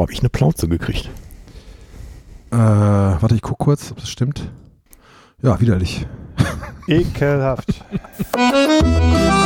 Wo habe ich eine Plauze gekriegt? Äh, warte, ich guck kurz, ob das stimmt. Ja, widerlich. Ekelhaft.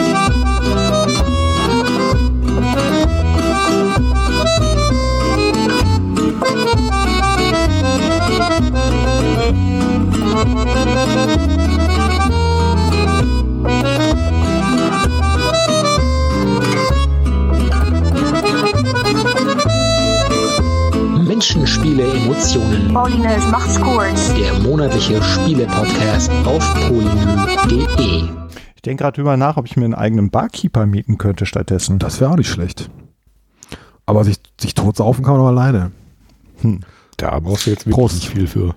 Emotionen. Paulinus macht's kurz. Der monatliche Spiele-Podcast auf polynö.de. Ich denke gerade drüber nach, ob ich mir einen eigenen Barkeeper mieten könnte stattdessen. Das wäre auch nicht schlecht. Aber sich, sich totsaufen kann man auch alleine. Da brauchst du jetzt wirklich Prost. nicht viel für.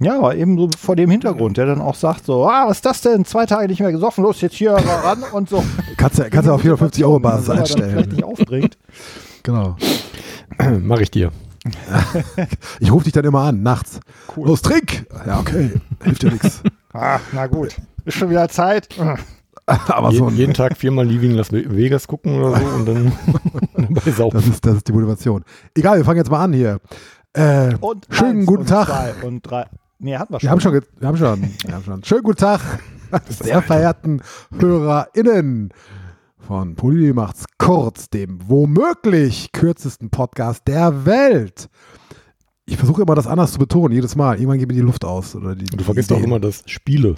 Ja, aber eben so vor dem Hintergrund, der dann auch sagt so, ah, was ist das denn? Zwei Tage nicht mehr gesoffen, los jetzt hier ran und so. Kannst du kannst du auf 450 Euro Basis Wenn dann vielleicht einstellen. nicht aufbringt. Genau. Mach ich dir. Ich rufe dich dann immer an, nachts. Los, trink! Ja, okay. Hilft dir nichts. Ah, na gut. Ist schon wieder Zeit. Aber so jeden Tag viermal Leaving Las Vegas gucken oder so und dann dabei saufen. das, ist, das ist die Motivation. Egal, wir fangen jetzt mal an hier. Äh, Und schönen eins guten und Tag. Zwei und drei. Nee, hatten wir schon. Wir haben schon, wir haben schon, wir haben schon. Schönen guten Tag, sehr verehrten HörerInnen von Poli macht's kurz, dem womöglich kürzesten Podcast der Welt. Ich versuche immer das anders zu betonen, jedes Mal. Irgendwann geht mir die Luft aus. Oder die, Du vergisst auch immer das Spiele.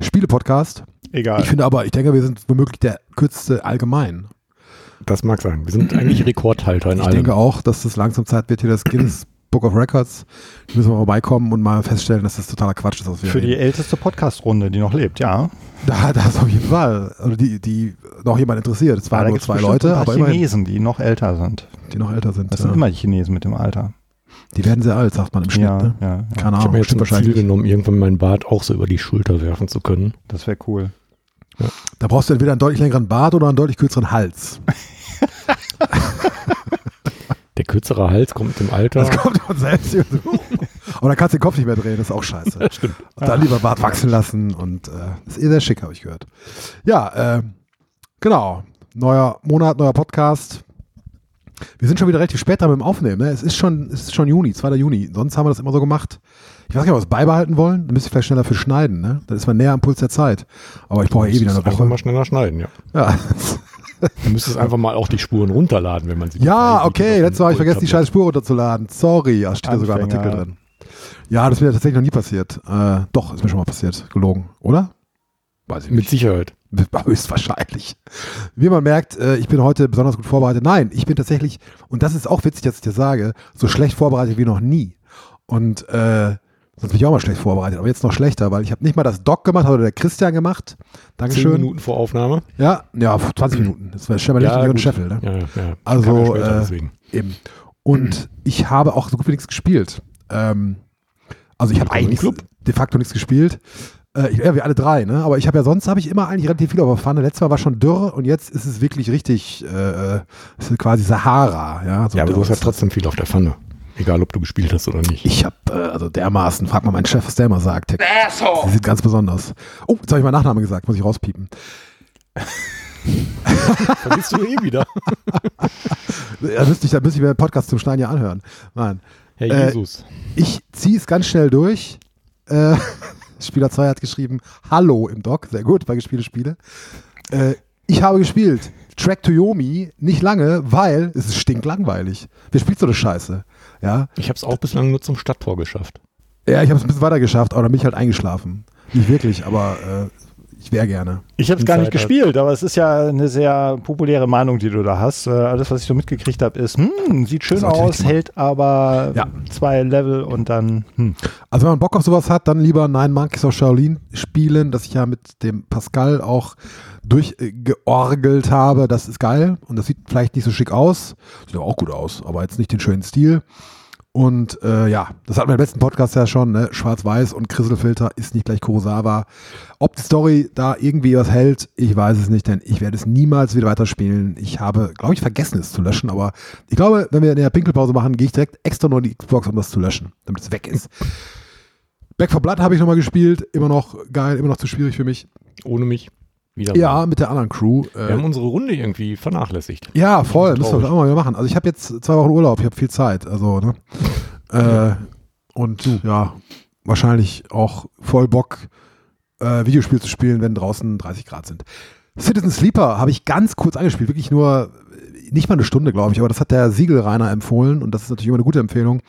Spiele-Podcast. Egal. Ich finde aber, ich denke, wir sind womöglich der kürzeste allgemein. Das mag sein. Wir sind eigentlich Rekordhalter in Ich allem. denke auch, dass es langsam Zeit wird, hier das Guinness Book of Records. Da müssen wir vorbeikommen und mal feststellen, dass das totaler Quatsch ist, was wir Für die reden. älteste Podcast-Runde, die noch lebt, ja. Da, das auf jeden Fall. Oder die, die noch jemand interessiert. Es waren da nur zwei Leute, ein aber immerhin, Chinesen, die noch älter sind. die noch älter sind. Das ja. sind immer die Chinesen mit dem Alter. Die werden sehr alt, sagt man im Schnitt. Ja, ne? ja, ja. Keine ich habe Ahnung, mir jetzt zum Ziel genommen, irgendwann meinen Bart auch so über die Schulter werfen zu können. Das wäre cool. Da brauchst du entweder einen deutlich längeren Bart oder einen deutlich kürzeren Hals. Der kürzere Hals kommt mit dem Alter. Das kommt von selbst. Und dann kannst du den Kopf nicht mehr drehen, das ist auch scheiße. Stimmt. Und dann lieber Bart wachsen lassen und äh, das ist eh sehr schick, habe ich gehört. Ja, äh, genau. Neuer Monat, neuer Podcast. Wir sind schon wieder relativ spät dran mit dem Aufnehmen. Ne? Es, ist schon, es ist schon Juni, 2. Juni. Sonst haben wir das immer so gemacht. Ich weiß nicht, ob wir es beibehalten wollen. Dann müsst ihr vielleicht schneller für schneiden. Ne? Dann ist man näher am Puls der Zeit. Aber ich brauche eh wieder eine Woche. mal schneller schneiden, ja. Ja, Du müsstest einfach mal auch die Spuren runterladen, wenn man sie ja okay. Letztes Mal habe ich vergessen, die scheiß Spur runterzuladen. Sorry. Ja, steht da sogar im Anfänger. Artikel drin. Ja, das ist mir tatsächlich noch nie passiert. Äh, doch, ist mir schon mal passiert. Gelogen, oder? Weiß ich Mit nicht. Sicherheit. Höchstwahrscheinlich. Wie man merkt, äh, ich bin heute besonders gut vorbereitet. Nein, ich bin tatsächlich, und das ist auch witzig, dass ich das sage, so schlecht vorbereitet wie noch nie. Und äh, sonst bin ich auch mal schlecht vorbereitet, aber jetzt noch schlechter, weil ich habe nicht mal das Doc gemacht, hat oder der Christian gemacht. Dankeschön. Minuten vor Aufnahme. Ja, ja, 20 Minuten. Das war Schemmerlich Ja, und. Scheffel. Ne? Ja, ja. Also, später, äh. Eben. Und ich habe auch so gut wie nichts gespielt. Ähm, also ich habe eigentlich Club? de facto nichts gespielt. Äh, ich, ja, wir alle drei, ne? Aber ich habe ja sonst habe ich immer eigentlich relativ viel auf der Pfanne. Letztes Mal war schon dürr und jetzt ist es wirklich richtig, äh, äh, es ist quasi Sahara, ja. So Ja, aber du hast ja trotzdem viel auf der Pfanne. Egal, ob du gespielt hast oder nicht. Ich habe äh, also dermaßen, frag mal meinen Chef, was der immer sagt. Sie sind ganz besonders. Oh, jetzt habe ich meinen Nachnamen gesagt, muss ich rauspiepen. Vergisst du eh wieder. Da müsste ich, da müsste ich mir den Podcast zum Schneiden ja anhören. Nein. Herr Äh, Jesus. Ich ziehe es ganz schnell durch. Äh, Spieler 2 hat geschrieben, Hallo im Doc, sehr gut, bei gespielte Spiele. Äh, ich habe gespielt Track to Yomi nicht lange, weil es ist stinklangweilig. Wer spielt so eine Scheiße? Ja, Ich habe es auch bislang nur zum Stadttor geschafft. ja ich habe es ein bisschen weiter geschafft, aber dann bin ich halt eingeschlafen. Nicht wirklich, aber äh, ich wäre gerne. Ich habe es gar nicht gespielt, aber es ist ja eine sehr populäre Meinung, die du da hast. Äh, alles, was ich so mitgekriegt habe, ist, hm, sieht schön aus, hält aber Ja. zwei Level und dann, hm. Also wenn man Bock auf sowas hat, dann lieber Nine Monkeys of Shaolin spielen, das ich ja mit dem Pascal auch durchgeorgelt habe. Das ist geil und das sieht vielleicht nicht so schick aus. Sieht aber auch gut aus, aber jetzt nicht den schönen Stil. Und äh, ja, das hatten wir im letzten Podcast ja schon, ne? Schwarz-Weiß und Krisselfilter ist nicht gleich Kurosawa. Ob die Story da irgendwie was hält, ich weiß es nicht, denn ich werde es niemals wieder weiterspielen. Ich habe, glaube ich, vergessen es zu löschen, aber ich glaube, wenn wir in der Pinkelpause machen, gehe ich direkt extra nur in die Xbox, um das zu löschen, damit es weg ist. Back for Blood habe ich nochmal gespielt, immer noch geil, immer noch zu schwierig für mich. Ohne mich. Wieder mal. Ja, mit der anderen Crew. Wir Äh, haben unsere Runde irgendwie vernachlässigt. ja, voll. Müssen wir auch mal wieder machen. Also ich habe jetzt zwei Wochen Urlaub, ich habe viel Zeit. Also, ne? Äh, und ja, wahrscheinlich auch voll Bock, äh, Videospiel zu spielen, wenn draußen 30 Grad sind. Citizen Sleeper habe ich ganz kurz angespielt, wirklich nur äh, nicht mal eine Stunde, glaube ich, aber das hat der Siegelreiner empfohlen und das ist natürlich immer eine gute Empfehlung.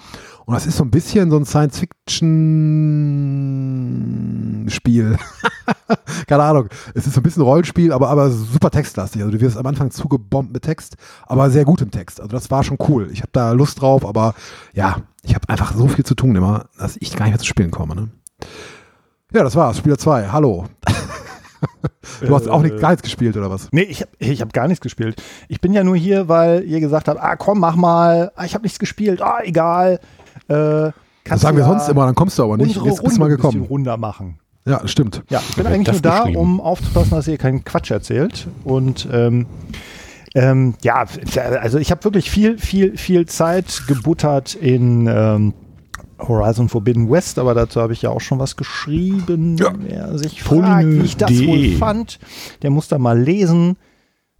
Und das ist so ein bisschen so ein Science-Fiction-Spiel. Keine Ahnung. Es ist so ein bisschen Rollenspiel, aber, aber super textlastig. Also du wirst am Anfang zugebombt mit Text, aber sehr gut im Text. Also das war schon cool. Ich habe da Lust drauf, aber ja, ich habe einfach so viel zu tun immer, dass ich gar nicht mehr zu spielen komme. Ne? Ja, das war's. Spieler 2. Hallo. du hast auch nicht, gar nichts gespielt, oder was? Nee, ich habe ich hab gar nichts gespielt. Ich bin ja nur hier, weil ihr gesagt habt, ah komm, mach mal, ah, ich habe nichts gespielt, ah, egal. Äh, Das sagen wir sonst immer, dann kommst du aber nicht. unsere Jetzt bist du mal ein bisschen gekommen. runder machen. Ja, stimmt. Ja, ich bin eigentlich nur da, um aufzupassen, dass ihr keinen Quatsch erzählt. Und ähm, ähm, ja, also ich habe wirklich viel, viel, viel Zeit gebuttert in ähm, Horizon Forbidden West, aber dazu habe ich ja auch schon was geschrieben. Ja. Wer sich fragt, wie ich das wohl Polynö.de. fand, der muss da mal lesen,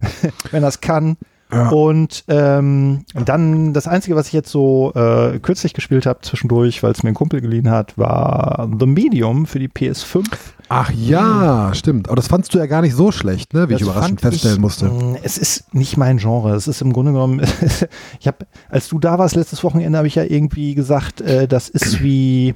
wenn das kann. Ja. Und ähm, dann das Einzige, was ich jetzt so äh, kürzlich gespielt habe zwischendurch, weil es mir ein Kumpel geliehen hat, war The Medium für die PS5. Ach ja, stimmt. Aber das fandst du ja gar nicht so schlecht, ne? wie ich Das überraschend fand feststellen ich, musste. mh, Es ist nicht mein Genre. Es ist im Grunde genommen, ich habe, als du da warst letztes Wochenende, habe ich ja irgendwie gesagt, äh, das ist wie,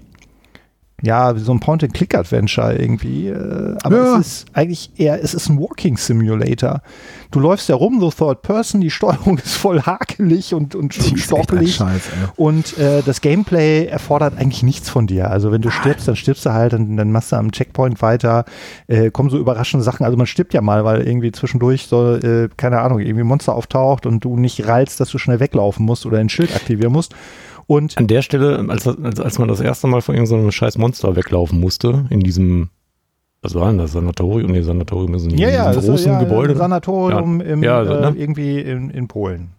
ja, wie so ein Point-and-Click-Adventure irgendwie. Äh, aber Ja. es ist eigentlich eher, es ist ein Walking Simulator. Du läufst ja rum, so Third Person, die Steuerung ist voll hakelig und, und Die ein stoppelig. Scheiß. Und äh, das Gameplay erfordert eigentlich nichts von dir. Also wenn du stirbst, dann stirbst du halt, dann, dann machst du am Checkpoint weiter, äh, kommen so überraschende Sachen. Also man stirbt ja mal, weil irgendwie zwischendurch so, äh, keine Ahnung, irgendwie ein Monster auftaucht und du nicht rallst, dass du schnell weglaufen musst oder ein Schild aktivieren musst. Und An der Stelle, als, als, als man das erste Mal von irgendeinem scheiß Monster weglaufen musste, in diesem, was war denn das, Sanatorium? Nee, Sanatorium ist in ja, ja, diesem das ist großen ja Gebäude. ein Sanatorium im, Ja, äh, ne? irgendwie in, in Polen.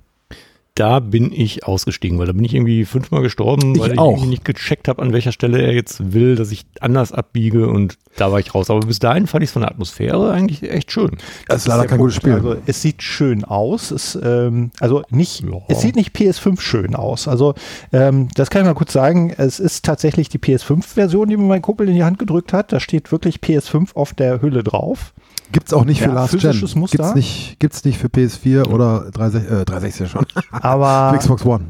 Da bin ich ausgestiegen, weil da bin ich irgendwie fünfmal gestorben, Ich weil ich auch. irgendwie nicht gecheckt habe, an welcher Stelle er jetzt will, dass ich anders abbiege und da war ich raus. Aber bis dahin fand ich es von der Atmosphäre eigentlich echt schön. Das ist leider der kein gutes Punkt. Spiel. Also es sieht schön aus. Es, ähm, also nicht, Ja. es sieht nicht PS5 schön aus. Also ähm, das kann ich mal kurz sagen. Es ist tatsächlich die PS5-Version, die mir mein Kumpel in die Hand gedrückt hat. Da steht wirklich PS5 auf der Hülle drauf. Gibt's auch nicht für Ja, Last Gen. Muster. Gibt's nicht, gibt's nicht für PS4 oder 360, äh, 360 schon. Aber für Xbox One.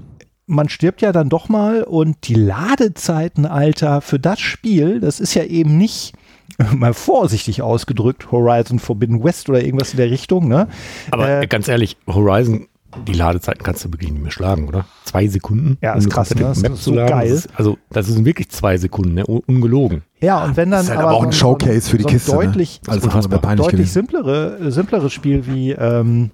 man stirbt ja dann doch mal und die Ladezeiten, Alter, für das Spiel, das ist ja eben nicht mal vorsichtig ausgedrückt, Horizon Forbidden West oder irgendwas in der Richtung, ne? Aber Äh, ganz ehrlich, Horizon, die Ladezeiten kannst du wirklich nicht mehr schlagen, oder? Zwei Sekunden? Ja, ist krass, ne? Das ist so laden. geil. Das ist, also, das sind wirklich zwei Sekunden, ne? Un- ungelogen. Ja, und wenn dann Das ist halt aber auch ein so Showcase für die so Kiste. Deutlich, ne? Unfassbar. andere wäre peinlich deutlich gewesen. simplere, äh, simpleres Spiel wie ähm,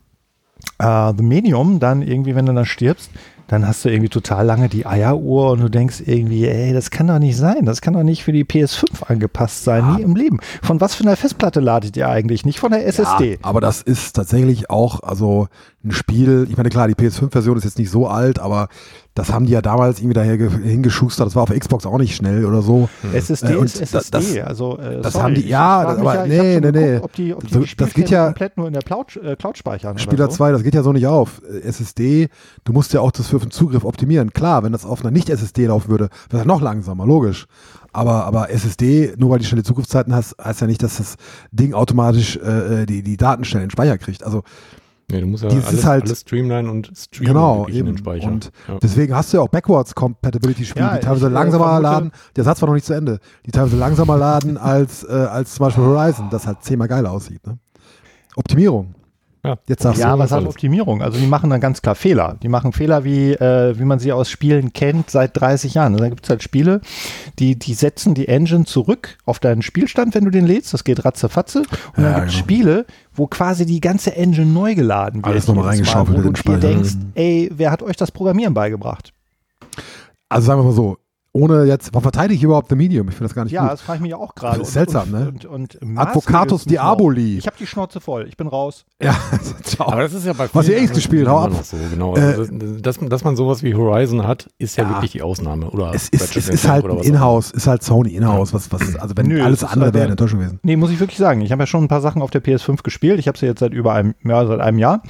äh, The Medium, dann irgendwie, wenn du dann stirbst, dann hast du irgendwie total lange die Eieruhr und du denkst irgendwie, ey, das kann doch nicht sein. Das kann doch nicht für die PS5 angepasst sein, nie im Leben. Von was für einer Festplatte ladet ihr eigentlich? Nicht von der SSD. Ja, aber das ist tatsächlich auch, also ein Spiel, ich meine, klar, die PS5-Version ist jetzt nicht so alt, aber das haben die ja damals irgendwie daher ge- hingeschustert. Das war auf Xbox auch nicht schnell oder so. SSD Äh, und ist SSD. das- also, äh, das sorry, haben die- ja, das- aber hab nee, nee, nee. Ob die, ob die So, das geht ja- komplett nur in der Cloud, äh, Cloud speichern. Spieler so. 2, das geht ja so nicht auf. Äh, SSD, du musst ja auch das für den Zugriff optimieren. Klar, wenn das auf einer Nicht-SSD laufen würde, wäre das noch langsamer, logisch. Aber, aber SSD, nur weil die schnelle Zugriffszeiten hast, heißt ja nicht, dass das Ding automatisch äh, die, die Daten schnell in den Speicher kriegt. Also Nee, du musst ja Dieses alles, ist halt- alles streamline und streamen genau, wirklich in eben. den Speicher. Und ja. deswegen hast du ja auch Backwards Compatibility Spiele, Ja, die teilweise langsamer vermute- laden. Der Satz war noch nicht zu Ende. Die teilweise langsamer laden als, äh, als zum Beispiel Horizon, das halt zehnmal geiler aussieht. Ne? Optimierung. Ja. Jetzt sagst Ja, du. was alles. Optimierung? Also die machen dann ganz klar Fehler. Die machen Fehler, wie, äh, wie man sie aus Spielen kennt seit 30 Jahren. Also da gibt es halt Spiele, die, die setzen die Engine zurück auf deinen Spielstand, wenn du den lädst. Das geht ratzefatze. Und dann Ja, gibt es genau. Spiele, wo quasi die ganze Engine neu geladen wird. Alles nochmal jedes Mal, reingeschaufelt wo in den du dir denkst, ey, wer hat euch das Programmieren beigebracht? Also sagen wir mal so, ohne jetzt, warum verteidige ich überhaupt The Medium? Ich finde das gar nicht Ja, gut. das frage ich mich auch gerade. Das ist seltsam, und, ne? Und, und, und Advocatus. Diaboli. Ich habe die Schnauze voll. Ich bin raus. Ja, ciao. Aber das ist ja bei Was ihr eh gespielt, hau immer ab. noch so, genau. Äh, Also, dass, dass man sowas wie Horizon hat, ist ja, Ja. wirklich die Ausnahme. Oder es ist, es ist halt. Inhouse, ist halt Sony Inhouse, was, was, also wenn Nö, alles andere aber- wäre, eine Enttäuschung gewesen. Nee, muss ich wirklich sagen. Ich habe ja schon ein paar Sachen auf der PS5 gespielt. Ich habe sie jetzt seit über einem, ja, seit einem Jahr.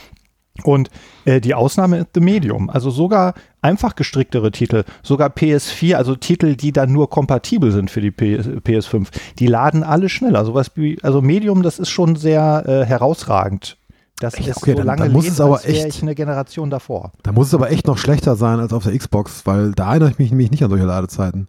Und äh, die Ausnahme ist The Medium. Also sogar einfach gestricktere Titel, sogar PS4, also Titel, die dann nur kompatibel sind für die PS, PS5, die laden alle schneller. Sowas wie, also Medium, das ist schon sehr äh, herausragend. Das Echt? ist Okay, so dann- lange dann muss lädt, es aber echt- ich eine Generation davor. Da muss es aber echt noch schlechter sein als auf der Xbox, weil da erinnere ich mich nämlich nicht an solche Ladezeiten.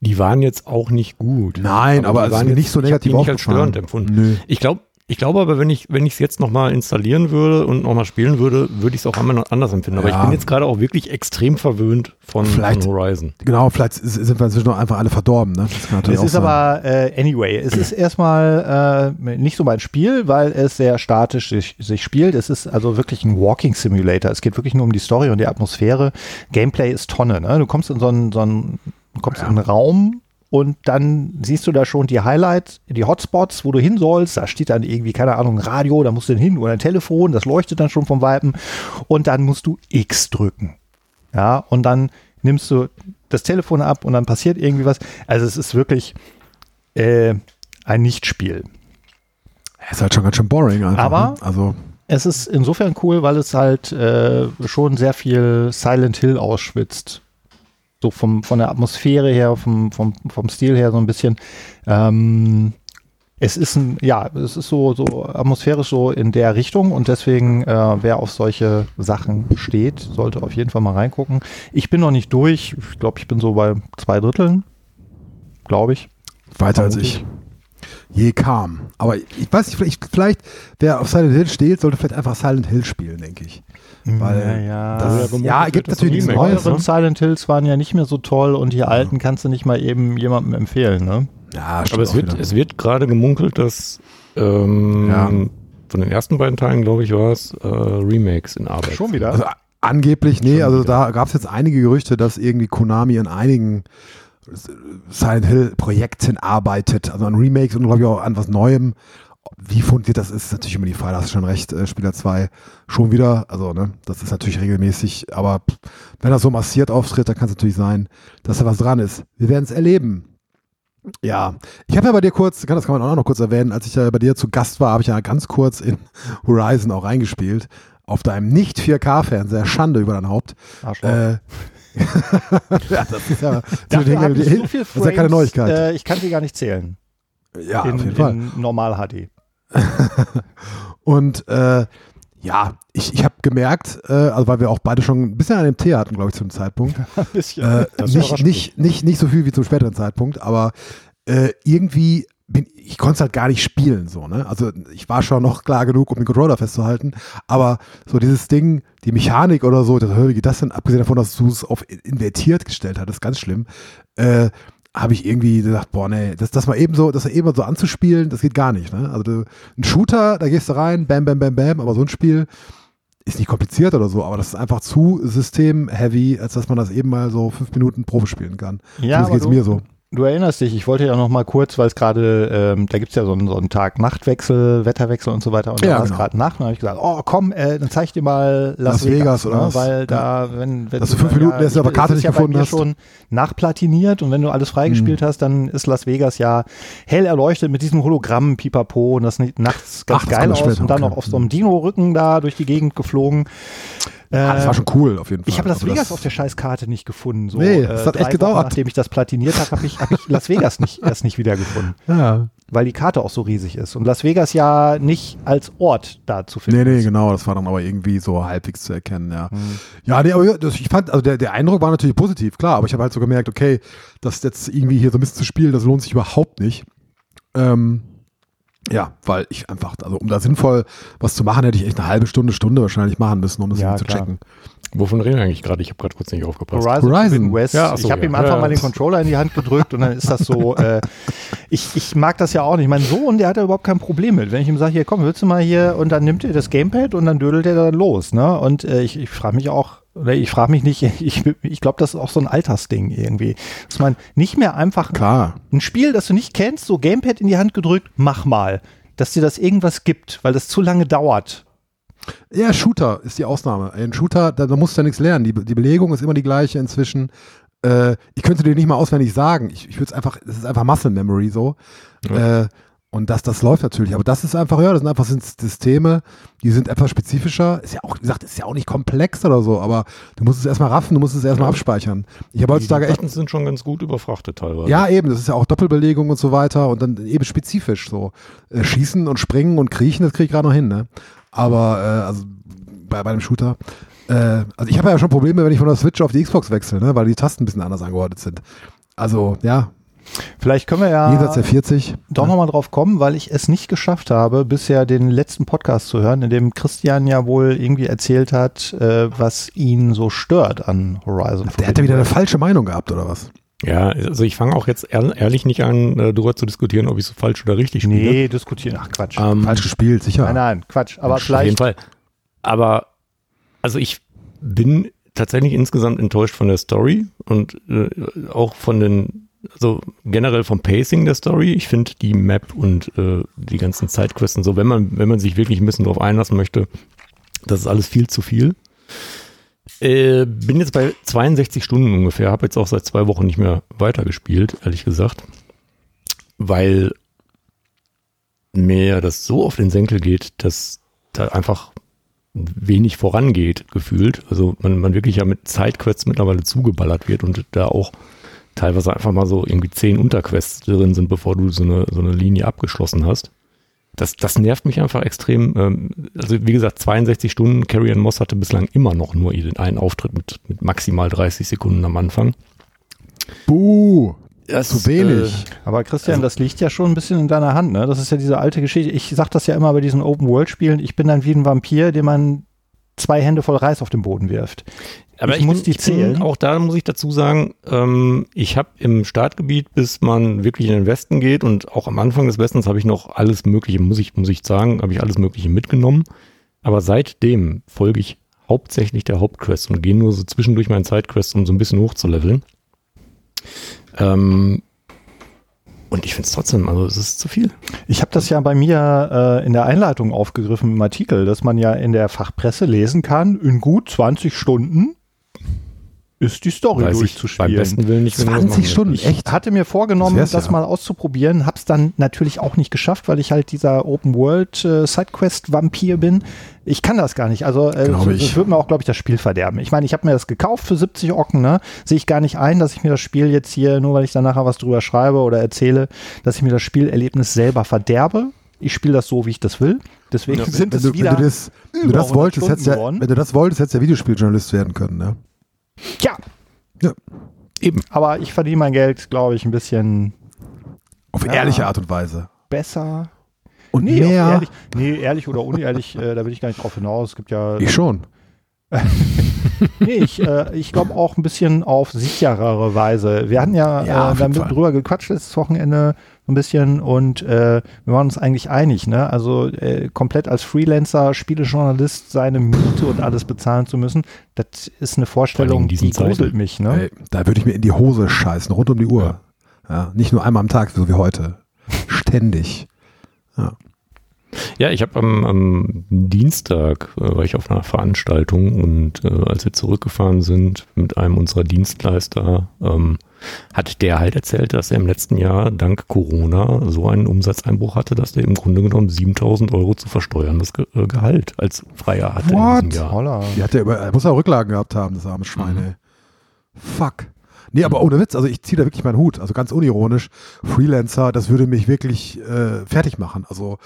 Die waren jetzt auch nicht gut. Nein, aber die es ist waren nicht so ich negativ die nicht als störend empfunden. Nö. Ich glaube, ich glaube aber, wenn ich wenn ich es jetzt nochmal installieren würde und nochmal spielen würde, würde ich es auch einmal noch anders empfinden. Aber Ja. ich bin jetzt gerade auch wirklich extrem verwöhnt von, Vielleicht- von Horizon. Genau, vielleicht sind wir inzwischen noch einfach alle verdorben. Ne? Das Es ist sein. aber, äh, anyway, es ist erstmal äh, nicht so mein Spiel, weil es sehr statisch sich, sich spielt. Es ist also wirklich ein Walking Simulator. Es geht wirklich nur um die Story und die Atmosphäre. Gameplay ist Tonne. Ne? Du kommst in so einen, so einen, du kommst in einen Raum und dann siehst du da schon die Highlights, die Hotspots, wo du hin sollst. Da steht dann irgendwie, keine Ahnung, ein Radio, da musst du hin oder ein Telefon, das leuchtet dann schon vom Weipen. Und dann musst du X drücken. Ja, und dann nimmst du das Telefon ab und dann passiert irgendwie was. Also es ist wirklich äh, ein Nichtspiel. ist halt schon ganz schön boring einfach. Aber- ne? Also, Es ist insofern cool, weil es halt äh, schon sehr viel Silent Hill ausschwitzt. So vom, von der Atmosphäre her, vom, vom, vom Stil her so ein bisschen. Ähm, es ist ein, ja, es ist so, so atmosphärisch so in der Richtung und deswegen, äh, wer auf solche Sachen steht, sollte auf jeden Fall mal reingucken. Ich bin noch nicht durch. Ich glaube, ich bin so bei zwei Dritteln. Glaube ich. weiter als ich je kam. Aber ich weiß nicht, vielleicht, vielleicht wer auf Silent Hill steht, sollte vielleicht einfach Silent Hill spielen, denke ich. Weil ja, das, Ja, ja, gibt natürlich nichts Neues. neueren Ne? Silent Hills waren ja nicht mehr so toll und die alten kannst du nicht mal eben jemandem empfehlen, ne? Ja, stimmt Aber es wird, es wird gerade gemunkelt, dass ähm, Ja. von den ersten beiden Teilen, glaube ich, war es äh, Remakes in Arbeit. Schon wieder? Also angeblich, nee, Schon also wieder. da gab es jetzt einige Gerüchte, dass irgendwie Konami an einigen Silent Hill Projekten arbeitet, also an Remakes und glaube ich auch an was Neuem. Wie fundiert das ist, ist natürlich immer die Frage, hast du schon recht, äh, Spieler 2 schon wieder, also ne, das ist natürlich regelmäßig, aber wenn er so massiert auftritt, dann kann es natürlich sein, dass da was dran ist. Wir werden es erleben. Ja, ich habe ja bei dir kurz, kann- das kann man auch noch kurz erwähnen, als ich ja bei dir zu Gast war, habe ich ja ganz kurz in Horizon auch reingespielt. Auf deinem nicht 4K-Fernseher, Schande über dein Haupt. Äh, ja, das ist ja, hab ich so viel das ist ja keine Frames, Neuigkeit. Äh, ich kann sie gar nicht zählen. ja, in, auf jeden Fall. normal HD. Und äh, ja, ich, ich habe gemerkt, äh, also weil wir auch beide schon ein bisschen an dem Tee hatten, glaube ich, zu dem Zeitpunkt. Ein bisschen. Äh, nicht, nicht, nicht, nicht so viel wie zum späteren Zeitpunkt, aber äh, irgendwie bin ich konnte es halt gar nicht spielen so, ne? Also ich war schon noch klar genug, um den Controller festzuhalten, aber so dieses Ding, die Mechanik oder so, das, wie geht das denn, abgesehen davon, dass du es auf invertiert gestellt hattest, ganz schlimm, äh, habe ich irgendwie gesagt, boah, nee, das, das mal eben so, das eben so anzuspielen, das geht gar nicht, ne? Also du, ein Shooter, da gehst du rein, bam, bam, bam, bam, aber so ein Spiel ist nicht kompliziert oder so, aber das ist einfach zu system-heavy, als dass man das eben mal so fünf Minuten Probe spielen kann. Ja, das geht mir so. Du erinnerst dich, ich wollte ja noch mal kurz, weil es gerade, ähm, da gibt's ja so einen, so einen Tag-Nacht-Wechsel, Wetterwechsel und so weiter. Und Ja, da war es genau. gerade Nacht. Und dann habe ich gesagt, oh komm, äh, dann zeig ich dir mal Las, Las Vegas oder ne? Weil Ja. da, wenn, wenn Dass du fünf Minuten erst ich- aber Karte ist nicht ja gefunden hast. schon nachplatiniert und wenn du alles freigespielt Mhm. hast, dann ist Las Vegas ja hell erleuchtet mit diesem Hologramm, Pipapo und das nachts ganz Ach, das geil aus später, und dann okay. noch auf so einem Dino-Rücken da durch die Gegend geflogen. Ah, das Äh, war schon cool auf jeden Fall. ich habe Las Also Vegas auf der Scheißkarte nicht gefunden. So, Nee, äh, das hat drei echt Wochen gedauert. Nachdem ich das platiniert habe, habe ich, hab ich Las Vegas nicht, erst nicht wiedergefunden, Ja. weil die Karte auch so riesig ist. Und Las Vegas ja nicht als Ort da zu finden Nee, nee, ist. genau, das war dann aber irgendwie so halbwegs zu erkennen, ja. Hm. Ja, nee, aber das, ich fand, also der, der Eindruck war natürlich positiv, klar, aber ich habe halt so gemerkt, okay, das jetzt irgendwie hier so ein bisschen zu spielen, das lohnt sich überhaupt nicht. Ähm, ja, weil ich einfach, also um da sinnvoll was zu machen, hätte ich echt eine halbe Stunde, Stunde wahrscheinlich machen müssen, um das Ja, zu klar. checken. Wovon reden wir eigentlich gerade? Ich habe gerade kurz nicht aufgepasst. Horizon, Horizon. West. Ja, ach so, ich habe ja. ihm einfach Ja, mal den ja. Controller in die Hand gedrückt und dann ist das so. Äh, ich, ich mag das ja auch nicht. Mein Sohn, der hat da überhaupt kein Problem mit. Wenn ich ihm sage, hier komm, willst du mal hier und dann nimmt er das Gamepad und dann dödelt er dann los. Ne? Und äh, ich, ich frage mich auch, Oder ich frage mich nicht, ich, ich glaube, das ist auch so ein Altersding irgendwie. Dass man nicht mehr einfach Klar. ein Spiel, das du nicht kennst, so Gamepad in die Hand gedrückt, mach mal. Dass dir das irgendwas gibt, weil das zu lange dauert. Ja, Shooter ist die Ausnahme. Ein Shooter, da, da musst du ja nichts lernen. Die, die Belegung ist immer die gleiche inzwischen. Äh, ich könnte dir nicht mal auswendig sagen. Ich, ich würde es einfach, es ist einfach Muscle Memory so. Äh, und das, das läuft natürlich. Aber das ist einfach, ja, das sind einfach Sys- Systeme, die sind etwas spezifischer. Ist ja auch, wie gesagt, ist ja auch nicht komplex oder so, aber du musst es erstmal raffen, du musst es erstmal abspeichern. Ich habe heutzutage die echt Buttons sind schon ganz gut überfrachtet teilweise. ja, eben, das ist ja auch Doppelbelegung und so weiter und dann eben spezifisch so. Äh, schießen und springen und kriechen, das kriege ich gerade noch hin, ne? Aber, äh, also bei, bei einem Shooter. Äh, also ich habe ja schon Probleme, wenn ich von der Switch auf die Xbox wechsle, ne? Weil die Tasten ein bisschen anders angeordnet sind. Also, ja, Vielleicht können wir ja jenseits der 40. doch nochmal drauf kommen, weil ich es nicht geschafft habe, bisher den letzten Podcast zu hören, in dem Christian ja wohl irgendwie erzählt hat, äh, was ihn so stört an Horizon. Der ja wieder eine falsche Meinung gehabt, oder was? Ja, also ich fange auch jetzt ehr- ehrlich nicht an, äh, darüber zu diskutieren, ob ich so falsch oder richtig spiele. Nee, diskutieren. Ach Quatsch. Ähm, Falsch gespielt, sicher. Nein, nein, Quatsch. Aber Auf jeden vielleicht. Fall. Aber, also ich bin tatsächlich insgesamt enttäuscht von der Story und äh, auch von den, also generell vom Pacing der Story. Ich finde die Map und äh, die ganzen Sidequests und so, wenn man, wenn man sich wirklich ein bisschen drauf einlassen möchte, das ist alles viel zu viel. Äh, bin jetzt bei 62 Stunden ungefähr, habe jetzt auch seit zwei Wochen nicht mehr weitergespielt, ehrlich gesagt, weil mir das so auf den Senkel geht, dass da einfach wenig vorangeht, gefühlt. Also man, man wirklich ja mit Sidequests mittlerweile zugeballert wird und da auch teilweise einfach mal so irgendwie zehn Unterquests drin sind, bevor du so eine, so eine Linie abgeschlossen hast. Das, das nervt mich einfach extrem. Ähm, Also wie gesagt, 62 Stunden. Carrie Moss hatte bislang immer noch nur einen Auftritt mit, mit maximal 30 Sekunden am Anfang. Buh, Das, zu wenig. Aber Christian, Also- das liegt ja schon ein bisschen in deiner Hand, ne? Das ist ja diese alte Geschichte. Ich sag das ja immer bei diesen Open-World-Spielen. Ich bin dann wie ein Vampir, dem man zwei Hände voll Reis auf den Boden wirft. Aber Ich ich, muss die zählen. Auch da muss ich dazu sagen, ähm, ich habe im Startgebiet, bis man wirklich in den Westen geht und auch am Anfang des Westens habe ich noch alles Mögliche, muss ich, muss ich sagen, habe ich alles Mögliche mitgenommen. Aber seitdem folge ich hauptsächlich der Hauptquest und gehe nur so zwischendurch meinen Sidequests, um so ein bisschen hochzuleveln. Ähm, und ich finde es trotzdem, also es ist zu viel. Ich habe das ja bei mir äh, in der Einleitung aufgegriffen im Artikel, dass man ja in der Fachpresse lesen kann, in gut 20 Stunden ist die Story Weiß ich beim durchzuspielen. besten Willen nicht, wenn du das 20 machen Stunden, Ich echt? hatte mir vorgenommen, Das das, ja. mal auszuprobieren, hab's dann natürlich auch nicht geschafft, weil ich halt dieser Open World äh, Sidequest Vampir bin. Ich kann das gar nicht. Also äh, das, ich. wird mir auch, glaube ich, das Spiel verderben. Ich meine, ich habe mir das gekauft für 70 Ocken, ne? Sehe ich gar nicht ein, dass ich mir das Spiel jetzt hier, nur weil ich dann nachher was drüber schreibe oder erzähle, dass ich mir das Spielerlebnis selber verderbe. Ich spiele das so, wie ich das will. Deswegen Ja, sind wenn, es du, wenn, wieder. du das, wenn du das 100 wolltest, hättest ja, geworden. wenn du das wolltest, hättest du ja Videospieljournalist werden können, ne? Ja, Eben. aber ich verdiene mein Geld, glaube ich, ein bisschen Auf Ja. ehrliche Art und Weise. besser. Und Nee, mehr. ehrlich, nee, ehrlich oder unehrlich, äh, da will ich gar nicht drauf hinaus. Es gibt ja. Ich schon. Nee, ich, äh, ich glaube auch ein bisschen auf sicherere Weise. Wir hatten ja, Ja, äh, damit drüber gequatscht letztes Wochenende so ein bisschen und äh, wir waren uns eigentlich einig, ne? Also äh, komplett als Freelancer, Spielejournalist seine Miete und alles bezahlen zu müssen, das ist eine Vorstellung, die gruselt mich, ne? Ey, da würde ich mir in die Hose scheißen, rund um die Uhr. Ja. nicht nur einmal am Tag, so wie heute. Ständig. Ja, ich habe am, am Dienstag äh, war ich auf einer Veranstaltung und äh, als wir zurückgefahren sind mit einem unserer Dienstleister, ähm, hat der halt erzählt, dass er im letzten Jahr dank Corona so einen Umsatzeinbruch hatte, dass der im Grunde genommen 7000 Euro zu versteuerndes Ge äh, Gehalt als Freier hatte in What? diesem Jahr. Holla. Die hat ja über, er muss ja Rücklagen gehabt haben, das arme Schwein, ey. Fuck. Nee, aber ohne Witz, also ich ziehe da wirklich meinen Hut, also ganz unironisch. Freelancer, das würde mich wirklich äh, fertig machen. Also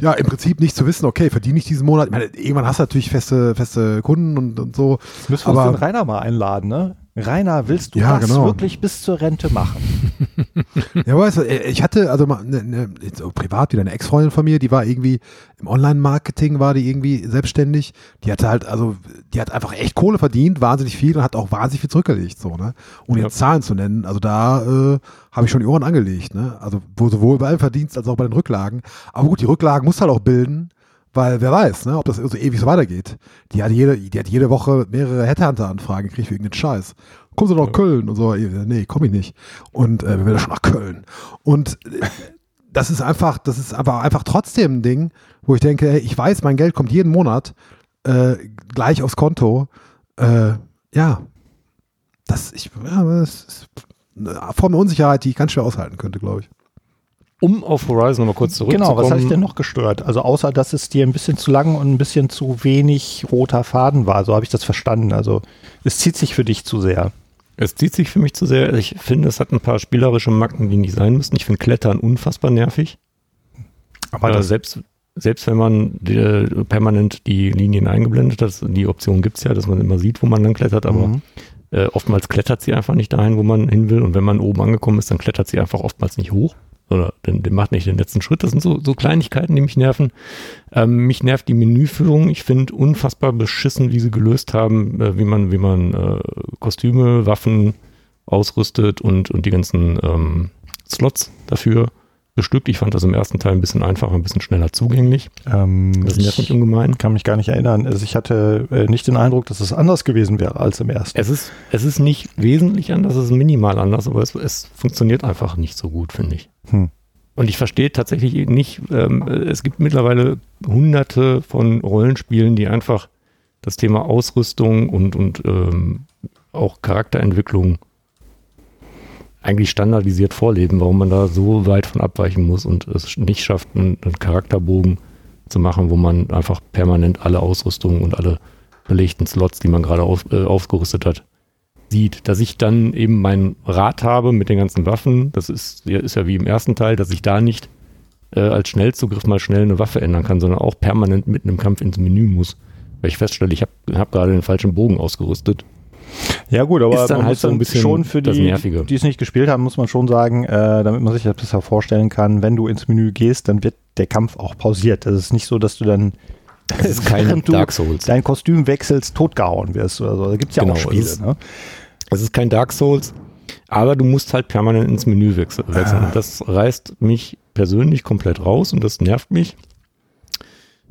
ja, im Prinzip nicht zu wissen, okay, verdiene ich diesen Monat. Ich meine, irgendwann hast du natürlich feste, feste Kunden und, und so. Müssen wir uns den Rainer mal einladen, ne? Rainer, willst du Ja, das genau. wirklich bis zur Rente machen? Ja, weißt du, äh, ich hatte also mal ne, ne, so privat wieder eine Ex-Freundin von mir, die war irgendwie im Online-Marketing, war die irgendwie selbstständig. Die hatte halt, also, die hat einfach echt Kohle verdient, wahnsinnig viel und hat auch wahnsinnig viel zurückgelegt, so, ne? Ohne Ja. jetzt Zahlen zu nennen. Also da äh, habe ich schon die Ohren angelegt, ne? Also wo, sowohl beim Verdienst als auch bei den Rücklagen. Aber gut, die Rücklagen musst du halt auch bilden, Weil wer weiß, ne, ob das so ewig so weitergeht. Die hat jede, die hat jede Woche mehrere Headhunter-Anfragen gekriegt für irgendeinen Scheiß. Kommen Sie doch nach Köln und so. Nee, komm ich nicht. Und äh, wir werden schon nach Köln. Und äh, das ist einfach, das ist aber einfach trotzdem ein Ding, wo ich denke, hey, ich weiß, mein Geld kommt jeden Monat äh, gleich aufs Konto. Äh, ja, das, ich, ja, das ist eine Form der Unsicherheit, die ich ganz schwer aushalten könnte, glaube ich. Um auf Horizon nochmal kurz zurückzukommen. Genau, was hat dich denn noch gestört? Also außer, dass es dir ein bisschen zu lang und ein bisschen zu wenig roter Faden war. So habe ich das verstanden. Also es zieht sich für dich zu sehr. Es zieht sich für mich zu sehr. Ich finde, es hat ein paar spielerische Macken, die nicht sein müssen. Ich finde Klettern unfassbar nervig. Aber Äh, selbst, selbst wenn man die, permanent die Linien eingeblendet hat, die Option gibt es ja, dass man immer sieht, wo man dann klettert, aber Mhm. äh, oftmals klettert sie einfach nicht dahin, wo man hin will. Und wenn man oben angekommen ist, dann klettert sie einfach oftmals nicht hoch. Oder den, den macht nicht den letzten Schritt. Das sind so, so Kleinigkeiten, die mich nerven. Ähm, mich nervt die Menüführung. Ich finde unfassbar beschissen, wie sie gelöst haben, äh, wie man, wie man äh, Kostüme, Waffen ausrüstet und, und die ganzen ähm, Slots dafür bestückt. Ich fand das im ersten Teil ein bisschen einfacher, ein bisschen schneller zugänglich. ähm, Das nervt mich ich ungemein. kann mich gar nicht erinnern. Also ich hatte äh, nicht den Eindruck, dass es anders gewesen wäre als im ersten. Es ist, es ist nicht wesentlich anders, es ist minimal anders, aber es, es funktioniert einfach nicht so gut, finde ich. Hm. Und ich verstehe tatsächlich nicht, ähm, es gibt mittlerweile hunderte von Rollenspielen, die einfach das Thema Ausrüstung und, und ähm, auch Charakterentwicklung eigentlich standardisiert vorleben, warum man da so weit von abweichen muss und es nicht schafft, einen, Charakterbogen zu machen, wo man einfach permanent alle Ausrüstungen und alle belegten Slots, die man gerade auf, äh, aufgerüstet hat, sieht. Dass ich dann eben mein Rad habe mit den ganzen Waffen, das ist, ja- ist ja wie im ersten Teil, dass ich da nicht äh, als Schnellzugriff mal schnell eine Waffe ändern kann, sondern auch permanent mitten im Kampf ins Menü muss. Weil ich feststelle, ich habe hab gerade den falschen Bogen ausgerüstet. Ja gut, aber Ist dann man halt muss so ein dann bisschen schon für die, die es nicht gespielt haben, muss man schon sagen, äh, damit man sich das besser vorstellen kann, wenn du ins Menü gehst, dann wird der Kampf auch pausiert. Das ist nicht so, dass du dann Es ist kein Dark Souls. dein Kostüm wechselst, totgehauen wirst oder so. Da gibt es ja Genau, auch es Spiele. ist- Ne? Es ist kein Dark Souls, aber du musst halt permanent ins Menü wechsel- wechseln. Und das reißt mich persönlich komplett raus und das nervt mich.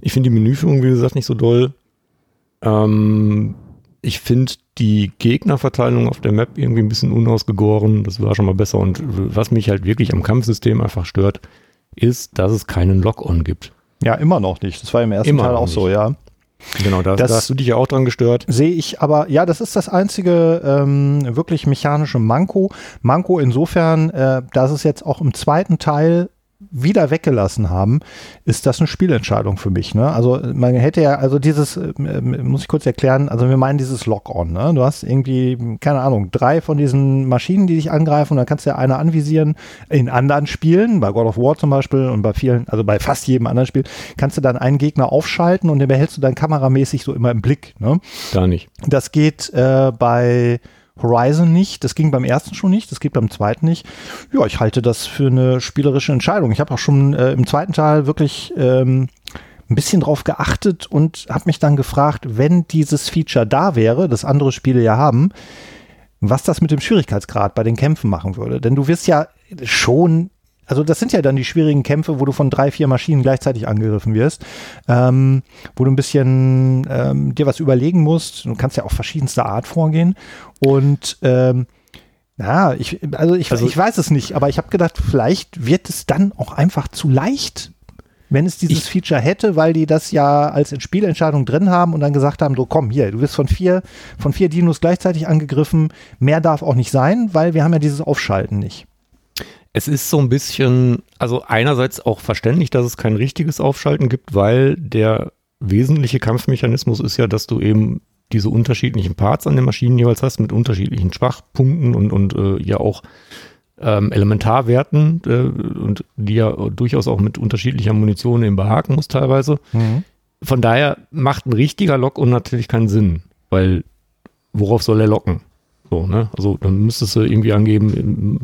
Ich finde die Menüführung, wie gesagt, nicht so doll. Ähm, ich finde die Gegnerverteilung auf der Map irgendwie ein bisschen unausgegoren. Das war schon mal besser. Und was mich halt wirklich am Kampfsystem einfach stört, ist, dass es keinen Lock-on gibt. Ja, immer noch nicht. Das war im ersten Immer Teil auch so, nicht. ja. Genau, da, Das- da hast du dich ja auch dran gestört. Sehe ich aber, ja, das ist das einzige ähm, wirklich mechanische Manko. Manko insofern, äh, dass es jetzt auch im zweiten Teil wieder weggelassen haben, ist das eine Spielentscheidung für mich. Ne? Also man hätte ja, also dieses, äh, muss ich kurz erklären, also wir meinen dieses Lock-on. Ne? Du hast irgendwie, keine Ahnung, drei von diesen Maschinen, die dich angreifen und dann kannst du ja eine anvisieren. In anderen Spielen, bei God of War zum Beispiel und bei vielen, also bei fast jedem anderen Spiel, kannst du dann einen Gegner aufschalten und den behältst du dann kameramäßig so immer im Blick. Ne? Da nicht. Das geht äh, bei Horizon nicht, das ging beim ersten schon nicht, das geht beim zweiten nicht. Ja, ich halte das für eine spielerische Entscheidung. Ich habe auch schon äh, im zweiten Teil wirklich ähm, ein bisschen drauf geachtet und habe mich dann gefragt, wenn dieses Feature da wäre, das andere Spiele ja haben, was das mit dem Schwierigkeitsgrad bei den Kämpfen machen würde. Denn du wirst ja schon, also das sind ja dann die schwierigen Kämpfe, wo du von drei, vier Maschinen gleichzeitig angegriffen wirst, ähm, wo du ein bisschen ähm, dir was überlegen musst. Du kannst ja auch verschiedenster Art vorgehen. Und ähm, ja, ich, also ich, Also- ich weiß es nicht, aber ich habe gedacht, vielleicht wird es dann auch einfach zu leicht, wenn es dieses Ich- Feature hätte, weil die das ja als Spielentscheidung drin haben und dann gesagt haben, so komm hier, du wirst von vier, von vier Dinos gleichzeitig angegriffen, mehr darf auch nicht sein, weil wir haben ja dieses Aufschalten nicht. Es ist so ein bisschen, also einerseits auch verständlich, dass es kein richtiges Aufschalten gibt, weil der wesentliche Kampfmechanismus ist ja, dass du eben diese unterschiedlichen Parts an den Maschinen jeweils hast mit unterschiedlichen Schwachpunkten und, und äh, ja auch ähm, Elementarwerten äh, und die ja durchaus auch mit unterschiedlicher Munition eben behaken muss teilweise. Von daher macht ein richtiger Lock-on natürlich keinen Sinn, weil worauf soll er locken? So, ne? Also dann müsstest du irgendwie angeben,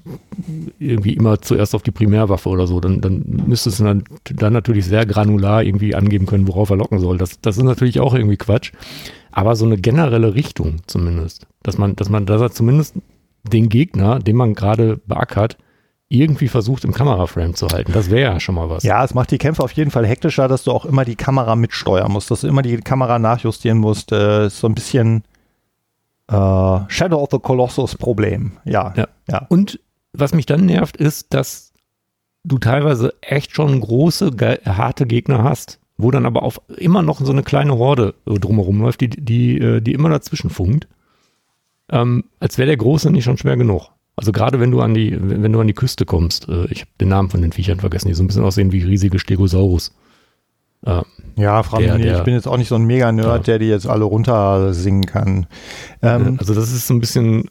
irgendwie immer zuerst auf die Primärwaffe oder so. Dann, dann müsstest du dann, dann natürlich sehr granular irgendwie angeben können, worauf er locken soll. Das, das ist natürlich auch irgendwie Quatsch. Aber so eine generelle Richtung zumindest. Dass man, dass man, dass er zumindest den Gegner, den man gerade beackert, irgendwie versucht, im Kameraframe zu halten. Das wäre ja schon mal was. Ja, es macht die Kämpfe auf jeden Fall hektischer, dass du auch immer die Kamera mitsteuern musst, dass du immer die Kamera nachjustieren musst. Äh, so ein bisschen äh, Shadow of the Colossus Problem. Ja, Ja. ja. Und was mich dann nervt, ist, dass du teilweise echt schon große, harte Gegner hast, wo dann aber auf immer noch so eine kleine Horde äh, drumherum läuft, die, die, äh, die immer dazwischen funkt. Ähm, als wäre der Große nicht schon schwer genug. Also gerade wenn du an die, wenn wenn du an die Küste kommst, äh, ich habe den Namen von den Viechern vergessen, die so ein bisschen aussehen wie riesige Stegosaurus. Äh, Ja, frag mich nicht. ich bin jetzt auch nicht so ein Mega-Nerd, Ja. der die jetzt alle runter singen kann. Ähm, also das ist so ein bisschen,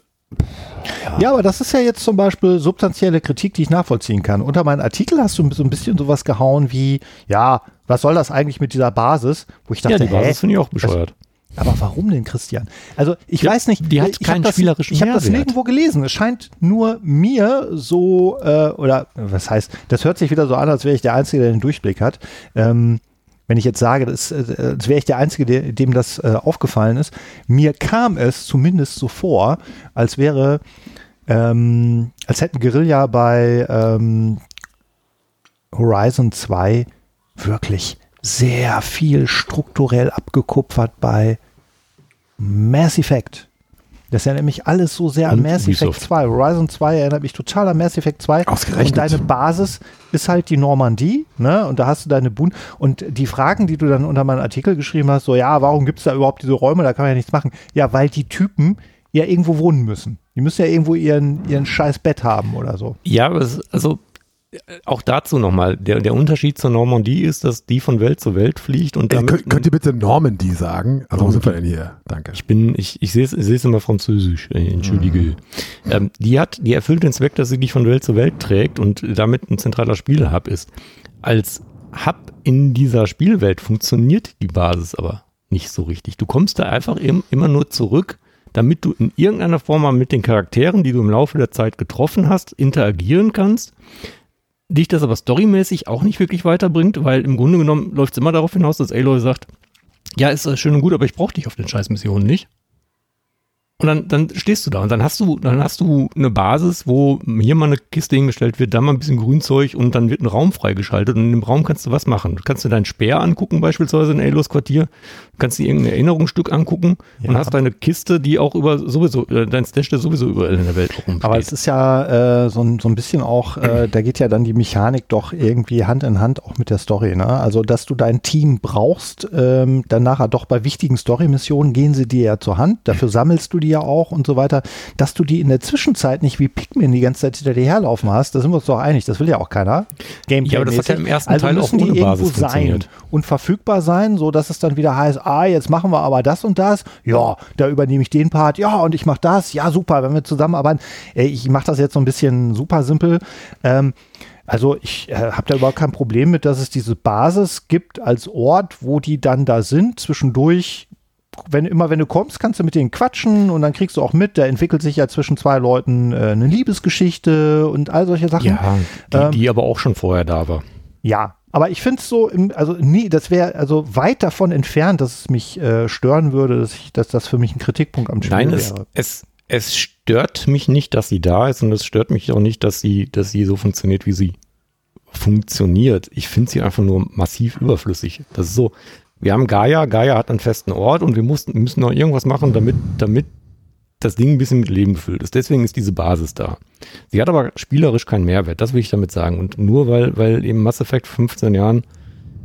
Ja, aber das ist ja jetzt zum Beispiel substanzielle Kritik, die ich nachvollziehen kann. Unter meinen Artikel hast du so ein bisschen sowas gehauen wie, ja, was soll das eigentlich mit dieser Basis? Wo ich ja, dachte, die Basis finde ich auch bescheuert. Aber warum denn, Christian? Also ich Ja, weiß nicht. die hat ich keinen hab das, spielerischen Ich habe das nirgendwo gelesen. Es scheint nur mir so, äh, oder was heißt, das hört sich wieder so an, als wäre ich der Einzige, der den Durchblick hat. Ähm, wenn ich jetzt sage, das, äh, als wäre ich der Einzige, dem das äh, aufgefallen ist. Mir kam es zumindest so vor, als wäre, ähm, als hätten Guerilla bei ähm, Horizon 2 wirklich sehr viel strukturell abgekupfert bei Mass Effect. Das ist ja nämlich alles so sehr an Und Mass Effect Ubisoft. 2. Horizon 2 erinnert mich total an Mass Effect 2. Ausgerechnet. Und deine Basis ist halt die Normandie, ne? Und da hast du deine Bund. Und die Fragen, die du dann unter meinen Artikel geschrieben hast, so, ja, warum gibt es da überhaupt diese Räume? Da kann man ja nichts machen. Ja, weil die Typen ja irgendwo wohnen müssen. Die müssen ja irgendwo ihren, ihren scheiß Bett haben oder so. Ja, aber es, also auch dazu nochmal, der, der Unterschied zur Normandie ist, dass die von Welt zu Welt fliegt und Ey, damit, könnt, könnt ihr bitte Normandy sagen? Also, wo sind wir denn hier? Danke. ich bin, ich, ich sehe es ich sehe es immer französisch, äh, entschuldige. Ähm, die hat, die erfüllt den Zweck, dass sie dich von Welt zu Welt trägt und damit ein zentraler Spielhub ist. Als Hub in dieser Spielwelt funktioniert die Basis aber nicht so richtig. Du kommst da einfach im, immer nur zurück, damit du in irgendeiner Form mal mit den Charakteren, die du im Laufe der Zeit getroffen hast, interagieren kannst. Dich das aber storymäßig auch nicht wirklich weiterbringt, weil im Grunde genommen läuft es immer darauf hinaus, dass Aloy sagt, ja, ist schön und gut, aber ich brauche dich auf den scheiß Missionen nicht. Und dann, dann stehst du da und dann hast du, dann hast du eine Basis, wo hier mal eine Kiste hingestellt wird, da mal ein bisschen Grünzeug und dann wird ein Raum freigeschaltet und in dem Raum kannst du was machen. Du kannst dir deinen Speer angucken, beispielsweise in Alos Quartier, du kannst dir irgendein Erinnerungsstück angucken und Ja. hast deine Kiste, die auch über sowieso, äh, dein Stash, der sowieso überall in der Welt rumsteht. Aber es ist ja äh, so, ein, so ein bisschen auch, äh, da geht ja dann die Mechanik doch irgendwie Hand in Hand auch mit der Story. Ne? Also, dass du dein Team brauchst, ähm, dann nachher doch bei wichtigen Story-Missionen gehen sie dir ja zur Hand. Dafür sammelst du die ja auch und so weiter. Dass du die in der Zwischenzeit nicht wie Pikmin die ganze Zeit hinter dir herlaufen hast, da sind wir uns doch einig. Das will ja auch keiner. Ja, aber das hat ja im ersten also Teil auch müssen die ohne Basis irgendwo sein funktioniert. und verfügbar sein, so dass es dann wieder heißt, ah, jetzt machen wir aber das und das. Ja, da übernehme ich den Part. Ja, und ich mache das. Ja, super, wenn wir zusammenarbeiten. Äh, Ich mache das jetzt so ein bisschen super simpel. Ähm, also ich äh, habe da überhaupt kein Problem mit, dass es diese Basis gibt als Ort, wo die dann da sind. Zwischendurch, wenn immer wenn du kommst, kannst du mit denen quatschen und dann kriegst du auch mit, da entwickelt sich ja zwischen zwei Leuten äh, eine Liebesgeschichte und all solche Sachen. ja, die, Ähm, die aber auch schon vorher da war. Ja, aber ich finde es so, im, also nie, das wäre also weit davon entfernt, dass es mich äh, stören würde, dass, ich, dass das für mich ein Kritikpunkt am Spiel Nein, es, wäre. es, es stört mich nicht, dass sie da ist und es stört mich auch nicht, dass sie, dass sie so funktioniert, wie sie funktioniert. Ich finde sie einfach nur massiv überflüssig. Das ist so, wir haben Gaia, Gaia hat einen festen Ort und wir mussten, müssen noch irgendwas machen, damit, damit das Ding ein bisschen mit Leben gefüllt ist. Deswegen ist diese Basis da. Sie hat aber spielerisch keinen Mehrwert, das will ich damit sagen. Und nur weil, weil eben Mass Effect 15 Jahren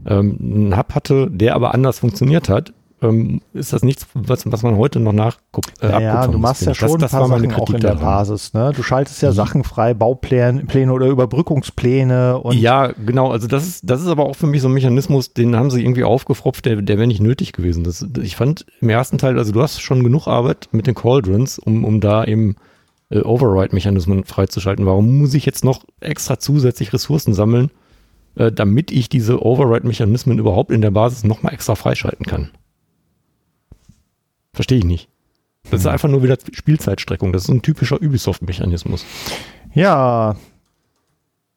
ähm, einen Hub hatte, der aber anders funktioniert hat, ähm, ist das nichts, was, was man heute noch nachguckt. Äh, Ja, du machst ja schon das, paar meine Sachen auch in der daran. Basis. Ne? Du schaltest ja Mhm. Sachen frei, Baupläne Pläne oder Überbrückungspläne und ja, genau. Also das ist, das ist aber auch für mich so ein Mechanismus, den haben sie irgendwie aufgefropft, der, der wäre nicht nötig gewesen. Das, ich fand im ersten Teil, also du hast schon genug Arbeit mit den Cauldrons, um, um da eben äh, Override-Mechanismen freizuschalten. Warum muss ich jetzt noch extra zusätzlich Ressourcen sammeln, äh, damit ich diese Override-Mechanismen überhaupt in der Basis nochmal extra freischalten kann? Verstehe ich nicht. Das ist einfach nur wieder Spielzeitstreckung. Das ist so ein typischer Ubisoft-Mechanismus. Ja.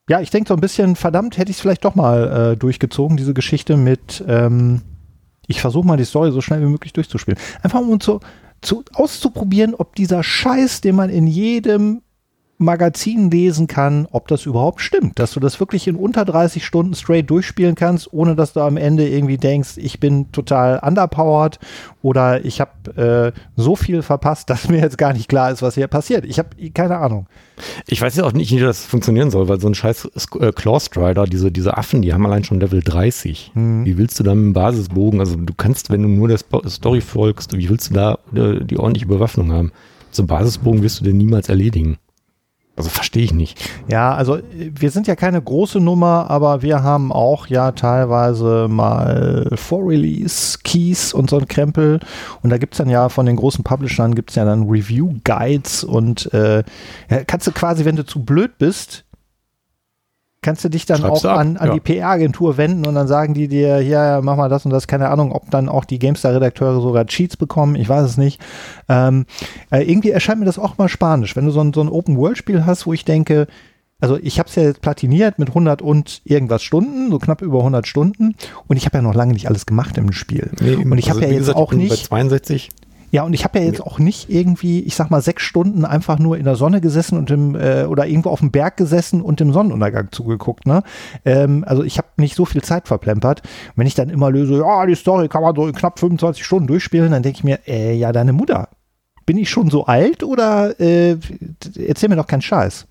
Ja, ich denke so ein bisschen, verdammt, hätte ich es vielleicht doch mal äh, durchgezogen, diese Geschichte mit, ähm, ich versuche mal die Story so schnell wie möglich durchzuspielen. Einfach um zu, zu auszuprobieren, ob dieser Scheiß, den man in jedem Magazinen lesen kann, ob das überhaupt stimmt, dass du das wirklich in unter 30 Stunden straight durchspielen kannst, ohne dass du am Ende irgendwie denkst, ich bin total underpowered oder ich habe äh, so viel verpasst, dass mir jetzt gar nicht klar ist, was hier passiert. Ich habe keine Ahnung. Ich weiß ja auch nicht, wie das funktionieren soll, weil so ein scheiß äh, Claw Strider, diese, diese Affen, die haben allein schon Level 30. Hm. Wie willst du da mit dem Basisbogen, also du kannst, wenn du nur der Story folgst, wie willst du da äh, die ordentliche Bewaffnung haben? So einen Basisbogen wirst du denn niemals erledigen. Also verstehe ich nicht. Ja, also wir sind ja keine große Nummer, aber wir haben auch ja teilweise mal Vor-Release-Keys und so ein Krempel. Und da gibt's dann ja von den großen Publishern gibt's ja dann Review-Guides und äh, kannst du quasi, wenn du zu blöd bist, kannst du dich dann Schreibst auch ab, an, an ja. die PR-Agentur wenden und dann sagen die dir, ja, mach mal das und das, keine Ahnung, ob dann auch die GameStar-Redakteure sogar Cheats bekommen, ich weiß es nicht. Ähm, äh, irgendwie erscheint mir das auch mal spanisch, wenn du so ein, so ein Open-World-Spiel hast, wo ich denke, also ich habe es ja jetzt platiniert mit 100 und irgendwas Stunden, so knapp über 100 Stunden und ich habe ja noch lange nicht alles gemacht im Spiel. und ich habe ja jetzt gesagt, auch nicht Bei 62, ja, und ich habe ja jetzt auch nicht irgendwie, ich sag mal, sechs Stunden einfach nur in der Sonne gesessen und im, äh, oder irgendwo auf dem Berg gesessen und dem Sonnenuntergang zugeguckt, ne? Ähm, also ich habe nicht so viel Zeit verplempert. Wenn ich dann immer löse, ja, die Story kann man so in knapp 25 Stunden durchspielen, dann denke ich mir, äh, ja, deine Mutter. Bin ich schon so alt oder äh, erzähl mir doch keinen Scheiß.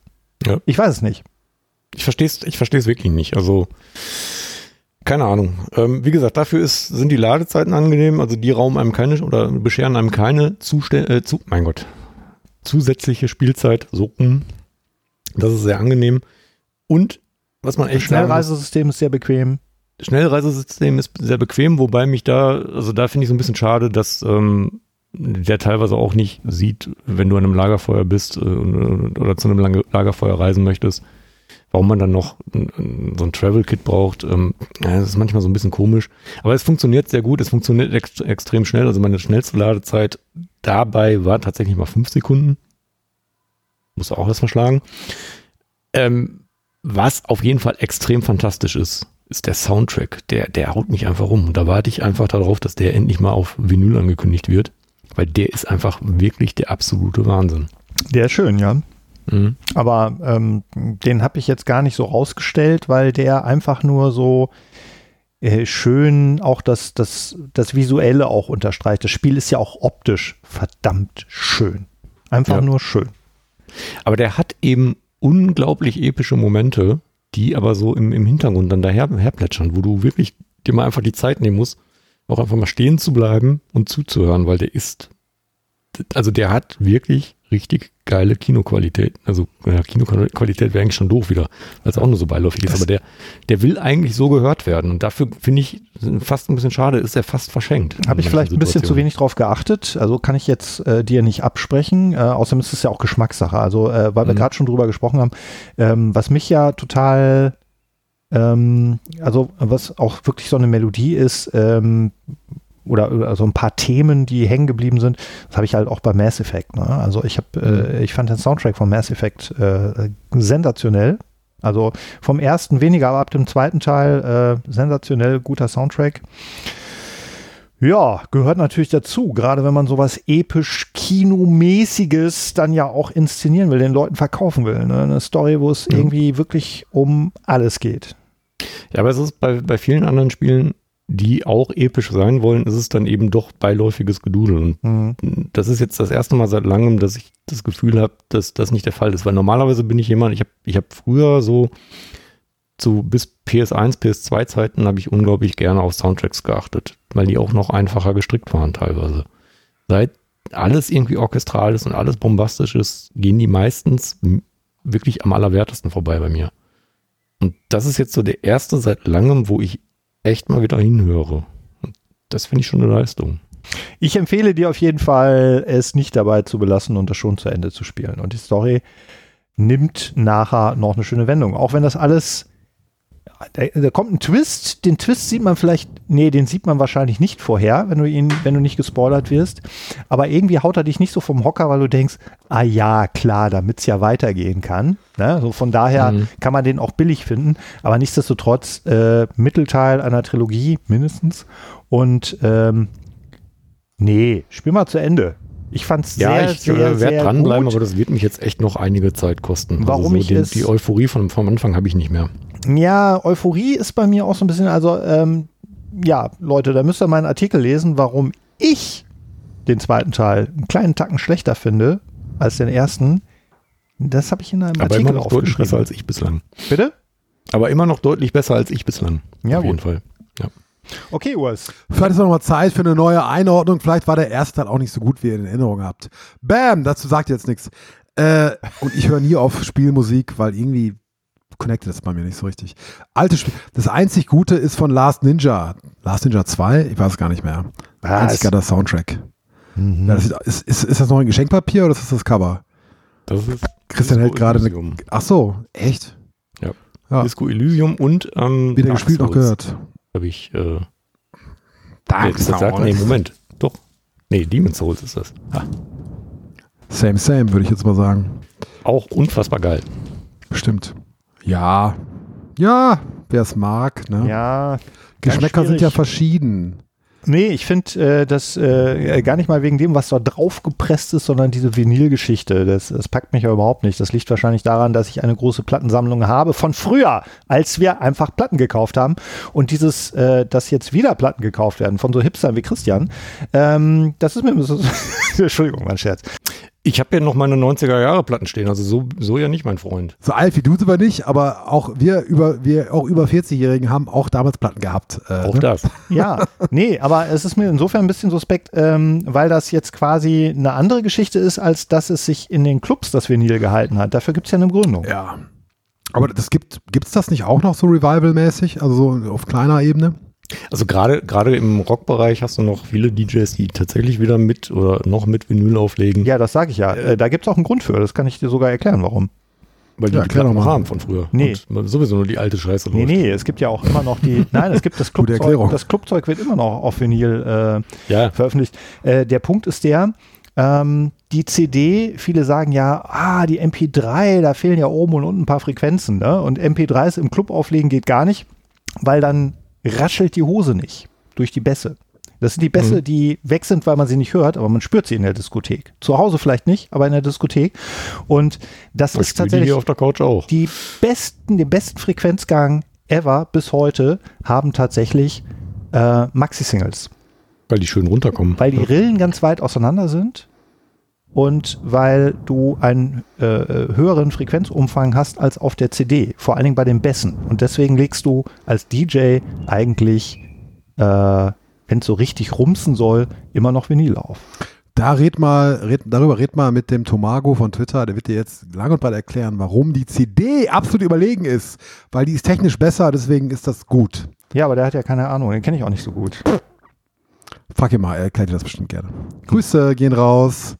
Ja. Ich weiß es nicht. ich verstehe es ich versteh's wirklich nicht. Also, keine Ahnung. Ähm, wie gesagt, dafür ist, sind die Ladezeiten angenehm, also die rauben einem keine oder bescheren einem keine Zuste äh, zu, mein Gott, zusätzliche Spielzeit, so rum. Das ist sehr angenehm. Und was man echt muss, Schnellreisesystem ist sehr bequem. Schnellreisesystem ist sehr bequem, wobei mich da, also da finde ich so ein bisschen schade, dass ähm, der teilweise auch nicht sieht, wenn du an einem Lagerfeuer bist äh, oder zu einem Lagerfeuer reisen möchtest, warum man dann noch so ein Travel-Kit braucht. Ähm, das ist manchmal so ein bisschen komisch. Aber es funktioniert sehr gut, es funktioniert ex extrem schnell. Also meine schnellste Ladezeit dabei war tatsächlich mal fünf Sekunden. Muss auch erstmal schlagen. Ähm, was auf jeden Fall extrem fantastisch ist, ist der Soundtrack. Der, der haut mich einfach um. Und da warte ich einfach darauf, dass der endlich mal auf Vinyl angekündigt wird. Weil der ist einfach wirklich der absolute Wahnsinn. Der ist schön, ja. Mhm. Aber ähm, den habe ich jetzt gar nicht so rausgestellt, weil der einfach nur so äh, schön auch das, das, das Visuelle auch unterstreicht. Das Spiel ist ja auch optisch verdammt schön. Einfach Ja. nur schön. Aber der hat eben unglaublich epische Momente, die aber so im, im Hintergrund dann daher herplätschern, wo du wirklich dir mal einfach die Zeit nehmen musst, auch einfach mal stehen zu bleiben und zuzuhören, weil der ist, also der hat wirklich richtig geile Kinoqualität. Also ja, Kinoqualität wäre eigentlich schon doof wieder, weil es auch nur so beiläufig ist. Das- Aber der, der will eigentlich so gehört werden. Und dafür finde ich fast ein bisschen schade, ist er fast verschenkt. Habe ich vielleicht ein bisschen zu wenig drauf geachtet. Also kann ich jetzt äh, dir nicht absprechen. Äh, außerdem ist es ja auch Geschmackssache. Also äh, weil wir Mhm. gerade schon drüber gesprochen haben, ähm, was mich ja total, ähm, also was auch wirklich so eine Melodie ist, ähm, oder, oder so ein paar Themen, die hängen geblieben sind, das habe ich halt auch bei Mass Effect. Ne? Also ich habe, äh, ich fand den Soundtrack von Mass Effect äh, sensationell. Also vom ersten weniger, aber ab dem zweiten Teil äh, sensationell guter Soundtrack. Ja, gehört natürlich dazu, gerade wenn man sowas episch Kinomäßiges dann ja auch inszenieren will, den Leuten verkaufen will. Ne? Eine Story, wo es Ja. irgendwie wirklich um alles geht. Ja, aber es ist bei, bei vielen anderen Spielen, die auch episch sein wollen, ist es dann eben doch beiläufiges Gedudel. Und Mhm. das ist jetzt das erste Mal seit langem, dass ich das Gefühl habe, dass das nicht der Fall ist. Weil normalerweise bin ich jemand, ich habe ich hab früher so zu bis PS1, PS2 Zeiten habe ich unglaublich gerne auf Soundtracks geachtet, weil die auch noch einfacher gestrickt waren teilweise. Seit alles irgendwie orchestral ist und alles bombastisch ist, gehen die meistens wirklich am allerwertesten vorbei bei mir. Und das ist jetzt so der erste seit langem, wo ich echt mal wieder hinhöre. Und das finde ich schon eine Leistung. Ich empfehle dir auf jeden Fall, es nicht dabei zu belassen und das schon zu Ende zu spielen. Und die Story nimmt nachher noch eine schöne Wendung. Auch wenn das alles, da, da kommt ein Twist, den Twist sieht man vielleicht, nee, den sieht man wahrscheinlich nicht vorher, wenn du ihn, wenn du nicht gespoilert wirst. Aber irgendwie haut er dich nicht so vom Hocker, weil du denkst, ah ja, klar, damit es ja weitergehen kann. Ne? So von daher Mhm. kann man den auch billig finden. Aber nichtsdestotrotz äh, Mittelteil einer Trilogie mindestens. Und ähm, Nee, spiel mal zu Ende. Ich fand es Ja, sehr, ich sehr, äh, sehr werde dranbleiben, gut. aber das wird mich jetzt echt noch einige Zeit kosten. Warum also ich so den, es- Die Euphorie von, vom Anfang habe ich nicht mehr. Ja, Euphorie ist bei mir auch so ein bisschen, also ähm, ja, Leute, da müsst ihr meinen Artikel lesen, warum ich den zweiten Teil einen kleinen Tacken schlechter finde als den ersten. Das habe ich in einem Aber Artikel immer noch deutlich besser als ich bislang. Bitte? Aber immer noch deutlich besser als ich bislang. Ja, Auf jeden gut. Fall. Okay, Urs. Vielleicht ist noch mal Zeit für eine neue Einordnung. Vielleicht war der erste Teil auch nicht so gut, wie ihr in Erinnerung habt. Bam, dazu sagt ihr jetzt nichts. Äh, und ich höre nie auf Spielmusik, weil irgendwie connectet das bei mir nicht so richtig. Alte Spiel. Das einzig Gute ist von Last Ninja. Last Ninja 2? Ich weiß gar nicht mehr. Was? Einzig geiler Soundtrack. Mhm. Ja, das ist, ist, ist, ist das noch ein Geschenkpapier oder ist das das Cover? Das ist Christian hält gerade eine. Ach so, echt? Ja. Ja. Disco Elysium und ähm, Wieder Dark gespielt, noch Souls gehört. Habe ich. Äh, Dark jetzt gesagt, nee, Moment. Doch. Nee, Demon's Souls ist das. Ah, Same, same, würde ich jetzt mal sagen. auch unfassbar geil. Stimmt. Ja. Ja, wer es mag. Ne? Ja. Geschmäcker sind ja verschieden. Nee, ich finde äh, das äh, gar nicht mal wegen dem, was da draufgepresst ist, sondern diese Vinylgeschichte. Das, das packt mich ja überhaupt nicht. Das liegt wahrscheinlich daran, dass ich eine große Plattensammlung habe von früher, als wir einfach Platten gekauft haben. Und dieses, äh, dass jetzt wieder Platten gekauft werden von so Hipstern wie Christian, ähm, das ist mir ein bisschen. Entschuldigung, mein Scherz. Ich habe ja noch meine 90er Jahre Platten stehen, also so, so ja nicht, mein Freund. So alt wie du sind wir nicht, aber auch wir über, wir auch über 40-Jährigen haben auch damals Platten gehabt. Äh, Auch ne? das. Ja, nee, aber es ist mir insofern ein bisschen suspekt, ähm, weil das jetzt quasi eine andere Geschichte ist, als dass es sich in den Clubs das Vinyl gehalten hat. Dafür gibt es ja eine Begründung. Ja. Aber das gibt es das nicht auch noch so Revival-mäßig, also so auf kleiner Ebene? Also gerade gerade im Rockbereich hast du noch viele DJs, die tatsächlich wieder mit oder noch mit Vinyl auflegen, Ja, das sage ich ja. Äh, da gibt es auch einen Grund für. Das kann ich dir sogar erklären, warum. weil die Ja, die Platten noch mal. haben von früher. Nee. Und sowieso nur die alte Scheiße Nee, läuft. nee, es gibt ja auch immer noch die. Nein, es gibt das Clubzeug. Erklärung. Das Clubzeug wird immer noch auf Vinyl äh, Ja, veröffentlicht. Äh, der Punkt ist der, ähm, die CD, viele sagen ja, ah, die MP3, da fehlen ja oben und unten ein paar Frequenzen. Ne? Und MP3s im Club auflegen geht gar nicht, weil dann raschelt die Hose nicht durch die Bässe. Das sind die Bässe, Mhm. die weg sind, weil man sie nicht hört, aber man spürt sie in der Diskothek. Zu Hause vielleicht nicht, aber in der Diskothek. Und das das ist die tatsächlich hier auf der Couch auch. die besten, den besten Frequenzgang ever bis heute haben tatsächlich äh, Maxi-Singles, Weil die schön runterkommen. weil die Rillen ganz weit auseinander sind und weil du einen äh, äh, höheren Frequenzumfang hast als auf der CD, vor allen Dingen bei den Bässen. Und deswegen legst du als DJ eigentlich, äh, wenn es so richtig rumsen soll, immer noch Vinyl auf. Da red mal, red, darüber red mal mit dem Tomago von Twitter, der wird dir jetzt lang und breit erklären, warum die CD absolut überlegen ist. Weil die ist technisch besser, deswegen ist das gut. Ja, aber der hat ja keine Ahnung, den kenne ich auch nicht so gut. Fuck ihn mal, er erklärt dir das bestimmt gerne. Grüße gehen raus.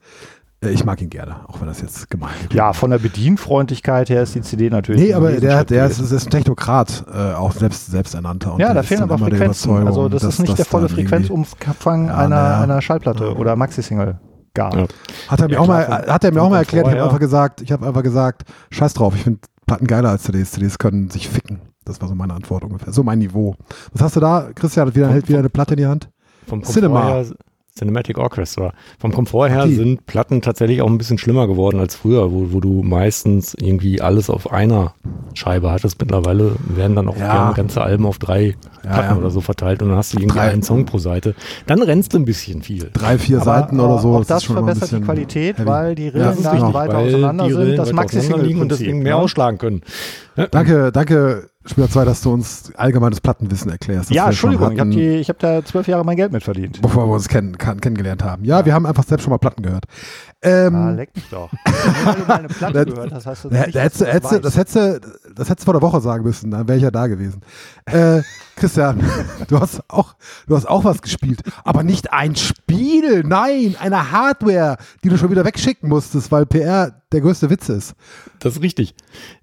Äh, Ich mag ihn gerne, auch wenn das jetzt gemein ist. Ja, von der Bedienfreundlichkeit her ist die CD natürlich. Nee, aber der, Riesenschritt der ist, ist ein Technokrat, äh, auch selbst, selbsternannter. Und Ja, da fehlen aber Frequenzen. Also das dass ist nicht der volle Frequenzumfang Ja, einer, naja. einer Schallplatte Ja. oder Maxi-Single gab. Ja. Hat er mir Ja, auch mal, vom- hat er mir vom auch mal erklärt, ich habe einfach gesagt, ich habe einfach gesagt, scheiß drauf, ich finde Platten geiler als CDs. CDs können sich ficken. Das war so meine Antwort ungefähr. So mein Niveau. Was hast du da? Christian hat wieder, Vom- hält wieder eine Platte in die Hand. Vom Komfort Cinema. her, Cinematic Orchestra. Vom Komfort her Die. sind Platten tatsächlich auch ein bisschen schlimmer geworden als früher, wo, wo du meistens irgendwie alles auf einer Scheibe hattest. Mittlerweile werden dann auch Ja. gerne ganze Alben auf drei Ja, Platten ja. oder so verteilt und dann hast du irgendwie Drei. einen Song pro Seite. Dann rennst du ein bisschen viel. Drei, vier Aber, Seiten oder so. Auch das ein verbessert die Qualität, heavy. weil die Ja, Rillen das ist dann weiter weil auseinander sind. Das auseinander liegen und deswegen mehr ne? ausschlagen können. Danke, danke, Spieler 2, dass du uns allgemeines Plattenwissen erklärst. Ja, Entschuldigung, ich habe hab da zwölf Jahre mein Geld mit verdient. Bevor wir uns kennen, kann, kennengelernt haben. Ja, wir haben einfach selbst schon mal Platten gehört. Ähm, Ah, leck mich doch. Wenn du mal eine Platte gehört hast, hast du Da, nicht, da hättest, hättest, das, hättest, du- das hättest du vor der Woche sagen müssen, dann wäre ich ja da gewesen. Äh, Christian, du hast, auch, du hast auch was gespielt, aber nicht ein Spiel, nein, eine Hardware, die du schon wieder wegschicken musstest, weil PR der größte Witz ist. Das ist richtig.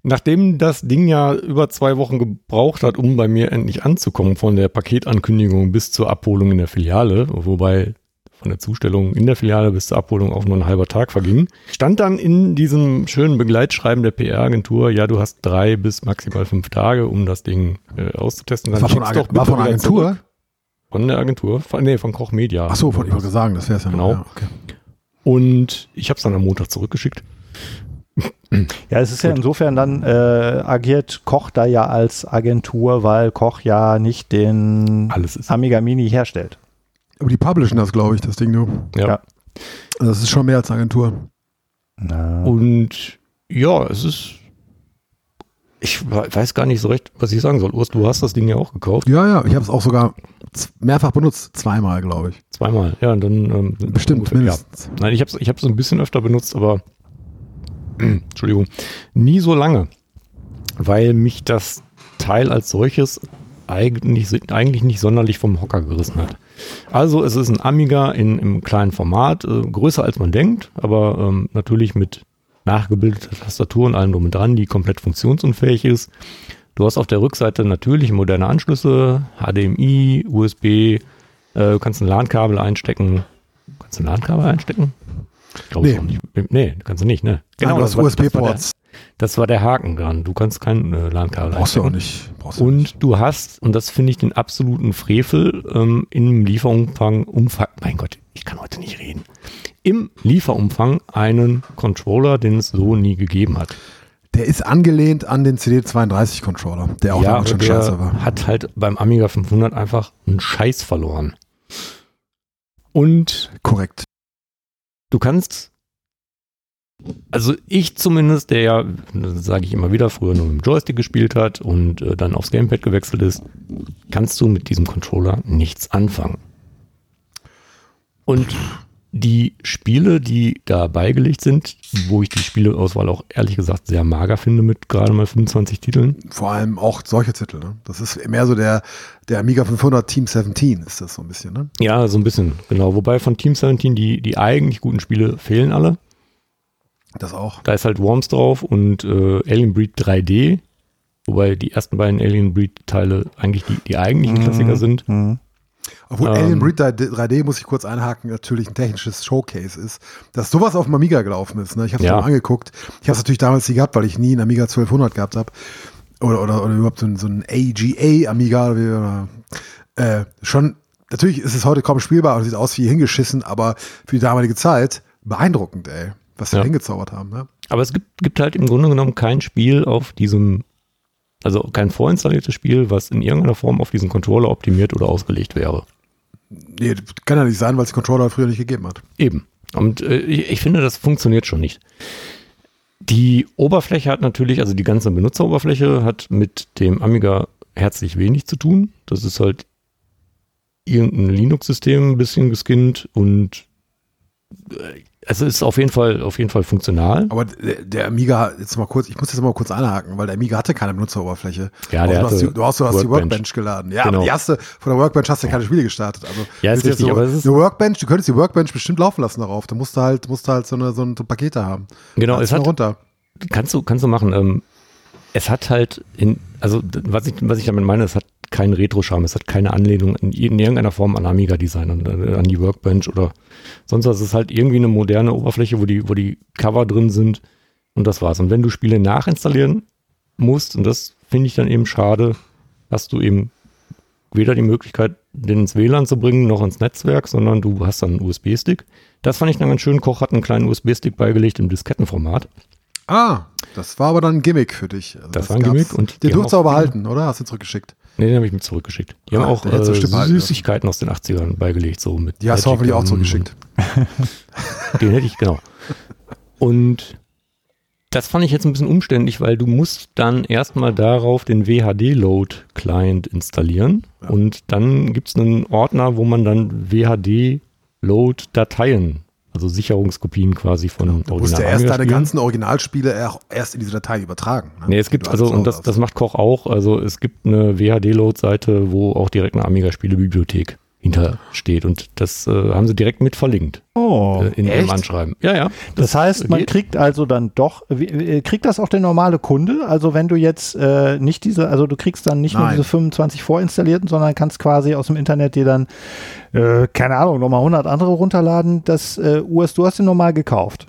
Nachdem das Ding ja über zwei Wochen gebraucht hat, um bei mir endlich anzukommen, von der Paketankündigung bis zur Abholung in der Filiale, wobei von der Zustellung in der Filiale bis zur Abholung auch nur ein halber Tag verging, stand dann in diesem schönen Begleitschreiben der PR-Agentur, ja, du hast drei bis maximal fünf Tage, um das Ding äh, auszutesten. Dann war von, Ag doch war von Agentur? zurück. Von der Agentur, von, nee, von Koch Media. Ach so, von, ich wollte sagen, das wäre es ja. Genau. Ja, okay. Und ich habe es dann am Montag zurückgeschickt. Ja, es ist ja insofern dann äh, agiert Koch da ja als Agentur, weil Koch ja nicht den. Amiga Mini herstellt. Aber die publishen das, glaube ich, das Ding nur. Ja. Ja. Also das ist schon mehr als Agentur. Na, Und ja, es ist. Ich we- weiß gar nicht so recht, was ich sagen soll. Urs, du hast das Ding ja auch gekauft. Ja, ja, ich habe es auch sogar mehrfach benutzt, zweimal, glaube ich. Zweimal. Ja, und dann. Ähm, Bestimmt, ungefähr- ja. mindestens. Nein, ich habe es ich hab's ein bisschen öfter benutzt, aber Entschuldigung, nie so lange, weil mich das Teil als solches eigentlich, eigentlich nicht sonderlich vom Hocker gerissen hat. Also es ist ein Amiga in, im kleinen Format, äh, größer als man denkt, aber ähm, natürlich mit nachgebildeter Tastatur und allem drum und dran, die komplett funktionsunfähig ist. Du hast auf der Rückseite natürlich moderne Anschlüsse, HDMI, USB, äh, du kannst ein LAN-Kabel einstecken. Kannst du ein LAN-Kabel einstecken? Ich glaube Nee. auch nicht. Nee, kannst du nicht, ne? Genau, du das der- USB-Ports. Das war der Haken dran. Du kannst kein äh, LAN-Kabel Brauchst du auch nicht. Brauchst auch nicht. Und du hast, und das finde ich den absoluten Frevel, ähm, im Lieferumfang, Umfang, mein Gott, ich kann heute nicht reden, im Lieferumfang einen Controller, den es so nie gegeben hat. Der ist angelehnt an den CD32-Controller, der auch ja, schon aber scheiße der war. hat halt beim Amiga 500 einfach einen Scheiß verloren. Und Korrekt. Du kannst, also ich zumindest, der ja, sage ich immer wieder, früher nur mit dem Joystick gespielt hat und äh, dann aufs Gamepad gewechselt ist, kannst du mit diesem Controller nichts anfangen. Und die Spiele, die da beigelegt sind, wo ich die Spieleauswahl auch ehrlich gesagt sehr mager finde mit gerade mal 25 Titeln, Vor allem auch solche Titel. Ne? Das ist mehr so der, der Amiga 500 Team 17 ist das so ein bisschen. Ne? Ja, so ein bisschen, genau. Wobei von Team 17 die, die eigentlich guten Spiele fehlen alle. Das auch. Da ist halt Worms drauf und äh, Alien Breed 3D. Wobei die ersten beiden Alien Breed Teile eigentlich die, die eigentlichen Klassiker sind. Mhm. Obwohl Ähm. Alien Breed 3D, 3D, muss ich kurz einhaken, natürlich ein technisches Showcase ist. Dass sowas auf dem Amiga gelaufen ist. Ne? Ich habe es Ja. mir mal angeguckt. Ich habe es natürlich damals nie gehabt, weil ich nie einen Amiga 1200 gehabt habe. Oder, oder, oder überhaupt so ein, so ein AGA Amiga. Oder, äh, schon, natürlich ist es heute kaum spielbar und sieht aus wie hingeschissen, aber für die damalige Zeit beeindruckend, ey. Was sie Ja. da hingezaubert haben. Ne? Aber es gibt, gibt halt im Grunde genommen kein Spiel auf diesem, also kein vorinstalliertes Spiel, was in irgendeiner Form auf diesen Controller optimiert oder ausgelegt wäre. Nee, kann ja nicht sein, weil es Controller früher nicht gegeben hat. Eben. Und äh, ich, ich finde, das funktioniert schon nicht. Die Oberfläche hat natürlich, also die ganze Benutzeroberfläche hat mit dem Amiga herzlich wenig zu tun. Das ist halt irgendein Linux-System ein bisschen geskinnt und äh, es ist auf jeden Fall, auf jeden Fall funktional. Aber der, der Amiga, jetzt mal kurz, ich muss jetzt mal kurz einhaken, weil der Amiga hatte keine Benutzeroberfläche. Ja, der du, hast hatte du hast, du hast die Workbench. Geladen. Ja, Genau. aber die erste, von der Workbench hast du ja keine Spiele gestartet. Also, Ja, ist richtig, so, aber es ist- eine Workbench, du könntest die Workbench bestimmt laufen lassen darauf. Da musst du halt, musst du halt so eine, so eine Pakete haben. Genau, es hat, runter. Kannst du, kannst du machen. Ähm, es hat halt in, also was ich, was ich damit meine, es hat keinen Retro-Charme, es hat keine Anlehnung in, in irgendeiner Form an Amiga-Design und äh, an die Workbench oder sonst was. Es ist halt irgendwie eine moderne Oberfläche, wo die, wo die Cover drin sind und das war's. Und wenn du Spiele nachinstallieren musst, und das finde ich dann eben schade, hast du eben weder die Möglichkeit, den ins WLAN zu bringen, noch ins Netzwerk, sondern du hast dann einen USB-Stick. Das fand ich dann ganz schön. Koch hat einen kleinen USB-Stick beigelegt im Diskettenformat. Ah, das war aber dann ein Gimmick für dich. Also Das war ein Gimmick und den durfst du aber behalten, oder? Hast du zurückgeschickt? Nee, den habe ich mir zurückgeschickt. Die haben Ah, auch äh. Süßigkeiten aus den 80ern beigelegt, so mit. Die hast du hoffentlich auch zurückgeschickt. Den hätte ich, genau. Und das fand ich jetzt ein bisschen umständlich, weil du musst dann erstmal darauf den WHD-Load-Client installieren Ja. und dann gibt es einen Ordner, wo man dann WHD-Load-Dateien, also Sicherungskopien quasi von Du musst ja erst deine ganzen Originalspiele erst in diese Datei übertragen. Ne? Nee, es gibt, also, und das, das macht Koch auch, also es gibt eine WHD-Load-Seite, wo auch direkt eine Amiga-Spiele-Bibliothek hintersteht und das äh, haben sie direkt mit verlinkt Oh. äh, in echt? ihrem Anschreiben. Ja, ja. Das heißt, man geht. kriegt also dann doch, wie- äh, kriegt das auch der normale Kunde? Also wenn du jetzt äh, nicht diese, also du kriegst dann nicht nur Nein. diese 25 vorinstallierten, sondern kannst quasi aus dem Internet dir dann, äh, keine Ahnung, nochmal 100 andere runterladen. Das äh, US, du hast den normal gekauft.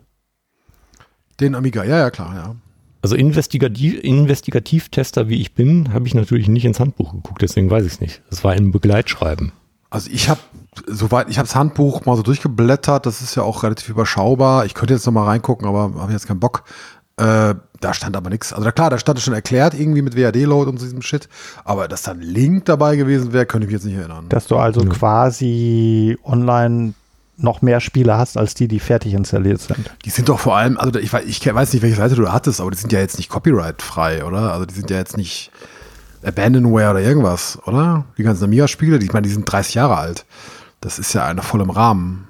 Den Amiga, ja, ja, klar, ja. Also investigativ, Investigativtester, wie ich bin, habe ich natürlich nicht ins Handbuch geguckt, deswegen weiß ich es nicht. Das war im Begleitschreiben. Also ich habe soweit, ich habe das Handbuch mal so durchgeblättert, das ist ja auch relativ überschaubar. Ich könnte jetzt noch mal reingucken, aber habe jetzt keinen Bock. Äh, da stand aber nichts. Also da, klar, da stand es schon erklärt, irgendwie mit WAD-Load und so diesem Shit. Aber dass da ein Link dabei gewesen wäre, könnte ich mich jetzt nicht erinnern. Dass du also quasi online noch mehr Spiele hast, als die, die fertig installiert sind. Die sind doch vor allem, also ich, weiß- ich weiß nicht, welche Seite du hattest, aber die sind ja jetzt nicht copyright-frei, oder? Also die sind ja jetzt nicht Abandonware oder irgendwas, oder? Die ganzen Amiga-Spiele, die- ich meine, die sind 30 Jahre alt. Das ist ja eine voll im Rahmen.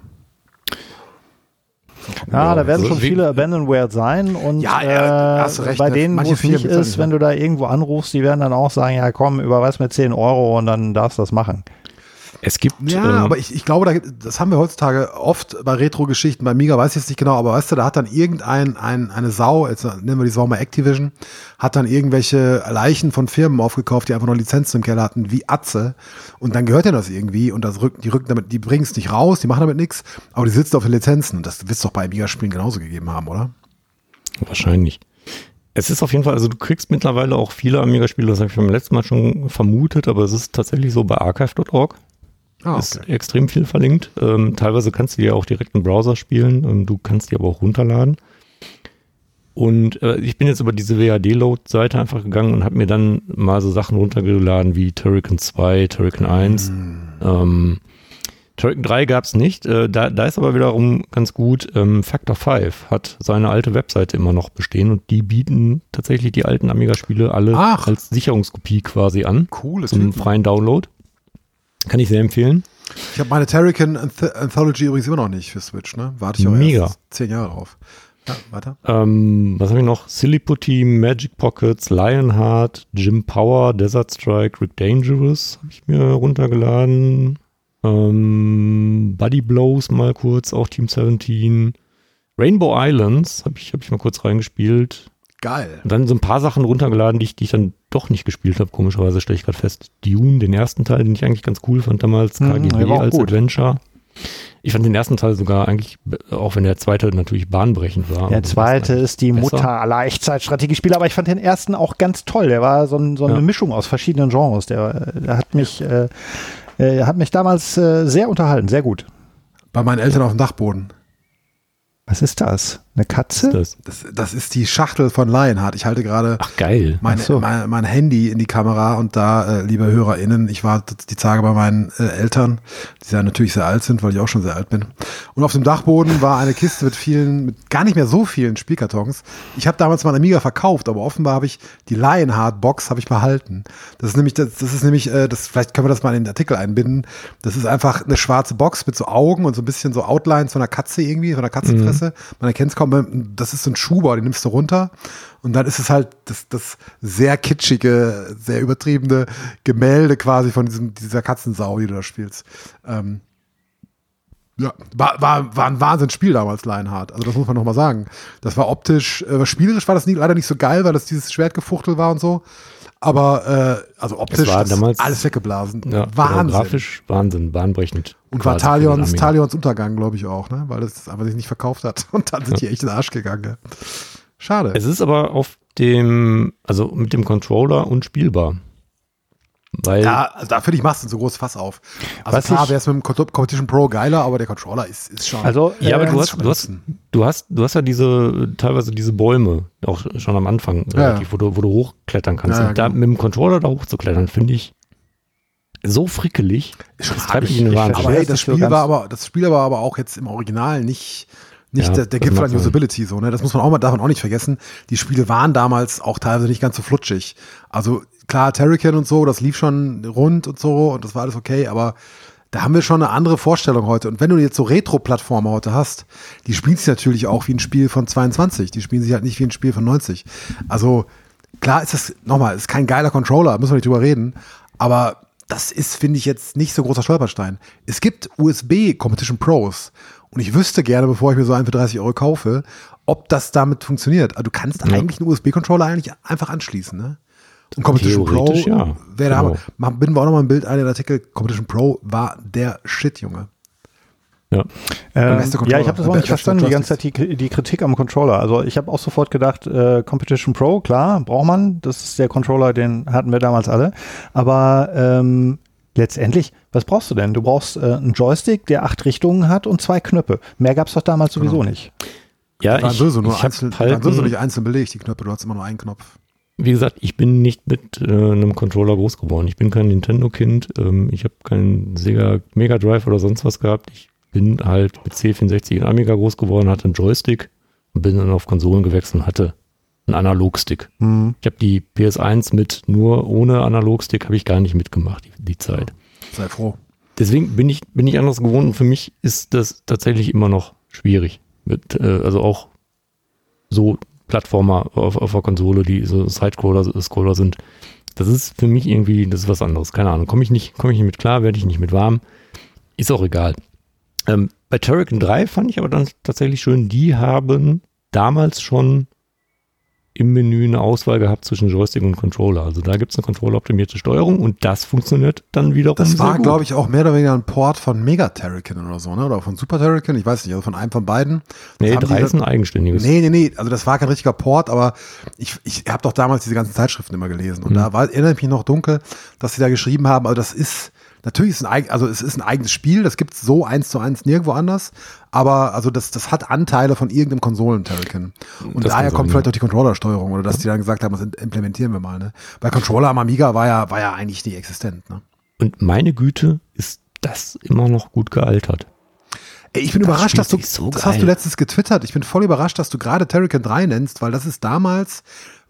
Ja, da werden so schon wie- viele Abandonware sein und Ja, ja, äh, recht, bei ne? denen, wo es nicht ist, wenn ne? du da irgendwo anrufst, die werden dann auch sagen, ja komm, überweis mir 10 Euro und dann darfst du das machen. Es gibt. Ja, ähm, aber ich, ich glaube, da, das haben wir heutzutage oft bei Retro-Geschichten. Bei Miga weiß ich jetzt nicht genau, aber weißt du, da hat dann irgendein ein, eine Sau, jetzt nennen wir die Sau mal Activision, hat dann irgendwelche Leichen von Firmen aufgekauft, die einfach noch Lizenzen im Keller hatten, wie Atze. Und dann gehört ja das irgendwie und das rücken, die rücken damit, die bringen es nicht raus, die machen damit nichts, aber die sitzen auf den Lizenzen. Und das wird es doch bei Amiga-Spielen genauso gegeben haben, oder? Wahrscheinlich. Es ist auf jeden Fall, also du kriegst mittlerweile auch viele Amiga-Spiele, das habe ich beim letzten Mal schon vermutet, aber es ist tatsächlich so bei archive.org. Ah, ist extrem viel verlinkt. Ähm, teilweise kannst du die ja auch direkt im Browser spielen. Ähm, du kannst die aber auch runterladen. Und äh, ich bin jetzt über diese WAD-Load-Seite einfach gegangen und habe mir dann mal so Sachen runtergeladen wie Turrican 2, Turrican 1. Ähm, Turrican 3 gab es nicht. Äh, da, da ist aber wiederum ganz gut. Ähm, Factor 5 hat seine alte Webseite immer noch bestehen und die bieten tatsächlich die alten Amiga-Spiele alle Ach. als Sicherungskopie quasi an Coole zum Typen. freien Download. Kann ich sehr empfehlen. Ich habe meine Terrican Anth Anthology übrigens immer noch nicht für Switch, ne? Warte ich auch Mega. erst zehn Jahre drauf. Ja, weiter. Ähm, was habe ich noch? Silly Putty, Magic Pockets, Lionheart, Jim Power, Desert Strike, Rick Dangerous habe ich mir runtergeladen. Ähm, Buddy Blows mal kurz, auch Team 17. Rainbow Islands habe ich, hab ich mal kurz reingespielt. Geil. Und dann so ein paar Sachen runtergeladen, die ich, die ich dann doch nicht gespielt habe. Komischerweise stelle ich gerade fest. Dune, den ersten Teil, den ich eigentlich ganz cool fand damals. Mhm, KGB auch als gut. Adventure. Ich fand den ersten Teil sogar eigentlich, auch wenn der zweite natürlich bahnbrechend war. Der zweite ist die besser. Mutter aller Echtzeitstrategiespiele, aber ich fand den ersten auch ganz toll. Der war so, ein, so eine Ja. Mischung aus verschiedenen Genres. Der, der hat mich, äh, äh, hat mich damals äh, sehr unterhalten, sehr gut. Bei meinen Eltern auf dem Dachboden. Was ist das? Eine Katze? Das. Das, das ist die Schachtel von Lionheart. Ich halte gerade Ach geil. mein, Ach so. mein, mein Handy in die Kamera und da, äh, liebe HörerInnen, ich war die Tage bei meinen äh, Eltern, die ja natürlich sehr alt sind, weil ich auch schon sehr alt bin. Und auf dem Dachboden war eine Kiste mit vielen, mit gar nicht mehr so vielen Spielkartons. Ich habe damals mal Amiga verkauft, aber offenbar habe ich die Lionheart-Box habe ich behalten. Das ist nämlich, das, das ist nämlich, äh, das, vielleicht können wir das mal in den Artikel einbinden. Das ist einfach eine schwarze Box mit so Augen und so ein bisschen so Outlines von einer Katze irgendwie, von einer Katzenfresse. Man erkennt es kaum, das ist so ein Schuhbau, den nimmst du runter. Und dann ist es halt das, das sehr kitschige, sehr übertriebene Gemälde quasi von diesem, dieser Katzensau, die du da spielst. Ähm, ja, war, war, war ein Wahnsinnsspiel damals, Lionheart. Also das muss man nochmal sagen. Das war optisch, äh, spielerisch war das nie, leider nicht so geil, weil das dieses Schwertgefuchtel war und so. Aber äh, also optisch damals- alles weggeblasen. Ja, Wahnsinn. Grafisch Wahnsinn, bahnbrechend. Und war Talions. Talions Untergang, glaube ich auch, ne? Weil das einfach sich nicht verkauft hat. Und dann sind die echt in den Arsch gegangen. ja. Schade. Es ist aber auf dem, also mit dem Controller unspielbar. Weil Ja, also da finde ich, machst du ein so großes Fass auf. Also klar wäre es mit dem Com- Competition Pro geiler, aber der Controller ist, ist schon. Also, Ja, aber äh, du hast, du hast, du hast, du hast ja diese, teilweise diese Bäume, auch schon am Anfang, Ja, relativ, Wo, du, wo du hochklettern kannst. Ja, ja, da genau. mit dem Controller da hochzuklettern, finde ich so frickelig. Ist schon das treibt mich in den Ich Wahnsinn. aber hey, das Spiel war aber, das Spiel war aber auch jetzt im Original nicht, nicht Ja, der, der Gipfel an. Usability, so, ne? Das muss man auch mal, darf man auch nicht vergessen. Die Spiele waren damals auch teilweise nicht ganz so flutschig. Also, klar, Terrican und so, das lief schon rund und so und das war alles okay, aber da haben wir schon eine andere Vorstellung heute. Und wenn du jetzt so Retro-Plattformen heute hast, die spielen sich natürlich auch wie ein Spiel von 22. Die spielen sich halt nicht wie ein Spiel von 90. Also, klar ist das, nochmal, ist kein geiler Controller, müssen wir nicht drüber reden, aber das ist, finde ich, jetzt nicht so großer Stolperstein. Es gibt USB Competition Pros und ich wüsste gerne, bevor ich mir so einen für 30 Euro kaufe, ob das damit funktioniert. Also du kannst eigentlich einen USB-Controller eigentlich einfach anschließen, ne? Und Competition Pro ja. wäre Genau. Hammer. Mach- Binden wir auch nochmal ein Bild ein, den Artikel. Competition Pro war der Shit, Junge. Ja. Ähm, beste ja, ich habe das auch nicht verstanden, die ganze. Zeit die, die Kritik am Controller. Also ich habe auch sofort gedacht, äh, Competition Pro, klar, braucht man. Das ist der Controller, den hatten wir damals alle. Aber ähm, letztendlich, was brauchst du denn? Du brauchst äh, einen Joystick, der acht Richtungen hat und zwei Knöpfe. Mehr gab es doch damals sowieso Genau. nicht. Ja, Die waren ich, sowieso nur ich einzeln, die halt waren sowieso nicht einzeln belegt, die Knöpfe, du hast immer nur einen Knopf. wie gesagt, ich bin nicht mit äh, einem Controller groß geworden. Ich bin kein Nintendo-Kind. Ähm, ich habe keinen Sega Mega Drive oder sonst was gehabt. Ich bin halt mit C64 und Amiga groß geworden, hatte einen Joystick und bin dann auf Konsolen gewechselt und hatte einen Analogstick. Hm. Ich habe die PS1 mit nur ohne Analogstick habe ich gar nicht mitgemacht, die, die Zeit. Sei froh. Deswegen bin ich, bin ich anders gewohnt und für mich ist das tatsächlich immer noch schwierig. Mit, äh, also auch so Plattformer auf, auf der Konsole, die so Sidescroller Scroller sind. Das ist für mich irgendwie, das ist was anderes. Keine Ahnung. Komme ich nicht, komme ich nicht mit klar, werde ich nicht mit warm. Ist auch egal. Ähm, bei Turrican 3 fand ich aber dann tatsächlich schön, die haben damals schon im Menü eine Auswahl gehabt zwischen Joystick und Controller. Also da gibt es eine controlleroptimierte Steuerung und das funktioniert dann wiederum Das war, glaube ich, auch mehr oder weniger ein Port von Mega Terrican oder so, ne? Oder von Super Terrican, ich weiß nicht, also von einem von beiden. Nee, haben die drei ist ein eigenständiges. Nee, nee, nee, also das war kein richtiger Port, aber ich, ich habe doch damals diese ganzen Zeitschriften immer gelesen und Mhm. da war, erinnere ich mich noch dunkel, dass sie da geschrieben haben, also das ist, natürlich ist ein, also es ist ein eigenes Spiel, das gibt's so eins zu eins nirgendwo anders, aber also das, das hat Anteile von irgendeinem Konsolen-Terrican. Und Das daher kommt vielleicht auch die Controllersteuerung oder dass die dann gesagt haben, das implementieren wir mal, ne? Bei Controller am Amiga war ja, war ja eigentlich nicht existent, ne? Und meine Güte, ist das immer noch gut gealtert. Ey, ich bin Das überrascht, dass du, so das geil. hast du letztens getwittert. Ich bin voll überrascht, dass du gerade Terrican 3 nennst, weil das ist damals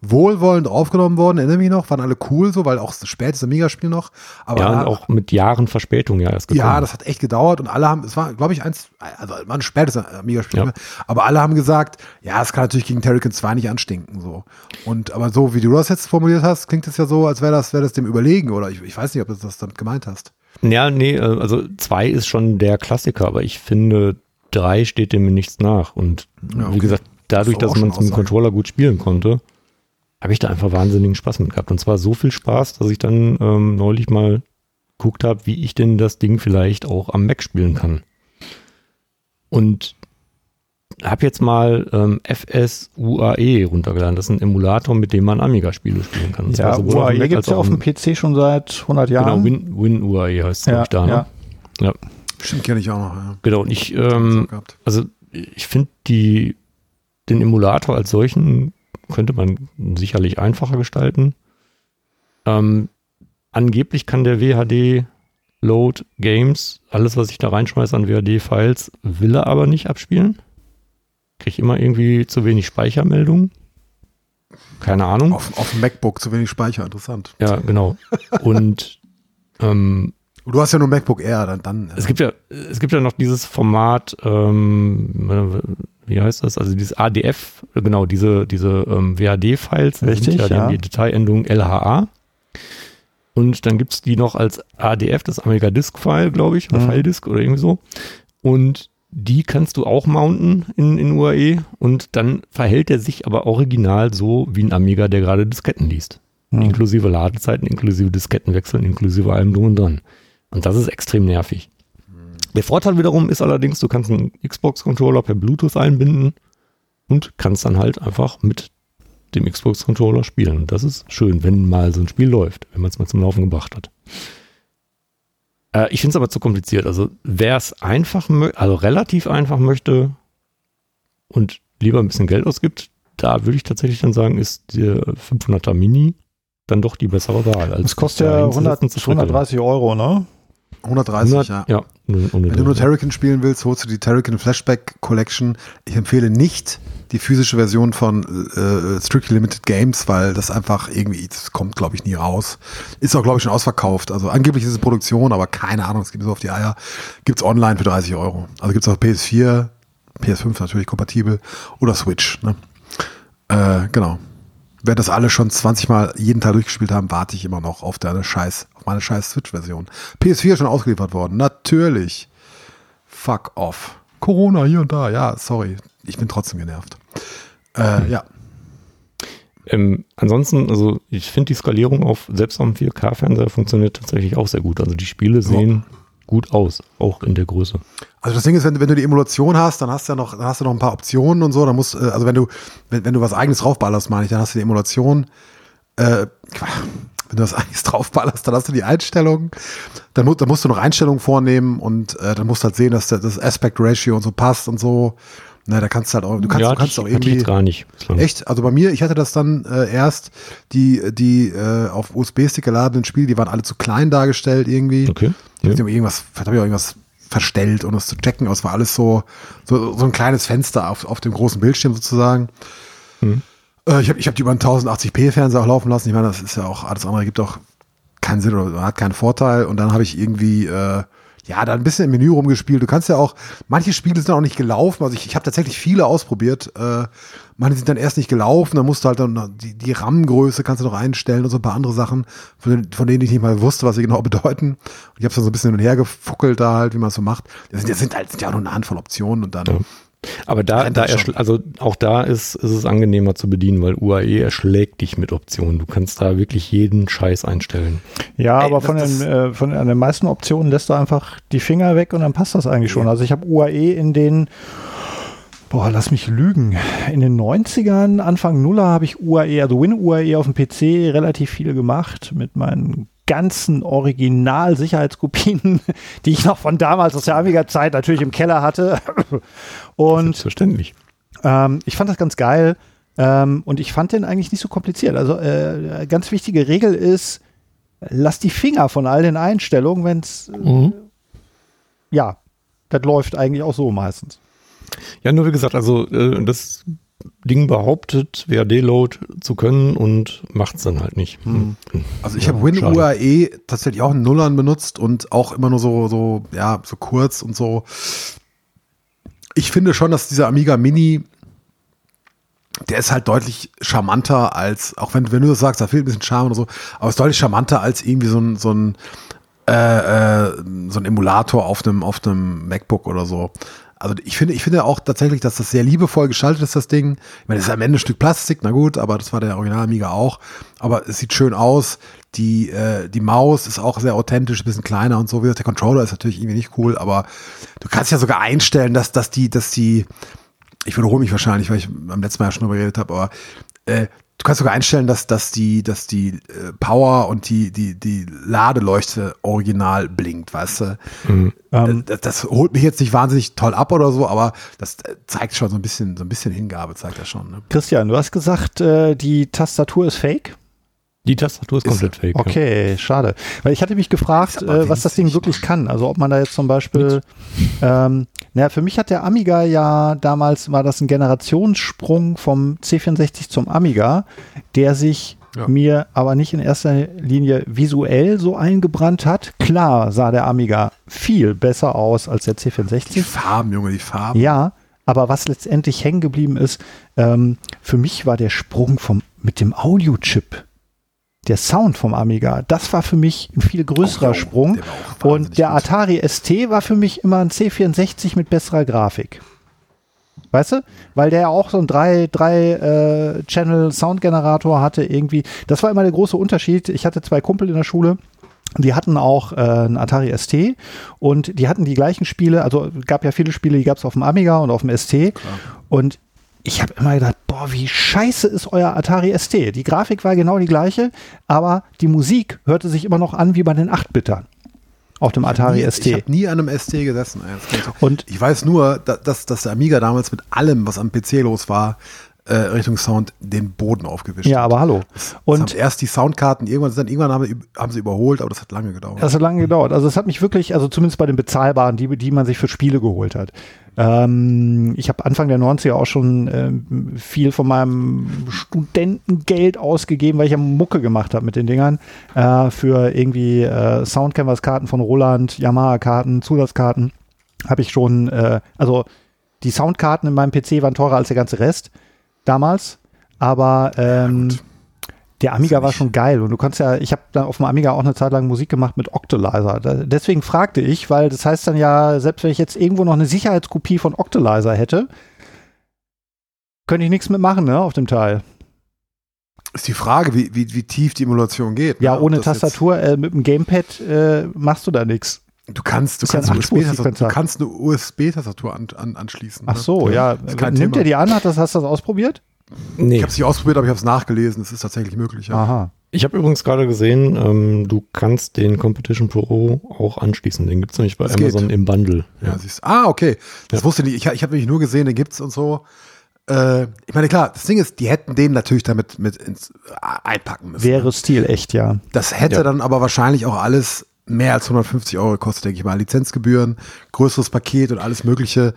wohlwollend aufgenommen worden, erinnere mich noch, waren alle cool so, weil auch das spätes Amiga-Spiel noch. Aber ja, auch mit Jahren Verspätung ja erst gekommen. ja, das hat echt gedauert und alle haben, es war, glaube ich, eins, also war ein spätes Amiga-Spiel, Ja. ne? aber alle haben gesagt, ja, es kann natürlich gegen Terrican 2 nicht anstinken, so. Und, aber so, wie du das jetzt formuliert hast, klingt es ja so, als wäre das, wäre das dem überlegen, oder ich, ich weiß nicht, ob du das damit gemeint hast. Ja, nee, äh, also zwei ist schon der Klassiker, aber ich finde, drei steht dem nichts nach. Und Ja, okay. wie gesagt, dadurch, Das dass man es mit dem. Controller gut spielen konnte, habe ich da einfach wahnsinnigen Spaß mit gehabt. Und zwar so viel Spaß, dass ich dann ähm, neulich mal geguckt habe, wie ich denn das Ding vielleicht auch am Mac spielen kann. Und habe jetzt mal ähm, FSUAE E runtergeladen. Das ist ein Emulator, mit dem man Amiga-Spiele spielen kann. Und Ja, dem UAE gibt es ja auf dem PC schon seit 100 Genau, Jahren. Win, UAE heißt es, ja, ich, da. Ne? ja. Ja. Stimmt, kenne ich auch noch, ja. Genau, und ich, ähm, also ich finde die, den Emulator als solchen könnte man sicherlich einfacher gestalten. Ähm, angeblich kann der WHD Load Games, alles was ich da reinschmeiße an WHD-Files, will er aber nicht abspielen. Kriege immer irgendwie zu wenig Speichermeldungen. Keine Ahnung. Auf, auf dem MacBook zu wenig Speicher, interessant. Ja, genau. Und ähm, Du hast ja nur MacBook Air, dann, dann Es gibt ja, es gibt ja noch dieses Format, ähm, wie heißt das? Also dieses ADF, genau, diese, diese ähm, WAD-Files, Richtig, ja, die ja. haben die Dateiendung LHA. Und dann gibt's die noch als ADF, das Amiga Disk File, glaube ich, oder Mhm. File Disk oder irgendwie so. Und die kannst du auch mounten in, in UAE und dann verhält er sich aber original so wie ein Amiga, der gerade Disketten liest. Hm. Inklusive Ladezeiten, inklusive Diskettenwechseln, inklusive allem drum und dran. Und das ist extrem nervig. Der Vorteil wiederum ist allerdings, du kannst einen Xbox-Controller per Bluetooth einbinden und kannst dann halt einfach mit dem Xbox-Controller spielen. Und das ist schön, wenn mal so ein Spiel läuft, wenn man es mal zum Laufen gebracht hat. Äh, ich finde es aber zu kompliziert. Also wer es einfach, also relativ einfach möchte und lieber ein bisschen Geld ausgibt, da würde ich tatsächlich dann sagen, ist der 500er Mini dann doch die bessere Wahl. Als Das kostet ja da 100, hinzusetzen zu frickern. 130 Euro, ne? 130, 100, ja. ja. Wenn du nur. Terrican spielen willst, holst du die Terrican Flashback Collection. Ich empfehle nicht die physische Version von äh, Strictly Limited Games, weil das einfach irgendwie, das kommt glaube ich nie raus. Ist auch glaube ich schon ausverkauft. Also angeblich ist es Produktion, aber keine Ahnung, es gibt so auf die Eier. Gibt's online für 30 Euro. Also gibt's auch PS4, PS5 natürlich kompatibel oder Switch. Ne? Äh, genau. Wer das alle schon 20 Mal jeden Tag durchgespielt haben, warte ich immer noch auf deine Scheiß, auf meine scheiß Switch-Version. PS4 ist schon ausgeliefert worden. Natürlich. Fuck off. Corona hier und da. Ja, sorry. Ich bin trotzdem genervt. Äh, ja. Ähm, ansonsten, also ich finde die Skalierung auf selbst am 4K-Fernseher funktioniert tatsächlich auch sehr gut. Also die Spiele sehen gut aus, auch in der Größe. Also das Ding ist, wenn, wenn du die Emulation hast, dann hast du ja noch, dann hast du noch ein paar Optionen und so. Dann musst, äh, also wenn du, wenn, wenn du was eigenes draufballerst, meine ich, dann hast du die Emulation. Äh, wenn du das eigentlich draufballerst, dann hast du die Einstellungen, dann, mu dann musst du noch Einstellungen vornehmen und äh, dann musst du halt sehen, dass der, das Aspect Ratio und so passt und so. Na, da kannst du halt auch, du kannst, ja, du kannst auch ich- ich irgendwie. jetzt gar nicht. Echt? Also bei mir, ich hatte das dann äh, erst, die, die äh, auf USB-Stick geladenen Spiele, die waren alle zu klein dargestellt irgendwie. Okay. Ich Ja. hab irgendwas, vielleicht habe ich auch irgendwas verstellt, um das zu checken. Aber es war alles so, so, so ein kleines Fenster auf, auf dem großen Bildschirm sozusagen. Hm. Äh, ich habe ich hab die über einen 1080p-Fernseher auch laufen lassen. Ich meine, das ist ja auch, alles andere gibt auch keinen Sinn oder hat keinen Vorteil. Und dann habe ich irgendwie, äh, ja, da ein bisschen im Menü rumgespielt. Du kannst ja auch, manche Spiele sind auch nicht gelaufen. Also ich, ich habe tatsächlich viele ausprobiert. Äh, manche sind dann erst nicht gelaufen. Dann musst du halt dann die, die RAM-Größe kannst du noch einstellen und so ein paar andere Sachen, von, denen- von denen ich nicht mal wusste, was sie genau bedeuten. Und ich habe dann so ein bisschen hin und her gefuckelt da halt, wie man es so macht. Das sind, das sind halt sind ja auch nur eine Handvoll Optionen und dann. Ja. Aber da, da also auch da ist, ist es angenehmer zu bedienen, weil UAE erschlägt dich mit Optionen. Du kannst da wirklich jeden Scheiß einstellen. Ja, Ey, aber von den, äh, von an den meisten Optionen lässt du einfach die Finger weg und dann passt das eigentlich schon. Also ich habe UAE in den, boah, lass mich lügen, in den 90ern, Anfang Nuller habe ich UAE, also Win-UAE auf dem PC relativ viel gemacht mit meinen ganzen Original-Sicherheitskopien, die ich noch von damals aus der Amiga-Zeit natürlich im Keller hatte. Und Selbstverständlich. ähm, ich fand das ganz geil ähm, und ich fand den eigentlich nicht so kompliziert. Also äh, ganz wichtige Regel ist, lass die Finger von all den Einstellungen, wenn es, Mhm. ja, das läuft eigentlich auch so meistens. Ja, nur wie gesagt, also äh, das Ding behauptet, WAD-Load zu können und macht es dann halt nicht. Hm. Also ich Ja, habe. WinUAE tatsächlich auch in Nullern benutzt und auch immer nur so, so, ja, so kurz und so. Ich finde schon, dass dieser Amiga Mini, der ist halt deutlich charmanter als, auch wenn, wenn du das sagst, da fehlt ein bisschen Charme oder so, aber ist deutlich charmanter als irgendwie so ein, so ein, äh, äh, so ein Emulator auf einem, auf einem MacBook oder so. Also ich finde, ich finde auch tatsächlich, dass das sehr liebevoll geschaltet ist, das Ding. Ich meine, das ist am Ende ein Stück Plastik, na gut, aber das war der Original Amiga auch. Aber es sieht schön aus. Die, äh, die Maus ist auch sehr authentisch, ein bisschen kleiner und so. Wie gesagt, der Controller ist natürlich irgendwie nicht cool, aber du kannst ja sogar einstellen, dass, dass die, dass die, ich wiederhole mich wahrscheinlich, weil ich beim letzten Mal ja schon drüber geredet habe, aber äh, du kannst sogar einstellen, dass, dass die, dass die äh, Power und die, die, die Ladeleuchte original blinkt, weißt du? Ähm, das, das holt mich jetzt nicht wahnsinnig toll ab oder so, aber das äh, zeigt schon so ein bisschen, so ein bisschen Hingabe, zeigt das schon. Ne? Christian, du hast gesagt, äh, die Tastatur ist fake. Die Tastatur ist Ist- komplett fake. ja. Okay, schade. Weil ich hatte mich gefragt, äh, was das Ding wirklich kann. Also ob man da jetzt zum Beispiel, ähm, naja, für mich hat der Amiga ja damals, war das ein Generationssprung vom C64 zum Amiga, der sich Ja. mir aber nicht in erster Linie visuell so eingebrannt hat. Klar sah der Amiga viel besser aus als der Die C64. Farben, Junge, die Farben. Ja, aber was letztendlich hängen geblieben ist, ähm, für mich war der Sprung vom, mit dem Audiochip, der Sound vom Amiga, das war für mich ein viel größerer jo, Sprung. der auch Und der gut. Atari ST war für mich immer ein C64 mit besserer Grafik. Weißt du? Weil der ja auch so ein 3, 3 äh, hatte irgendwie. Das war immer der große Unterschied. Ich hatte zwei Kumpel in der Schule. Die hatten auch äh, einen Atari ST und die hatten die gleichen Spiele, also gab ja viele Spiele, die gab es auf dem Amiga und auf dem ST. Und ich habe immer gedacht, boah, wie scheiße ist euer Atari ST. Die Grafik war genau die gleiche, aber die Musik hörte sich immer noch an wie bei den 8-Bittern auf dem Atari nie, ST. Ich habe nie an einem ST gesessen. das ich- Und- ich weiß nur, da- dass, dass der Amiga damals mit allem, was am PC los war, äh, Richtung Sound den Boden aufgewischt Ja, aber hallo. Und Und haben erst die Soundkarten, irgendwann, dann, irgendwann haben, sie, haben sie überholt, aber das hat lange gedauert. das hat lange gedauert. Also es hat mich wirklich, also zumindest bei den bezahlbaren, die, die man sich für Spiele geholt hat. Ähm, ich habe Anfang der 90er auch schon ähm, viel von meinem Studentengeld ausgegeben, weil ich ja Mucke gemacht habe mit den Dingern. Äh, für irgendwie äh, Soundcanvas-Karten von Roland, Yamaha-Karten, Zusatzkarten. Habe ich schon, äh, also die Soundkarten in meinem PC waren teurer als der ganze Rest damals. Aber ähm, gut. Der Amiga ja war schon geil und du kannst ja, ich habe dann auf dem Amiga auch eine Zeit lang Musik gemacht mit Octalizer. Deswegen fragte ich, weil das heißt dann ja, selbst wenn ich jetzt irgendwo noch eine Sicherheitskopie von Octalizer hätte, könnte ich nichts mitmachen, ne, auf dem Teil. Ist die Frage, wie, wie, wie tief die Emulation geht. Ja, ne? Ohne Tastatur, äh, mit dem Gamepad äh, machst du da nichts. Du kannst, du ja kannst, USB-Tastatur, du kannst eine USB-Tastatur an, an, anschließen. Ach ne? so, ja. ist kein Nimmt Thema. er die an? Hat das, hast du das ausprobiert? Ich Nee. habe es nicht ausprobiert, aber ich habe es nachgelesen. Es ist tatsächlich möglich. Ja. Aha. Ich habe übrigens gerade gesehen, ähm, du kannst den Competition Pro auch anschließen. Den gibt es nämlich bei Das Amazon geht. im Bundle. Ja, siehst, ah, okay. Das Ja. wusste ich nicht. Ich, ich habe nämlich nur gesehen, den gibt's und so. Äh, ich meine, klar, das Ding ist, die hätten den natürlich damit mit ins, äh, einpacken müssen. Wäre Stil echt, ja. Das hätte Ja. dann aber wahrscheinlich auch alles mehr als 150 Euro gekostet, denke ich mal. Lizenzgebühren, größeres Paket und alles Mögliche.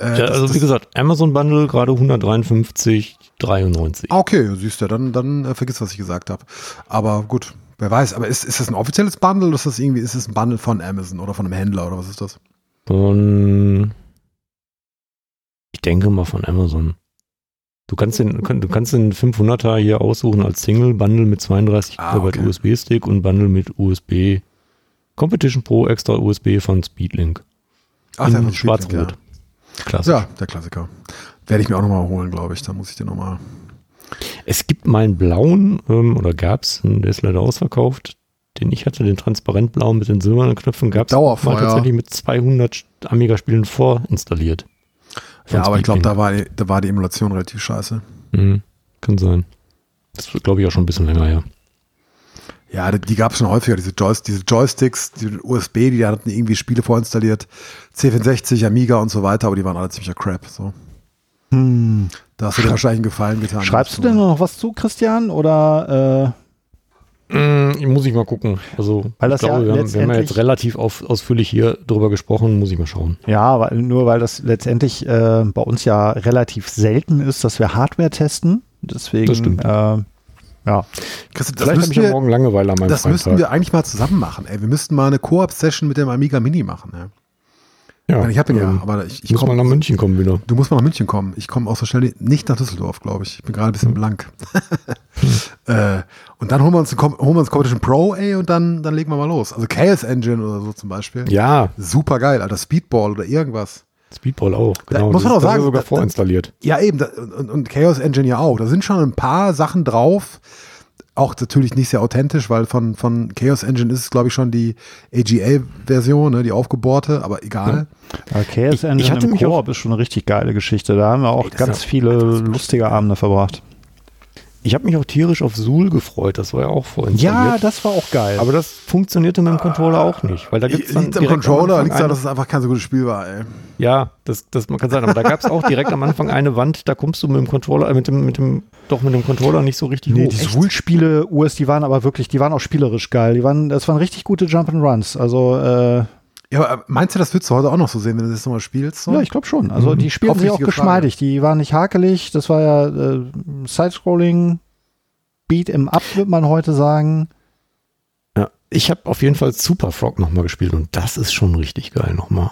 Äh, Ja, also das- wie gesagt, Amazon Bundle gerade 153,93. Ah, okay, siehst du, dann, dann äh, vergiss, was ich gesagt habe. Aber gut, wer weiß. Aber ist, ist das ein offizielles Bundle oder ist das irgendwie, ist das ein Bundle von Amazon oder von einem Händler oder was ist das? Von, ich denke mal von Amazon. Du kannst den, du kannst den 500er hier aussuchen als Single Bundle mit 32 Ah, GB okay. USB-Stick und Bundle mit USB Competition Pro extra USB von Speedlink. Ach, in Schwarz-Rot. Speedlink, Klasse. Ja. der Klassiker. Werde ich mir auch nochmal holen, glaube ich. Da muss ich den nochmal. Es gibt mal einen blauen, ähm, oder gab es, der ist leider ausverkauft, den ich hatte, den transparentblauen mit den silbernen Knöpfen, gab es mal tatsächlich mit 200 Amiga-Spielen vorinstalliert. Ja, aber ich glaube, da war, die- da war die Emulation relativ scheiße. Mhm, kann sein. Das wird, glaube ich, auch schon ein bisschen länger her. Ja, die, die gab es schon häufiger, diese, Joys, diese Joysticks, die USB, die hatten irgendwie Spiele vorinstalliert, C64, Amiga und so weiter, aber die waren alle ziemlicher Crap. So. Hm. Da hast du dir wahrscheinlich einen Gefallen getan. Schreibst du denn noch was zu, Christian? Oder Mm, muss ich mal gucken. Also, Weil ich das ja glaube, wir, haben, wir haben ja jetzt relativ auf, ausführlich hier drüber gesprochen, muss ich mal schauen. äh, ja, weil, nur weil das letztendlich äh, bei uns ja relativ selten ist, dass wir Hardware testen. Deswegen, Das stimmt. Äh, ja. Christian, das Vielleicht habe müssten ich ja wir, morgen Langeweile an meinem das freien müssten wir eigentlich mal zusammen machen. Ey. Wir müssten mal eine Koop-Session mit dem Amiga Mini machen. Ey. Ich, ja, meine, ich habe ihn ja, ähm, aber ich, ich muss mal nach komm, München kommen wieder. Du musst mal nach München kommen. Ich komme auch so schnell nicht nach Düsseldorf, glaube ich. Ich bin gerade ein bisschen blank. äh, und dann holen wir uns, einen holen wir uns Competition Pro, ey, und dann, dann legen wir mal los. Also Chaos Engine oder so zum Beispiel. Ja, Super geil, Alter. Speedball oder irgendwas. Speedball auch. Da Genau, muss man das, auch das sagen, sogar da- vorinstalliert. Ja, eben. Da, und, und Chaos Engine ja auch. Da sind schon ein paar Sachen drauf. Auch natürlich nicht sehr authentisch, weil von, von Chaos Engine ist es, glaube ich, schon die AGA-Version, ne, die aufgebohrte, aber egal. Aber Chaos Ich- Engine ich hatte im mich auch- Koop ist schon eine richtig geile Geschichte. Da haben wir auch Ey, ganz ja- viele lustige Abende verbracht. Ich habe mich auch tierisch auf Zool gefreut, das war ja auch Ja, vorinstalliert. das war auch geil. aber das funktionierte mit dem Controller auch nicht, weil da gibt's dann Liegt am Controller, liegt daran, dass es einfach kein so gutes Spiel war, ey. Ja, das, das man kann sein, aber da gab es auch direkt am Anfang eine Wand, da kommst du mit dem Controller, äh, mit dem, mit dem, doch mit dem Controller nicht so richtig Nee, hoch. die Soul-Spiele, US, die waren aber wirklich, die waren auch spielerisch geil. Die waren, das waren richtig gute Jump'n'Runs. Also, äh, Ja, aber meinst du, das würdest du heute auch noch so sehen, wenn du das nochmal spielst? So? ja, ich glaube schon. Also, die spielen sich auch geschmeidig. Die waren nicht hakelig. Das war ja äh, Sidescrolling, Beat im Up, würde man heute sagen. Ja, ich habe auf jeden Fall Super Frog nochmal gespielt und das ist schon richtig geil nochmal.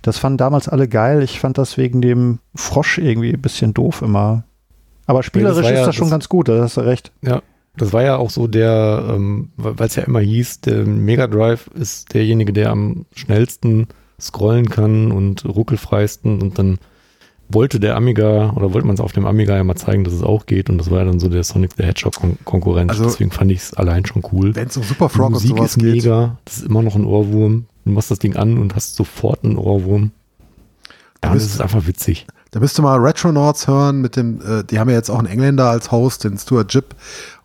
Das fanden damals alle geil. Ich fand das wegen dem Frosch irgendwie ein bisschen doof immer. Aber spielerisch war ist ja das schon das- ganz gut, da hast du recht. Ja, das war ja auch so der, ähm, weil es ja immer hieß, der Mega Drive ist derjenige, der am schnellsten scrollen kann und ruckelfreisten und dann wollte der Amiga oder wollte man es auf dem Amiga ja mal zeigen, dass es auch geht und das war ja dann so der Sonic the Hedgehog Kon Konkurrent. Also- Deswegen fand ich es allein schon cool. Wenn es um Super Frog und Musik sowas ist geht. mega, das ist immer noch ein Ohrwurm. Du machst das Ding an und hast sofort einen Ohrwurm. Ja, das bist- ist einfach witzig. Da müsst ihr mal Retronauts hören mit dem, äh, die haben ja jetzt auch einen Engländer als Host, den Stuart Jipp,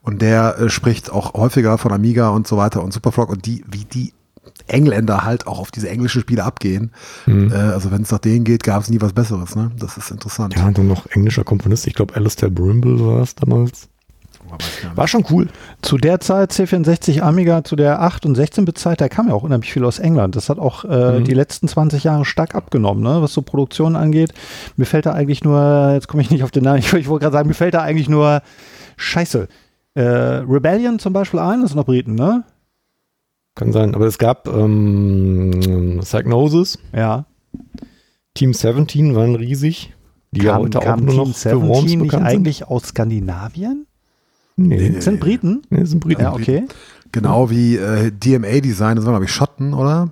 und der äh, spricht auch häufiger von Amiga und so weiter und Superfrog und die, wie die Engländer halt auch auf diese englischen Spiele abgehen. Mhm. Äh, also wenn es nach denen geht, gab es nie was Besseres, ne? Das ist interessant. Ja, und dann noch englischer Komponist. Ich glaube, Alistair Brimble war es damals. War schon cool. Zu der Zeit C64 Amiga, zu der 8 und 16-Bit-Zeit, da kam ja auch unheimlich viel aus England. Das hat auch äh, Mhm. die letzten 20 Jahre stark abgenommen, ne? was so Produktion angeht. Mir fällt da eigentlich nur, jetzt komme ich nicht auf den Namen, ich, ich wollte gerade sagen, mir fällt da eigentlich nur Scheiße. Äh, Rebellion zum Beispiel ein, das sind noch Briten, ne? Kann sein. Aber es gab ähm, Psygnosis, Ja. Team 17 waren riesig. Die ja heute auch nur noch für Worms Team nicht sind. eigentlich aus Skandinavien? Nee, Nee, nee, nee. Sind Briten? das sind Briten. Ja, okay. Genau wie äh, DMA-Design, das waren glaube ich Schotten, oder?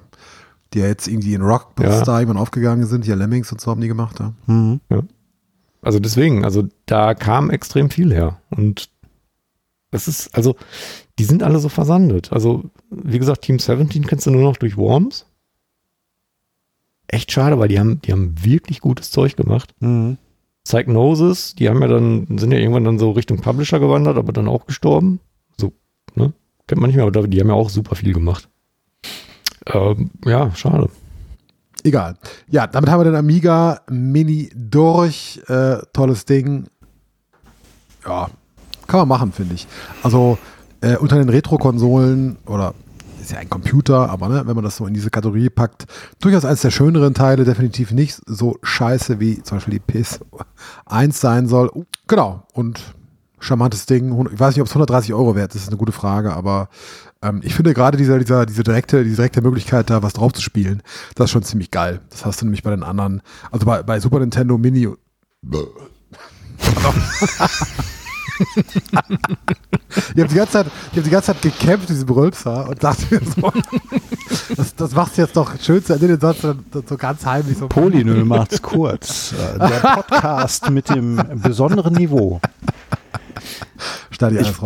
Die ja jetzt irgendwie in Rock-Star irgendwann aufgegangen sind. Hier Lemmings und so haben die gemacht, ja. Mhm. Also deswegen, also da kam extrem viel her. Und das ist, also, die sind alle so versandet. Also, wie gesagt, Team 17 kennst du nur noch durch Worms. Echt schade, weil die haben, die haben wirklich gutes Zeug gemacht. Mhm. Psygnosis, die haben ja dann, sind ja irgendwann dann so Richtung Publisher gewandert, aber dann auch gestorben. So ne? Kennt man nicht mehr, aber die haben ja auch super viel gemacht. Ähm, ja, schade. Egal. Ja, damit haben wir den Amiga Mini durch. Äh, tolles Ding. Ja, kann man machen, finde ich. Also äh, unter den Retro-Konsolen oder ist ja ein Computer, aber ne, wenn man das so in diese Kategorie packt, durchaus eines der schöneren Teile, definitiv nicht so scheiße wie zum Beispiel die PS1 sein soll. Genau, und charmantes Ding. Ich weiß nicht, ob es 130 Euro wert ist, ist eine gute Frage, aber ähm, ich finde gerade dieser, dieser, diese direkte, diese direkte Möglichkeit, da was drauf zu spielen, das ist schon ziemlich geil. Das hast du nämlich bei den anderen, also bei, bei Super Nintendo Mini. ich habe die ganze Zeit, ich habe die ganze Zeit gekämpft, diese Brülpser, und dachte mir so, das, das machst du jetzt doch schön zu Ende den Satz so, ganz heimlich so. Polynö macht's kurz. Äh, Der Podcast mit dem besonderen Niveau. Ich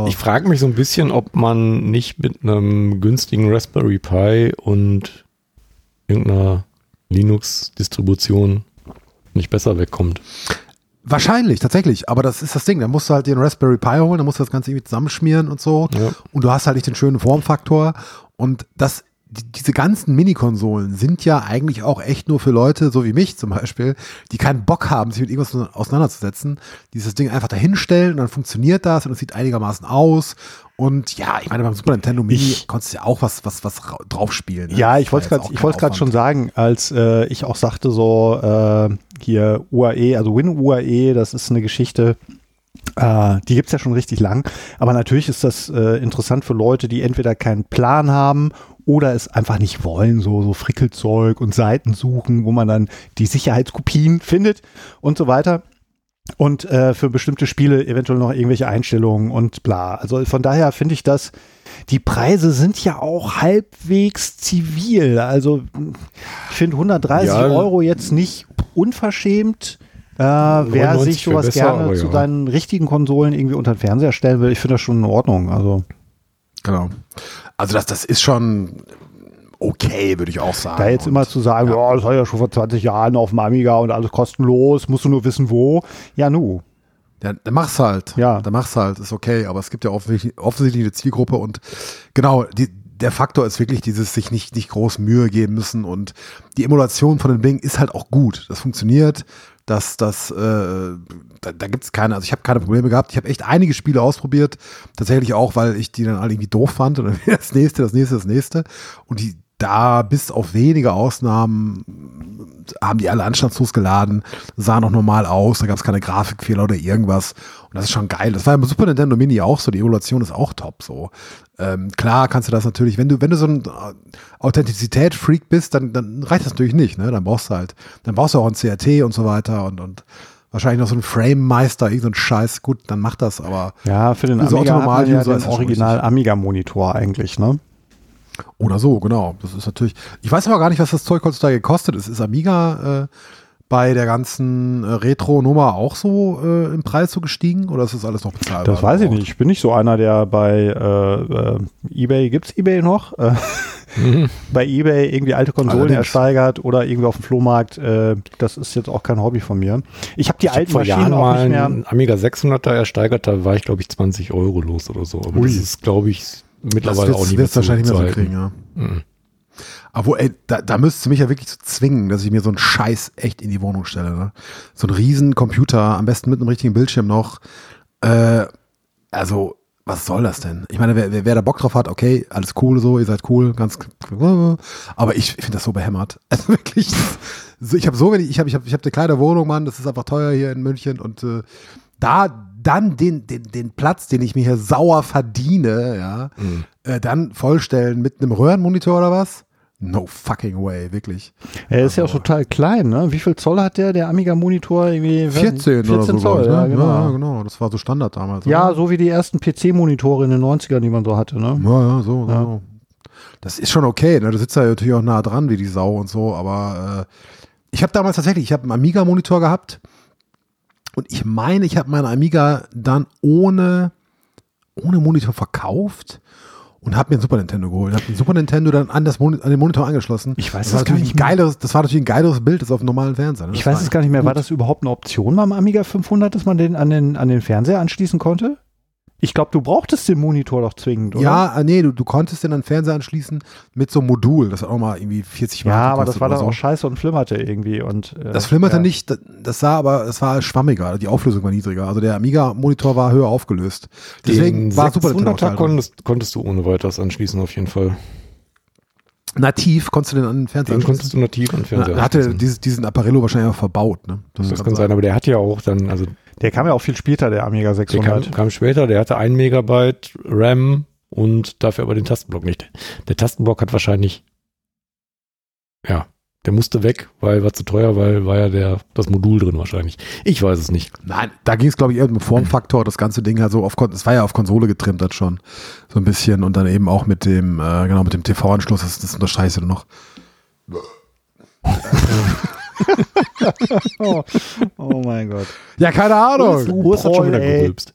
ich frage mich so ein bisschen, ob man nicht mit einem günstigen Raspberry Pi und irgendeiner Linux-Distribution nicht besser wegkommt. Wahrscheinlich, tatsächlich. Aber das ist das Ding. Da musst du halt den Raspberry Pi holen, da musst du das Ganze irgendwie zusammenschmieren und so. Ja. Und du hast halt nicht den schönen Formfaktor. Und das, die, diese ganzen Mini-Konsolen sind ja eigentlich auch echt nur für Leute, so wie mich zum Beispiel, die keinen Bock haben, sich mit irgendwas auseinanderzusetzen. Dieses Ding einfach dahinstellen und dann funktioniert das und es sieht einigermaßen aus. Und ja, ich meine, beim Super Nintendo Mini Ich- konntest du ja auch was, was, was ra- draufspielen. ne? Ja, ich wollte gerade ich wollte gerade schon sagen, als äh, ich auch sagte so äh, hier UAE, also Win UAE, das ist eine Geschichte, äh, die gibt's ja schon richtig lang, aber natürlich ist das äh, interessant für Leute, die entweder keinen Plan haben oder es einfach nicht wollen, so, so Frickelzeug und Seiten suchen, wo man dann die Sicherheitskopien findet und so weiter. Und äh, für bestimmte Spiele eventuell noch irgendwelche Einstellungen und bla. Also von daher finde ich das, die Preise sind ja auch halbwegs zivil. Also ich finde 130 Ja. Euro jetzt nicht unverschämt. Äh, wer 99 sich sowas gerne aber zu ja. seinen richtigen Konsolen irgendwie unter den Fernseher stellen will, ich finde das schon in Ordnung. Also Genau. Also das, das ist schon okay, würde ich auch sagen. da jetzt Und- immer zu sagen, ja. das war ja schon vor 20 Jahren auf dem Amiga und alles kostenlos, musst du nur wissen, wo. Ja, nu. Ja, dann mach's halt. Ja. Dann mach's halt, ist okay. Aber es gibt ja offensichtlich, offensichtlich eine Zielgruppe und genau, die, der Faktor ist wirklich dieses sich nicht, nicht groß Mühe geben müssen und die Emulation von den Bing ist halt auch gut. Das funktioniert. Das, das, äh, da, da gibt es keine, also ich habe keine Probleme gehabt. Ich habe echt einige Spiele ausprobiert, tatsächlich auch, weil ich die dann alle irgendwie doof fand und dann das nächste, das nächste, das nächste. Und die da bis auf wenige Ausnahmen haben die alle anstandslos geladen, sahen auch normal aus, da gab es keine Grafikfehler oder irgendwas. Und das ist schon geil. Das war beim Super Nintendo Mini auch so, die Emulation ist auch top so. Ähm, klar kannst du das natürlich, wenn du, wenn du so ein äh, Authentizität-Freak bist, dann, dann reicht das natürlich nicht, ne? Dann brauchst du halt, dann brauchst du auch ein CRT und so weiter und, und wahrscheinlich noch so ein Frame-Meister, irgendein so Scheiß, gut, dann mach das, aber Ja, für den Amiga man ja den das schon Original Amiga-Monitor eigentlich, ne? Oder so, genau. Das ist natürlich. Ich weiß aber gar nicht, was das Zeug heutzutage gekostet ist. Ist Amiga äh, bei der ganzen äh, Retro-Nummer auch so äh, im Preis so gestiegen oder ist das alles noch bezahlbar? Das weiß ich nicht. Ich bin nicht so einer, der bei äh, äh, eBay, gibt's eBay noch? Äh, bei eBay irgendwie alte Konsolen Allerdings. ersteigert oder irgendwie auf dem Flohmarkt. Äh, das ist jetzt auch kein Hobby von mir. Ich habe die Ich hab alten vor Maschinen Jahren auch mal nicht mehr. einen Amiga 600er ersteigert, da war ich glaube ich 20 Euro los oder so. Aber Ui. das ist glaube ich mittlerweile wird's- auch nicht mehr zu, wahrscheinlich mehr so kriegen, ja. Mhm. Aber ey, da, da müsstest du mich ja wirklich so zwingen, dass ich mir so einen Scheiß echt in die Wohnung stelle. Ne? So einen riesen Computer, am besten mit einem richtigen Bildschirm noch. Äh, also, was soll das denn? Ich meine, wer, wer, da Bock drauf hat, okay, alles cool so, ihr seid cool, ganz. Aber ich finde das so behämmert. Also wirklich, so, ich habe so wenig, ich habe ich hab, ich hab eine kleine Wohnung, Mann, das ist einfach teuer hier in München und äh, da dann den, den, den Platz, den ich mir hier sauer verdiene, ja, äh, dann vollstellen mit einem Röhrenmonitor oder was? No fucking way, wirklich. Er ist ja auch total klein, ne? Wie viel Zoll hat der, der Amiga-Monitor? Irgendwie, weiß nicht, 14, oder so, Zoll, ich, ja, ne? genau. Ja, ja, genau. Das war so Standard damals. Ja, oder? so wie die ersten PC-Monitore in den 90ern, die man so hatte, ne? Ja, ja, so, Ja. so. Das ist schon okay, ne? Du sitzt da natürlich auch nah dran wie die Sau und so, aber äh, ich habe damals tatsächlich, ich habe einen Amiga-Monitor gehabt und ich meine, ich habe meinen Amiga dann ohne, ohne Monitor verkauft und habe mir einen Super Nintendo geholt. Habe den Super Nintendo dann an, das Moni an den Monitor angeschlossen. Ich weiß das war es gar natürlich nicht ein geileres, Das war natürlich ein geileres Bild als auf dem normalen Fernseher. ne? Ich Das weiß war es gar nicht mehr. War gut. das überhaupt eine Option beim Amiga 500, dass man den an den, an den Fernseher anschließen konnte? Ich glaube, du brauchtest den Monitor doch zwingend, oder? Ja, äh, nee, du, du konntest den an den Fernseher anschließen mit so einem Modul, das hat auch mal irgendwie 40 Mark Ja, aber das war dann so. auch scheiße und flimmerte irgendwie. Und, äh, Das flimmerte ja. nicht, das- das sah aber, es war schwammiger, die Auflösung war niedriger. Also der Amiga-Monitor war höher aufgelöst. Deswegen Den war Super 600er Nintendo konntest, konntest du ohne weiteres anschließen, auf jeden Fall. Nativ konntest du den an den Fernseher Den konntest anschließen. du nativ an den Fernseher Na, hatte dieses, diesen Apparillo wahrscheinlich auch verbaut. Ne? Das kann sein, aber der hat ja auch dann, also Der kam ja auch viel später, der Amiga der 600. kam, kam später, der hatte 1 Megabyte RAM und dafür aber den Tastenblock nicht. Der Tastenblock hat wahrscheinlich, ja, der musste weg, weil war zu teuer, weil war ja der, das Modul drin wahrscheinlich. Ich weiß es nicht. Nein, da ging es, glaube ich, eher um Formfaktor, das ganze Ding halt so auf, Kon- es war ja auf Konsole getrimmt hat schon, so ein bisschen und dann eben auch mit dem, äh, genau, mit dem TV-Anschluss, das, das unterstreichst du noch. Oh, oh mein Gott. Ja, keine Ahnung. Urs hat schon wieder gerülpst.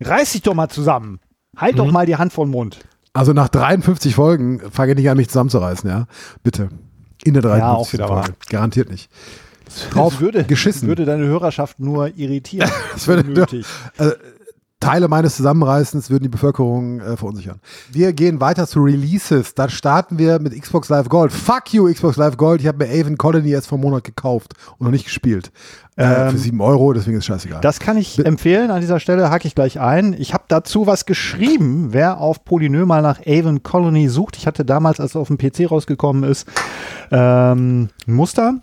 Reiß dich doch mal zusammen. Halt doch mal die Hand vor den Mund. Also nach 53 Folgen fange ich nicht an, mich zusammenzureißen, ja? Bitte. In der 53. Ja, auch wieder Folge. wahr. Garantiert nicht. Drauf würde, geschissen. würde deine Hörerschaft nur irritieren. Das würde- Unnötig. Teile meines Zusammenreißens würden die Bevölkerung äh, verunsichern. Wir gehen weiter zu Releases. Da starten wir mit Xbox Live Gold. Fuck you, Xbox Live Gold. Ich habe mir Avon Colony erst vor einem Monat gekauft und noch nicht gespielt. Äh, Ähm, für 7 Euro, deswegen ist scheißegal. Das kann ich empfehlen. An dieser Stelle hake ich gleich ein. Ich habe dazu was geschrieben. Wer auf Polynö mal nach Avon Colony sucht, ich hatte damals, als es auf dem PC rausgekommen ist, ähm, ein Muster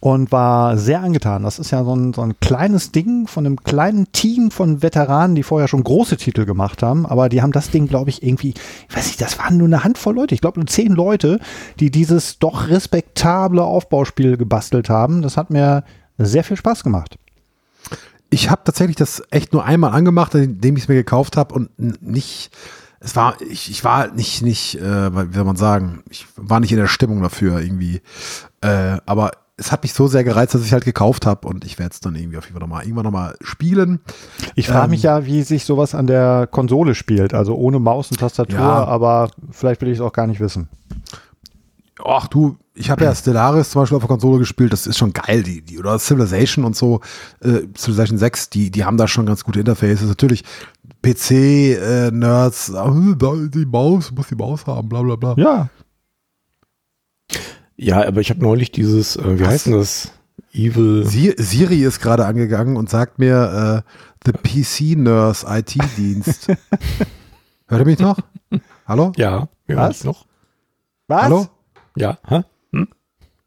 und war sehr angetan. Das ist ja so ein, so ein kleines Ding von einem kleinen Team von Veteranen, die vorher schon große Titel gemacht haben, aber die haben das Ding, glaube ich, irgendwie, ich weiß nicht, das waren nur eine Handvoll Leute, ich glaube nur zehn Leute, die dieses doch respektable Aufbauspiel gebastelt haben. Das hat mir sehr viel Spaß gemacht. ich habe tatsächlich das echt nur einmal angemacht, indem ich es mir gekauft habe und nicht, es war, ich, ich war nicht, nicht, äh, wie soll man sagen, ich war nicht in der Stimmung dafür irgendwie. Äh, aber es hat mich so sehr gereizt, dass ich halt gekauft habe und ich werde es dann irgendwie auf jeden Fall nochmal irgendwann nochmal spielen. Ich frage Ähm, mich ja, wie sich sowas an der Konsole spielt, also ohne Maus und Tastatur, Ja. aber vielleicht will ich es auch gar nicht wissen. Ach du, ich habe ja Stellaris zum Beispiel auf der Konsole gespielt, das ist schon geil, die, die oder Civilization und so, äh, Civilization 6, die, die haben da schon ganz gute Interfaces. Natürlich PC-Nerds, die Maus, muss die Maus haben, bla bla bla. Ja, Ja, aber ich habe neulich dieses, äh, wie Was? heißt denn das? Evil. Si- Siri ist gerade angegangen und sagt mir, äh, The PC Nurse IT-Dienst. Hört ihr mich noch? Hallo? Ja, ja Was? noch. was? Hallo? Ja, hä?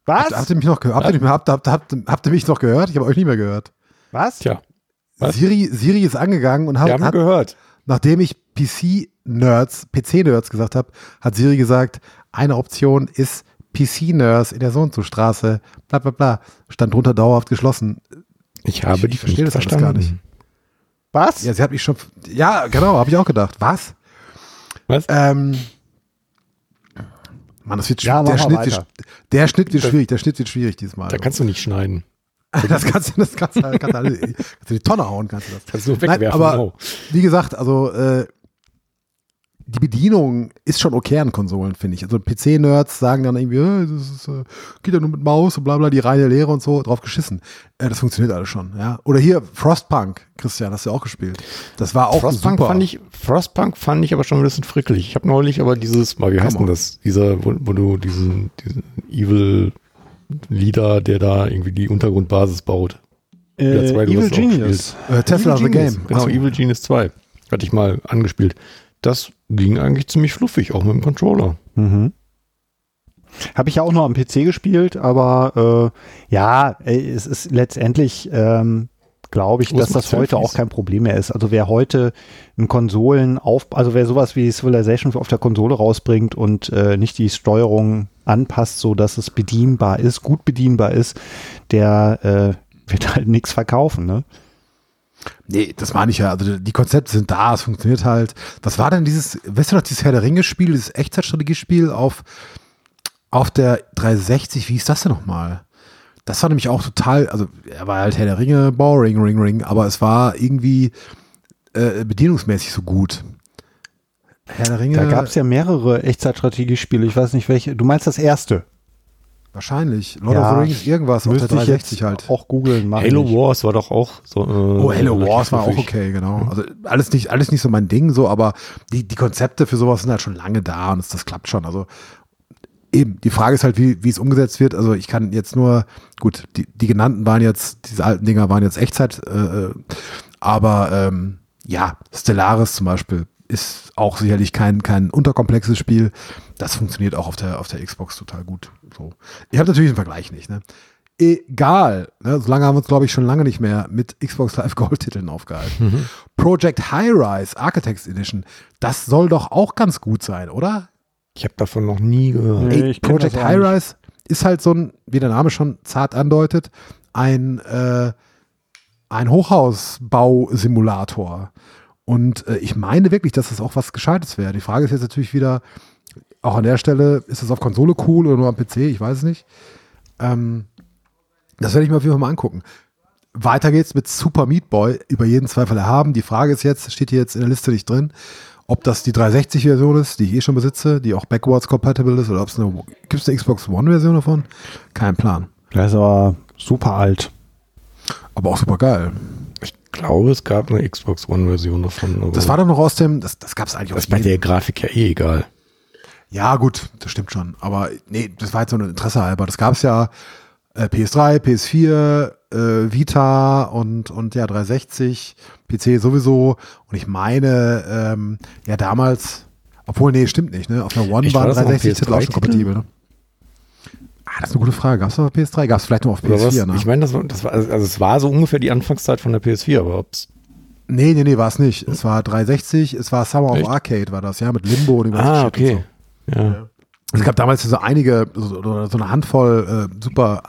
Was? Habt, habt ihr mich noch gehört? Habt, ihr- habt, habt, habt, habt ihr mich noch gehört? Ich habe euch nicht mehr gehört. Was? Tja, Was? Siri, Siri ist angegangen und wir hat, haben hat gehört. nachdem ich PC-Nerds, PC-Nerds gesagt habe, hat Siri gesagt, eine Option ist PC-Nerds in der so und so Straße, bla bla bla. Stand drunter dauerhaft geschlossen. Ich habe Ich dich verstehe nicht das verstanden. gar nicht. Was? Ja, sie hat mich schon. Ja, genau, habe ich auch gedacht. Was? Was? Ähm. Mann, das wird Ja, schwierig. der, Schnitt wird, der Schnitt wird schwierig. Der Schnitt wird schwierig diesmal. Da kannst du nicht schneiden. das kannst du, das kannst du, kannst du, kannst du die Tonne hauen, kannst du das. Kannst du Nein, wegwerfen. aber oh. wie gesagt, also äh, die Bedienung ist schon okay an Konsolen, finde ich. Also PC-Nerds sagen dann irgendwie, äh, das ist, äh, geht ja nur mit Maus und bla bla, die reine Lehre und so, drauf geschissen. Äh, das funktioniert alles schon, ja. Oder hier Frostpunk, Christian, hast du auch gespielt. Das war auch Frostpunk super. fand ich, Frostpunk fand ich aber schon ein bisschen frickelig. Ich habe neulich aber dieses, mal, wie heißt denn das? Dieser, wo, wo du diesen, diesen Evil Leader, der da irgendwie die Untergrundbasis baut. Äh, Evil Genius. äh, Tesla Evil the Genius, Game. Genau, Ach so. Evil Genius 2. Hatte ich mal angespielt. Das ging eigentlich ziemlich fluffig, auch mit dem Controller. Mhm. Habe ich ja auch noch am PC gespielt, aber äh, ja, es ist letztendlich, ähm, glaube ich, Was dass das heute auch kein Problem mehr ist. Also wer heute ein Konsolen auf, also wer sowas wie Civilization auf der Konsole rausbringt und äh, nicht die Steuerung anpasst, so dass es bedienbar ist, gut bedienbar ist, der äh, wird halt nichts verkaufen, ne? Nee, das meine ich ja. Also die Konzepte sind da, es funktioniert halt. Was war denn dieses, weißt du noch, dieses Herr der Ringe-Spiel, dieses Echtzeitstrategiespiel auf, auf der 360, wie hieß das denn nochmal? Das war nämlich auch total, also er war halt Herr der Ringe, boring, ring, ring, aber es war irgendwie äh, bedienungsmäßig so gut. Herr der Ringe. Da gab es ja mehrere Echtzeitstrategiespiele. Ich weiß nicht welche. Du meinst das erste? Wahrscheinlich. Lord Ja, of the Rings, irgendwas auf der Müsste ich 360 jetzt halt. auch googeln. Halo ich. Wars war doch auch so. Äh, Oh, Halo Wars war auch okay, genau. Also alles nicht, alles nicht so mein Ding, so, aber die, die Konzepte für sowas sind halt schon lange da und das, das klappt schon. Also eben, die Frage ist halt, wie, wie es umgesetzt wird. Also ich kann jetzt nur, gut, die, die genannten waren jetzt, diese alten Dinger waren jetzt Echtzeit, äh, äh, aber ähm, ja, Stellaris zum Beispiel ist auch sicherlich kein, kein unterkomplexes Spiel. Das funktioniert auch auf der, auf der Xbox total gut. So. Ich habe natürlich den Vergleich nicht, ne? Egal, ne? solange haben wir uns, glaube ich, schon lange nicht mehr mit Xbox Live Gold-Titeln aufgehalten. Project High Rise Architects Edition, das soll doch auch ganz gut sein, oder? Ich habe davon noch nie gehört. Nee, Ey, Project High. Rise ist halt so ein, wie der Name schon zart andeutet, ein, äh, ein Hochhausbausimulator. Und äh, ich meine wirklich, dass das auch was Gescheites wäre. Die Frage ist jetzt natürlich wieder, auch an der Stelle, ist das auf Konsole cool oder nur am PC? Ich weiß es nicht. Ähm, das werde ich mir auf jeden Fall mal angucken. Weiter geht's mit Super Meat Boy, über jeden Zweifel erhaben. Die Frage ist jetzt, steht hier jetzt in der Liste nicht drin, ob das die 360-Version ist, die ich eh schon besitze, die auch backwards compatible ist, oder ob es eine, gibt es eine Xbox One-Version davon? Kein Plan. Der ist aber super alt. Aber auch super geil. Ich glaube, es gab eine Xbox One-Version davon. Das war doch noch aus dem, das, das gab es eigentlich das ist bei der Grafik ja eh egal. Ja, gut, das stimmt schon. Aber nee, das war jetzt nur ein Interesse halber. Das gab es ja äh, PS3, PS4, äh, Vita und, und ja, 360, PC sowieso. Und ich meine, ähm, ja, damals, obwohl, nee, stimmt nicht, ne? Auf der One war waren das noch ein 360-Titel auch schon PS3-Titel? kompatibel, ne? Ah, das ist eine gute Frage. Gab es auf PS3? Gab es vielleicht noch auf Oder was? PS4, ne? Ich meine, das war, das war, also es war so ungefähr die Anfangszeit von der PS4, aber ob's. nee, nee, nee, war es nicht. Es war 360, es war Summer Echt? of Arcade, war das, ja, mit Limbo und dem ganzen Ah, okay. so. Ja. Es gab damals so einige, so, so eine Handvoll äh, super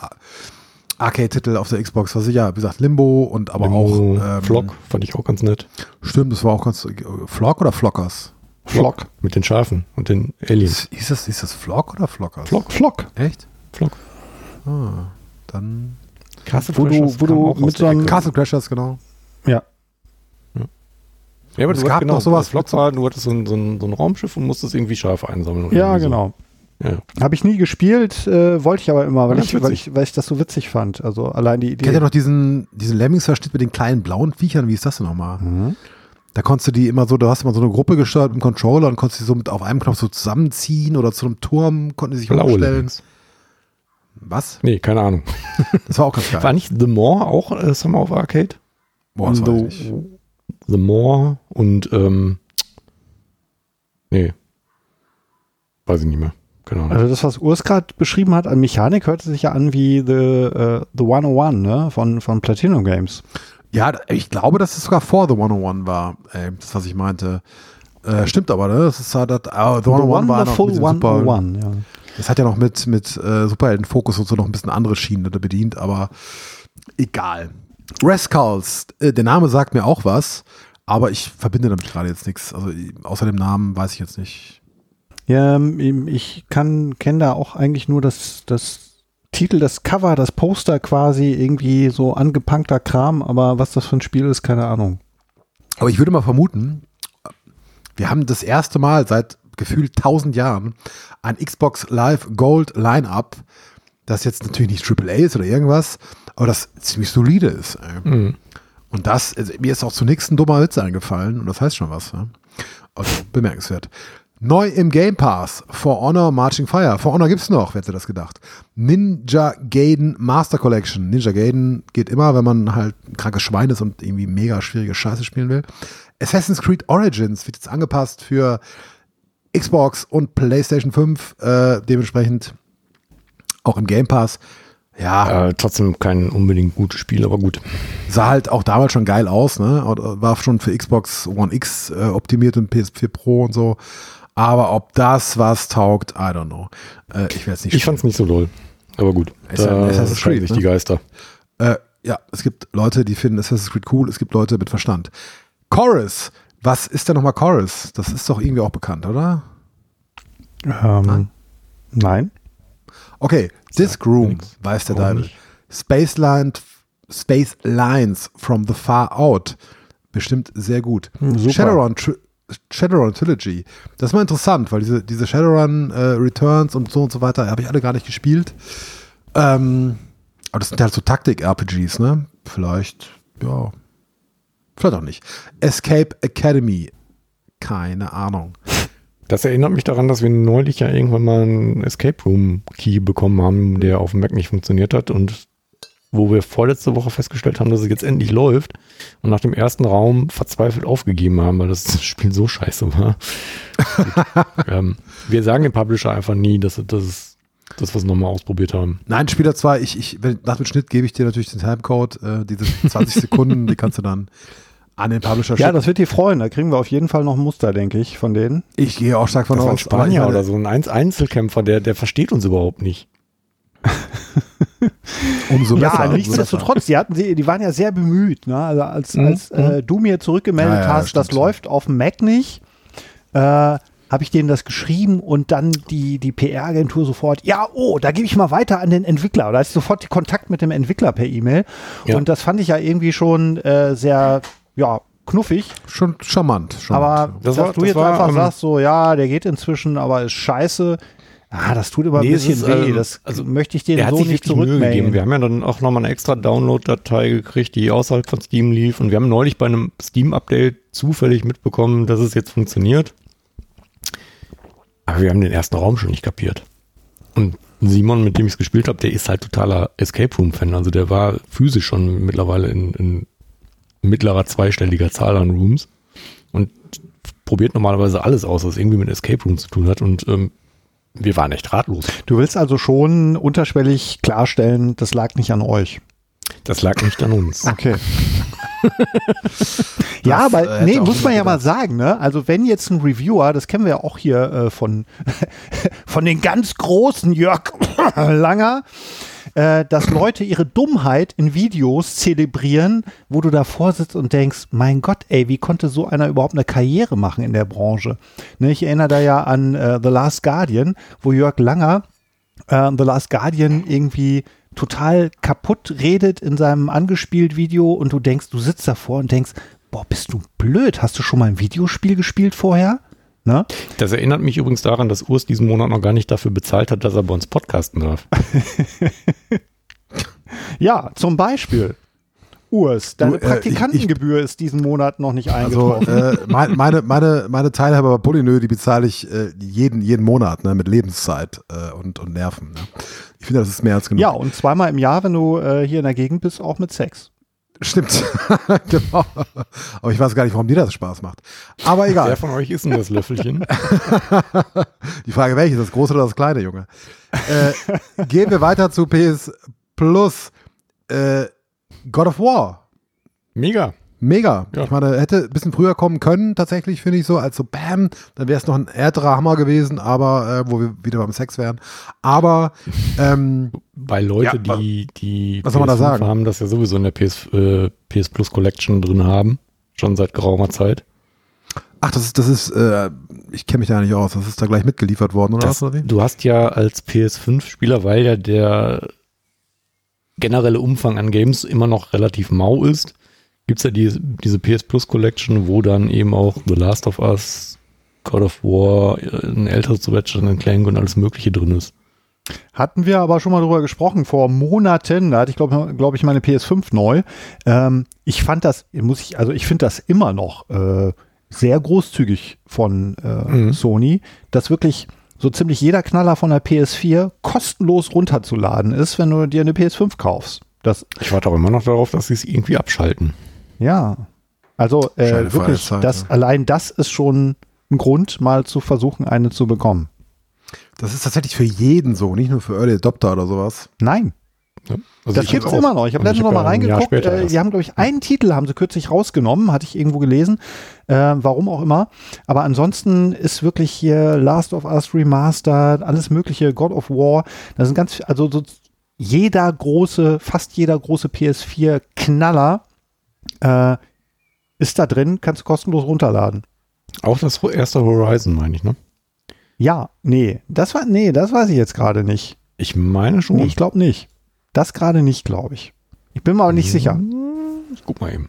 Arcade-Titel auf der Xbox, was sicher, wie gesagt, Limbo und aber Limbo, auch ähm, Flock fand ich auch ganz nett. Stimmt, das war auch ganz. Äh, Flock oder Flockers? Flock. Mit den Schafen und den Aliens. Ist, ist, das, ist das Flock oder Flockers? Flock. Flock. Echt? Flock. Ah, dann. Castle Wo du- Crashers wo kam du auch aus mit der so einem- Ecke. Castle Crashers, genau. Ja. Ja, aber Es du gab genau, noch sowas Flock war, du hattest so ein, so, ein, so ein Raumschiff und musstest irgendwie Schafe einsammeln. Ja, so. genau. Ja. Habe ich nie gespielt, äh, wollte ich aber immer, weil ich, weil, ich, weil ich das so witzig fand. Also allein die Idee. Kennt ihr noch diesen, diesen Lemmings-Verschnitt mit den kleinen blauen Viechern? Wie ist das denn nochmal? Mhm. Da konntest du die immer so, du hast immer so eine Gruppe gesteuert im Controller und konntest die so mit auf einem Knopf so zusammenziehen oder zu einem Turm, konnten die sich Blaue hochstellen. Lemmings. Was? Nee, keine Ahnung. Das war auch ganz geil. War nicht The More auch äh, Summer of Arcade? Boah, das weiß ich The- nicht. The More und ähm, nee. Weiß ich nicht mehr. Keine Ahnung. Also das, was Urs gerade beschrieben hat an Mechanik, hörte sich ja an wie The, äh, The 101, ne? Von, von Platinum Games. Ja, ich glaube, dass es sogar vor The 101 war, ey, das, was ich meinte. Äh, stimmt aber, ne? Das ist halt, das, ah, The 101 war the noch full mit den super, 101, ja. Das hat ja noch mit, mit äh, Superhelden-Fokus und so noch ein bisschen andere Schienen da bedient, aber egal. Rascals, äh, der Name sagt mir auch was, aber ich verbinde damit gerade jetzt nichts. Also außer dem Namen weiß ich jetzt nicht. Ja, ähm, ich kann kenne da auch eigentlich nur das, das Titel, das Cover, das Poster quasi, irgendwie so angepunkter Kram, aber was das für ein Spiel ist, keine Ahnung. Aber ich würde mal vermuten, wir haben das erste Mal seit gefühlt 1000 Jahren ein Xbox Live Gold Line-Up, das jetzt natürlich nicht AAA ist oder irgendwas, aber das ziemlich solide ist. Mhm. Und das, also mir ist auch zunächst ein dummer Witz eingefallen und das heißt schon was. Ja? Also bemerkenswert. Neu im Game Pass, For Honor Marching Fire. For Honor gibt's noch, wer hätte das gedacht? Ninja Gaiden Master Collection. Ninja Gaiden geht immer, wenn man halt ein krankes Schwein ist und irgendwie mega schwierige Scheiße spielen will. Assassin's Creed Origins wird jetzt angepasst für Xbox und PlayStation 5, äh, dementsprechend auch im Game Pass. Ja, Äh, trotzdem kein unbedingt gutes Spiel, aber gut. sah halt auch damals schon geil aus, ne? Äh, War schon für Xbox One X äh, optimiert und PS4 Pro und so. Aber ob das was taugt, I don't know. Äh, ich werde es nicht Ich fand's nicht so doll. Aber gut. Ist Da Assassin's Creed, sich die ne? Geister. Äh, ja, es gibt Leute, die finden Assassin's Creed cool, es gibt Leute mit Verstand. Chorus, was ist denn nochmal Chorus? Das ist doch irgendwie auch bekannt, oder? Ähm, nein. Okay, Disc Room, weiß der Deibel. nicht? Space, Line, Space Lines from the Far Out. Bestimmt sehr gut. Hm, super. Shadowrun, Tri Shadowrun Trilogy. Das ist mal interessant, weil diese, diese Shadowrun äh, Returns und so und so weiter habe ich alle gar nicht gespielt. Ähm, aber das sind halt so Taktik-RPGs, ne? Vielleicht, ja. Vielleicht auch nicht. Escape Academy. Keine Ahnung. Das erinnert mich daran, dass wir neulich ja irgendwann mal einen Escape Room Key bekommen haben, der auf dem Mac nicht funktioniert hat und wo wir vorletzte Woche festgestellt haben, dass es jetzt endlich läuft und nach dem ersten Raum verzweifelt aufgegeben haben, weil das Spiel so scheiße war. ähm, wir sagen dem Publisher einfach nie, dass, dass es das, was wir nochmal ausprobiert haben. Nein, Spieler 2, ich, ich, wenn, nach dem Schnitt gebe ich dir natürlich den Timecode, äh, diese 20 Sekunden, die kannst du dann an den Publisher Ja, schicken. das wird die freuen. Da kriegen wir auf jeden Fall noch ein Muster, denke ich, von denen. ich gehe auch stark von Das war ein aus. Spanier oder so, ein Einz- Einzelkämpfer, der, der versteht uns überhaupt nicht. Umso Ja, besser. umso nichtsdestotrotz, die, hatten, sie- die waren ja sehr bemüht. Ne? Also als, Mhm. als äh, du mir zurückgemeldet Ja, ja, hast, das läuft auf dem Mac nicht, äh, habe ich denen das geschrieben und dann die, die PR-Agentur sofort, ja, oh, da gebe ich mal weiter an den Entwickler. Da ich sofort Kontakt mit dem Entwickler per E-Mail. Ja. Und das fand ich ja irgendwie schon äh, sehr, ja, knuffig. Schon charmant. charmant. Aber Das dass war- du das jetzt war, einfach ähm, sagst, so, ja, der geht inzwischen, aber ist scheiße. Ah, das tut immer ein Nee, es bisschen ist, weh. ähm, Das also, möchte ich denen so sich nicht zurückmelden. Wir haben ja dann auch nochmal eine extra Download-Datei gekriegt, die außerhalb von Steam lief. Und wir haben neulich bei einem Steam-Update zufällig mitbekommen, dass es jetzt funktioniert. Aber wir haben den ersten Raum schon nicht kapiert. Und Simon, mit dem ich es gespielt habe, der ist halt totaler Escape Room-Fan. Also der war physisch schon mittlerweile in, in mittlerer zweistelliger Zahl an Rooms und probiert normalerweise alles aus, was irgendwie mit Escape Room zu tun hat. Und ähm, wir waren echt ratlos. Du willst also schon unterschwellig klarstellen, das lag nicht an euch. Das lag nicht an uns. Okay. ja, Das, äh, aber hätte nee, muss man ja mal sagen, ne? Also wenn jetzt ein Reviewer, das kennen wir ja auch hier äh, von, von den ganz großen Jörg Langer, äh, dass Leute ihre Dummheit in Videos zelebrieren, wo du davor sitzt und denkst, mein Gott, ey, wie konnte so einer überhaupt eine Karriere machen in der Branche? Ne, ich erinnere da ja an äh, The Last Guardian, wo Jörg Langer äh, The Last Guardian irgendwie total kaputt redet in seinem angespielt Video und du denkst, du sitzt davor und denkst, boah, bist du blöd? Hast du schon mal ein Videospiel gespielt vorher? Ne? Das erinnert mich übrigens daran, dass Urs diesen Monat noch gar nicht dafür bezahlt hat, dass er bei uns podcasten darf. Ja, zum Beispiel. Urs, deine Du, äh, ich- Praktikantengebühr ist diesen Monat noch nicht Also eingetroffen. äh, mein, meine, meine, meine Teilhabe bei Polynö, die bezahle ich äh, jeden, jeden Monat ne, mit Lebenszeit äh, und, und Nerven. Ne. Ich finde, das ist mehr als genug. ja, und zweimal im Jahr, wenn du äh, hier in der Gegend bist, auch mit Sex. Stimmt. genau. Aber ich weiß gar nicht, warum dir das Spaß macht. Aber egal. Wer von euch ist denn das Löffelchen? Die Frage, welches, das große oder das kleine, Junge? Äh, gehen wir weiter zu PS Plus. Äh, God of War. Mega. Mega. Ja. Ich meine, hätte ein bisschen früher kommen können, tatsächlich, finde ich so, als so Bam, dann wäre es noch ein ärterer Hammer gewesen, aber äh, wo wir wieder beim Sex wären. Aber ähm, Bei Leute, Ja, die die was soll man da PS5 sagen? haben, das ja sowieso in der PS, äh, PS Plus Collection drin haben. Schon seit geraumer Zeit. ach, das ist, das ist, äh, ich kenne mich da nicht aus, das ist da gleich mitgeliefert worden, oder Das, was? Oder wie? du hast ja als PS5-Spieler, weil ja der generelle Umfang an Games immer noch relativ mau ist, gibt es ja die, diese PS Plus Collection, wo dann eben auch The Last of Us, God of War, äh, ein älteres Ratchet Clank und alles mögliche drin ist. Hatten wir aber schon mal drüber gesprochen, vor Monaten, da hatte ich glaube glaub ich meine PS5 neu. Ähm, ich fand das, muss ich, also ich finde das immer noch äh, sehr großzügig von äh, Mhm. Sony, dass wirklich so ziemlich jeder Knaller von der PS4 kostenlos runterzuladen ist, wenn du dir eine PS5 kaufst. Das, Ich warte auch immer noch darauf, dass sie es irgendwie abschalten. Ja. Also äh, wirklich, das, allein das ist schon ein Grund, mal zu versuchen, eine zu bekommen. Das ist tatsächlich für jeden so, nicht nur für Early Adopter oder sowas. Nein, Ja? Also Das hab's auch. immer noch. Ich habe Und letztens noch mal reingeguckt. später Äh, haben, glaube ich, einen Titel haben sie kürzlich rausgenommen, hatte ich irgendwo gelesen. Äh, warum auch immer. Aber ansonsten ist wirklich hier Last of Us Remastered, alles mögliche, God of War. Das sind ganz, also so jeder große, fast jeder große PS4-Knaller äh, ist da drin, kannst du kostenlos runterladen. Auch das erste Horizon, meine ich, ne? Ja, nee, das war, nee, das weiß ich jetzt gerade nicht. Ich meine schon. Nee, ich glaube nicht. Das gerade nicht, glaube ich. Ich bin mir aber nicht sicher. Ich guck mal eben.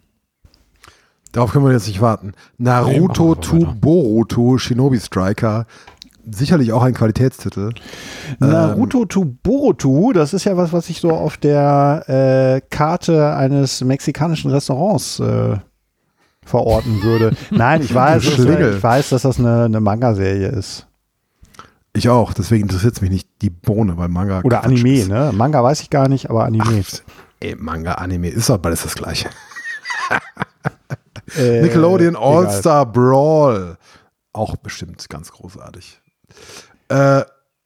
Darauf können wir jetzt nicht warten. Nee, Naruto wir to. Boruto Shinobi Striker. Sicherlich auch ein Qualitätstitel. Naruto to Boruto, das ist ja was, was ich so auf der äh, Karte eines mexikanischen Restaurants äh, verorten würde. Nein, ich weiß, dass, ich weiß, dass das eine, eine Manga-Serie ist. Ich auch, deswegen interessiert es mich nicht die Bohne, weil Manga. Oder Quatsch Anime, ist. ne? Manga weiß ich gar nicht, aber Anime. Ey, Manga, Anime ist doch beides das gleiche. Äh, Nickelodeon egal. All-Star Brawl. Auch bestimmt ganz großartig. Äh,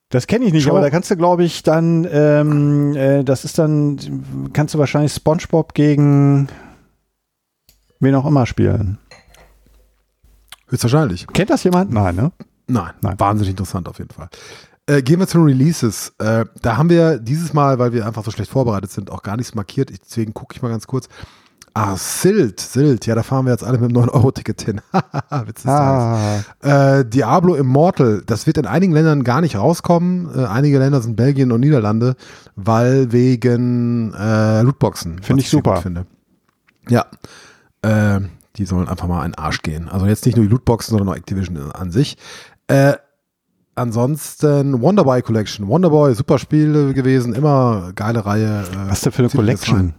Das kenne ich nicht, Schau- aber da kannst du, glaube ich, dann, ähm, äh, das ist dann, kannst du wahrscheinlich SpongeBob gegen wen auch immer spielen. höchstwahrscheinlich. Kennt das jemand? Nein, ne? Nein, Nein. wahnsinnig interessant auf jeden Fall. Äh, gehen wir zu den Releases. Äh, da haben wir dieses Mal, weil wir einfach so schlecht vorbereitet sind, auch gar nichts markiert. Ich, deswegen gucke ich mal ganz kurz. Ah, Silt, Silt. Ja, da fahren wir jetzt alle mit dem 9-Euro-Ticket hin. Witz des Tages. Ah, Äh, Diablo Immortal, das wird in einigen Ländern gar nicht rauskommen. Äh, einige Länder sind Belgien und Niederlande, weil wegen äh, Lootboxen. Find was ich sehr super. Finde. Ja, äh, die sollen einfach mal in den Arsch gehen. Also jetzt nicht nur die Lootboxen, sondern auch Activision an sich. Äh, ansonsten Wonderboy Collection. Wonderboy, super Spiel gewesen, immer geile Reihe. Äh, was ist denn für eine Collection? rein.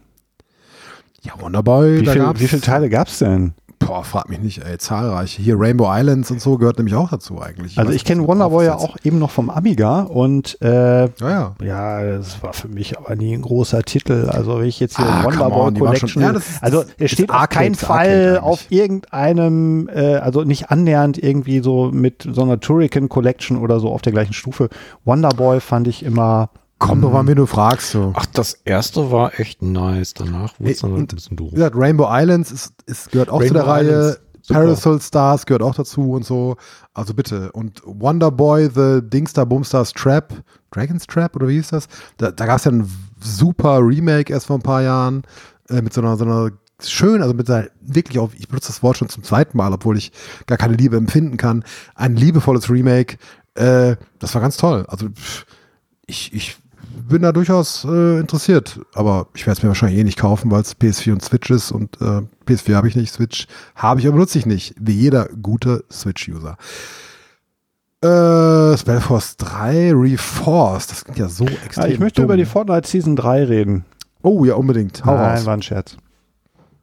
Ja, Wonderboy, Wie, viel, wie viele Teile gab es denn? Boah, frag mich nicht, ey, zahlreiche. Hier Rainbow Islands und so gehört nämlich auch dazu eigentlich. Also weiß ich kenne Wonderboy ja auch eben noch vom Amiga und äh. Ja, ja. ja, das war für mich aber nie ein großer Titel. Also wenn ich jetzt hier Ah, Wonderboy Collection, schon- ja, ist- also ist steht auf keinen Fall auf irgendeinem, äh, also nicht annähernd irgendwie so mit so einer Turrican Collection oder so auf der gleichen Stufe. Wonderboy fand ich immer Komm doch mal, wenn du fragst. So. Ach, das erste war echt nice. Danach wurde es dann halt ein bisschen doof. Wie gesagt, Rainbow Islands ist, ist, gehört auch zu der Rainbow Reihe. Islands, super. Parasol Stars gehört auch dazu und so. Also bitte. Und Wonderboy, The Dingstar Boomstars Trap, Dragon's Trap oder wie hieß das? Da, da gab es ja ein super Remake erst vor ein paar Jahren äh, mit so einer, so einer schön, also mit einer wirklich auch, ich benutze das Wort schon zum zweiten Mal, obwohl ich gar keine Liebe empfinden kann. Ein liebevolles Remake. Äh, das war ganz toll. Also ich, ich bin da durchaus äh, interessiert, aber ich werde es mir wahrscheinlich eh nicht kaufen, weil es PS4 und Switch ist und äh, PS4 habe ich nicht, Switch habe ich, aber nutze ich nicht, wie jeder gute Switch-User. Äh, Spellforce 3 Reforced, das klingt ja so extrem. Ah, ich möchte dumm. über die Fortnite Season 3 reden. Oh ja, unbedingt. Hau Nein, raus. war ein Scherz.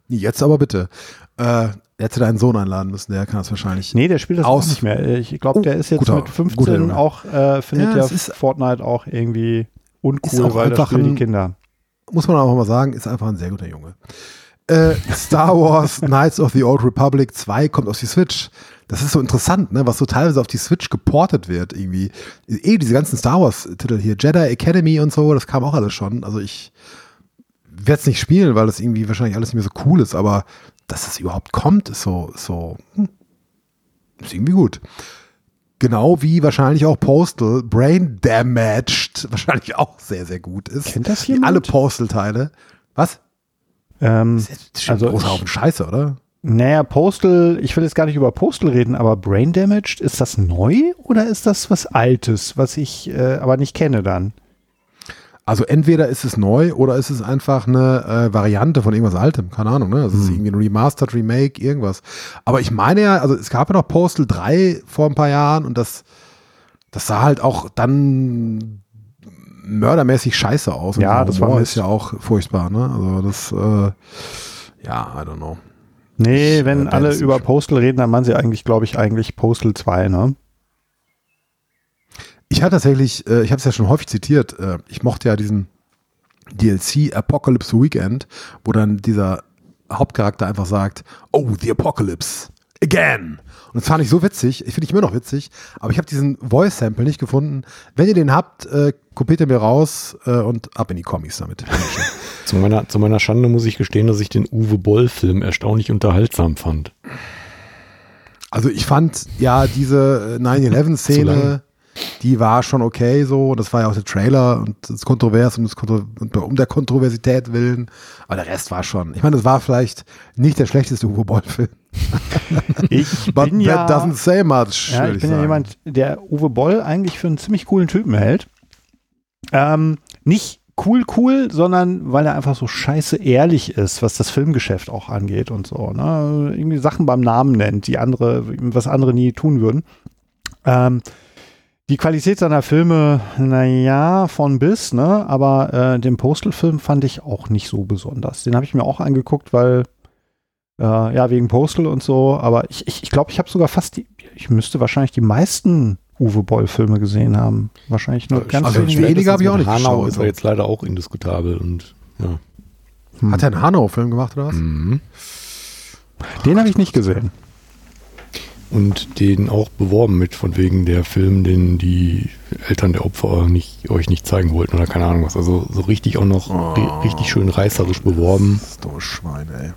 Jetzt aber bitte. Äh, hätte deinen Sohn einladen müssen, der kann das wahrscheinlich. Nee, der spielt das Aus- auch nicht mehr. Ich glaube, Oh, der ist jetzt guter- mit guter 15 Junge. auch, äh, findet Ja, ja, Fortnite auch irgendwie uncool, weil einfach spielen die ein- Kinder. muss man auch mal sagen, ist einfach ein sehr guter Junge. Äh, Star Wars Knights of the Old Republic 2 kommt auf die Switch. Das ist so interessant, ne, was so teilweise auf die Switch geportet wird, irgendwie. Eh, diese ganzen Star Wars-Titel hier, Jedi Academy und so, das kam auch alles schon. Also ich werde es nicht spielen, weil das irgendwie wahrscheinlich alles nicht mehr so cool ist, aber dass es überhaupt kommt, ist so, ist so, hm, ist irgendwie gut. Genau wie wahrscheinlich auch Postal Brain Damaged wahrscheinlich auch sehr, sehr gut ist. Kennt das Wie jemand? alle Postal-Teile. Was? Ähm, Das ist schon Also ein großer Haufen Scheiße, oder? naja, Postal, ich will jetzt gar nicht über Postal reden, aber Brain Damaged, ist das neu oder ist das was Altes, was ich äh, aber nicht kenne dann? Also entweder ist es neu oder ist es einfach eine äh, Variante von irgendwas Altem, keine Ahnung, ne? Also es ist irgendwie ein Remastered, Remake, irgendwas. Aber ich meine ja, also es gab ja noch Postal 3 vor ein paar Jahren und das, das sah halt auch dann mördermäßig scheiße aus. Und Ja, das war ist ja auch furchtbar, ne? Also das, äh, ja, I don't know. Nee, Ich, wenn äh, alle über Postal reden, dann meinen sie eigentlich, glaube ich, eigentlich Postal 2, ne? Ich hatte tatsächlich, äh, ich habe es ja schon häufig zitiert, äh, ich mochte ja diesen DLC Apocalypse Weekend, wo dann dieser Hauptcharakter einfach sagt, oh, the Apocalypse, again. Und das fand ich so witzig, ich finde ich immer noch witzig, aber ich habe diesen Voice-Sample nicht gefunden. Wenn ihr den habt, äh, kopiert ihr mir raus äh, und ab in die Comics damit. Zu meiner, zu meiner Schande muss ich gestehen, dass ich den Uwe Boll-Film erstaunlich unterhaltsam fand. Also ich fand ja diese äh, Zu 9-11-Szene, lang. Die war schon okay so. Das war ja auch der Trailer und das kontrovers und, das Kontro und um der Kontroversität willen. Aber der Rest war schon. Ich meine, das war vielleicht nicht der schlechteste Uwe Boll-Film. Ich But bin that ja, doesn't say much. ja, ich bin ja sagen. jemand, der Uwe Boll eigentlich für einen ziemlich coolen Typen hält. Ähm, nicht cool, cool, sondern weil er einfach so scheiße ehrlich ist, was das Filmgeschäft auch angeht und so. Ne? Irgendwie Sachen beim Namen nennt, die andere, was andere nie tun würden. Ähm, die Qualität seiner Filme, naja, von bis, ne? Aber äh, den Postal-Film fand ich auch nicht so besonders. Den habe ich mir auch angeguckt, weil, äh, ja, wegen Postal und so. Aber ich glaube, ich, ich, glaub, ich habe sogar fast die, ich müsste wahrscheinlich die meisten Uwe Boll-Filme gesehen haben. Wahrscheinlich nur ganz also wenige. weniger habe ich auch nicht Hanau geschaut. ist er jetzt leider auch indiskutabel und ja. Hat er einen Hanau-Film gemacht oder was? Mhm. Den habe ich nicht gesehen. Und den auch beworben mit, von wegen der Film, den die Eltern der Opfer nicht, euch nicht zeigen wollten oder keine Ahnung was. Also so richtig auch noch ri- richtig schön reißerisch beworben. Das ist doch Schwein, ey.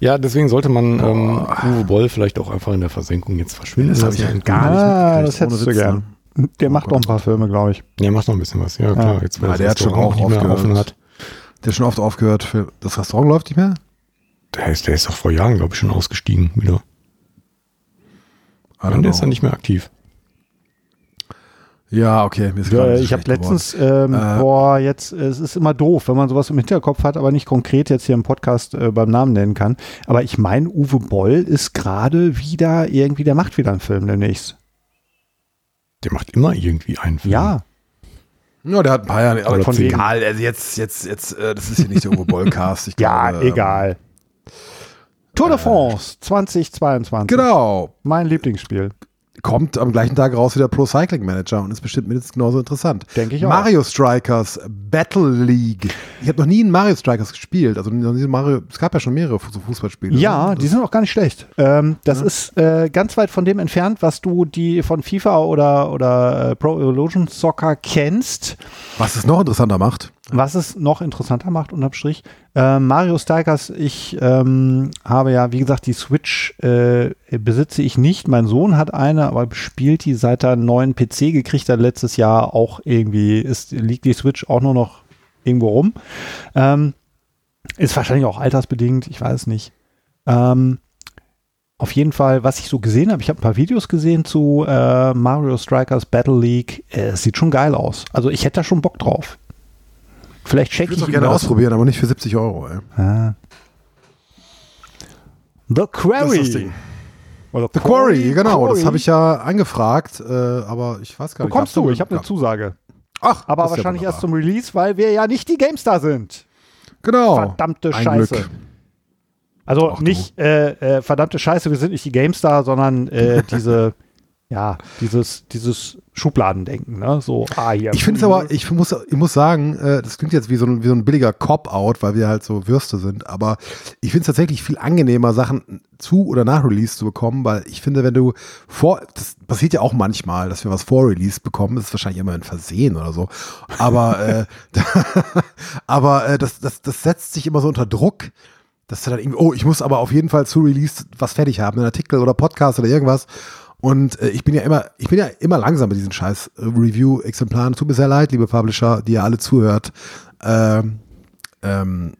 Ja, deswegen sollte man ähm, Uwe Boll vielleicht auch einfach in der Versenkung jetzt verschwinden. Das habe ich ja gar Ah, nicht das mitgekriegt, hättest du gern. ne? Der macht doch ein paar Filme, glaube ich. Ja, macht noch ein bisschen was. Ja, klar. Jetzt, Ja, das der hat schon auch nicht mehr aufgehört. offen hat. Der ist schon oft aufgehört. Für das Restaurant läuft nicht mehr? Der ist, der ist doch vor Jahren, glaube ich, schon ausgestiegen wieder. Und der ist dann nicht mehr aktiv. Ja, okay. Mir ist Ja, ich habe letztens, ähm, Äh, boah, jetzt, es ist immer doof, wenn man sowas im Hinterkopf hat, aber nicht konkret jetzt hier im Podcast äh, beim Namen nennen kann. Aber ich meine, Uwe Boll ist gerade wieder irgendwie, der macht wieder einen Film demnächst. Der macht immer irgendwie einen Film. Ja, Ja, der hat ein paar Jahre, aber von egal. Also jetzt, jetzt, jetzt, äh, das ist hier nicht der Uwe Boll-Cast. Ja, glaube, ähm, egal. Tour de France 2022. Genau. Mein Lieblingsspiel. Kommt am gleichen Tag raus wie der Pro Cycling Manager und ist bestimmt mindestens genauso interessant. Denke ich auch. Mario Strikers Battle League. Ich habe noch nie in Mario Strikers gespielt. Also Mario, es gab ja schon mehrere Fußballspiele. Ja, ne? die sind auch gar nicht schlecht. Ähm, das ist äh, ganz weit von dem entfernt, was du die von FIFA oder, oder äh, Pro Evolution Soccer kennst. Was es noch interessanter macht. Was es noch interessanter macht, unterm Strich, äh, Mario Strikers, ich ähm, habe ja, wie gesagt, die Switch äh, besitze ich nicht. Mein Sohn hat eine, aber spielt die seit er einen neuen PC gekriegt hat letztes Jahr auch irgendwie, ist, liegt die Switch auch nur noch irgendwo rum. Ähm, ist wahrscheinlich auch altersbedingt, ich weiß nicht. Ähm, auf jeden Fall, was ich so gesehen habe, ich habe ein paar Videos gesehen zu äh, Mario Strikers Battle League. Äh, Es sieht schon geil aus. Also ich hätte da schon Bock drauf. Vielleicht Ich check würde ich es gerne ausprobieren, aber nicht für 70 Euro. Ey. Ah. The Das ist das Quarry. Ding. Oder The Quarry, genau. Das Quarry. habe ich ja angefragt, äh, aber ich weiß gar nicht. Bekommst du, ich habe eine Zusage. Ach, Aber das ist ja wahrscheinlich erst zum Release, weil wir ja nicht die GameStar sind. Genau. Verdammte Ein Scheiße. Glück. Also Ach nicht äh, äh, verdammte Scheiße, wir sind nicht die GameStar, sondern äh, diese, ja, dieses, dieses Schubladendenken, ne? So, ah, hier. Ich finde es aber, ich muss, ich muss sagen, äh, das klingt jetzt wie so ein, wie so ein billiger Cop-Out, weil wir halt so Würste sind, aber ich finde es tatsächlich viel angenehmer, Sachen zu oder nach Release zu bekommen, weil ich finde, wenn du vor, das passiert ja auch manchmal, dass wir was vor Release bekommen, das ist wahrscheinlich immer ein Versehen oder so, aber, äh, aber äh, das, das, das setzt sich immer so unter Druck, dass du dann irgendwie, oh, ich muss aber auf jeden Fall zu Release was fertig haben, einen Artikel oder Podcast oder irgendwas. Und äh, ich bin ja immer, ich bin ja immer langsam mit diesen scheiß äh, Review-Exemplaren. Tut mir sehr leid, liebe Publisher, die ihr alle zuhört. Ähm, ähm,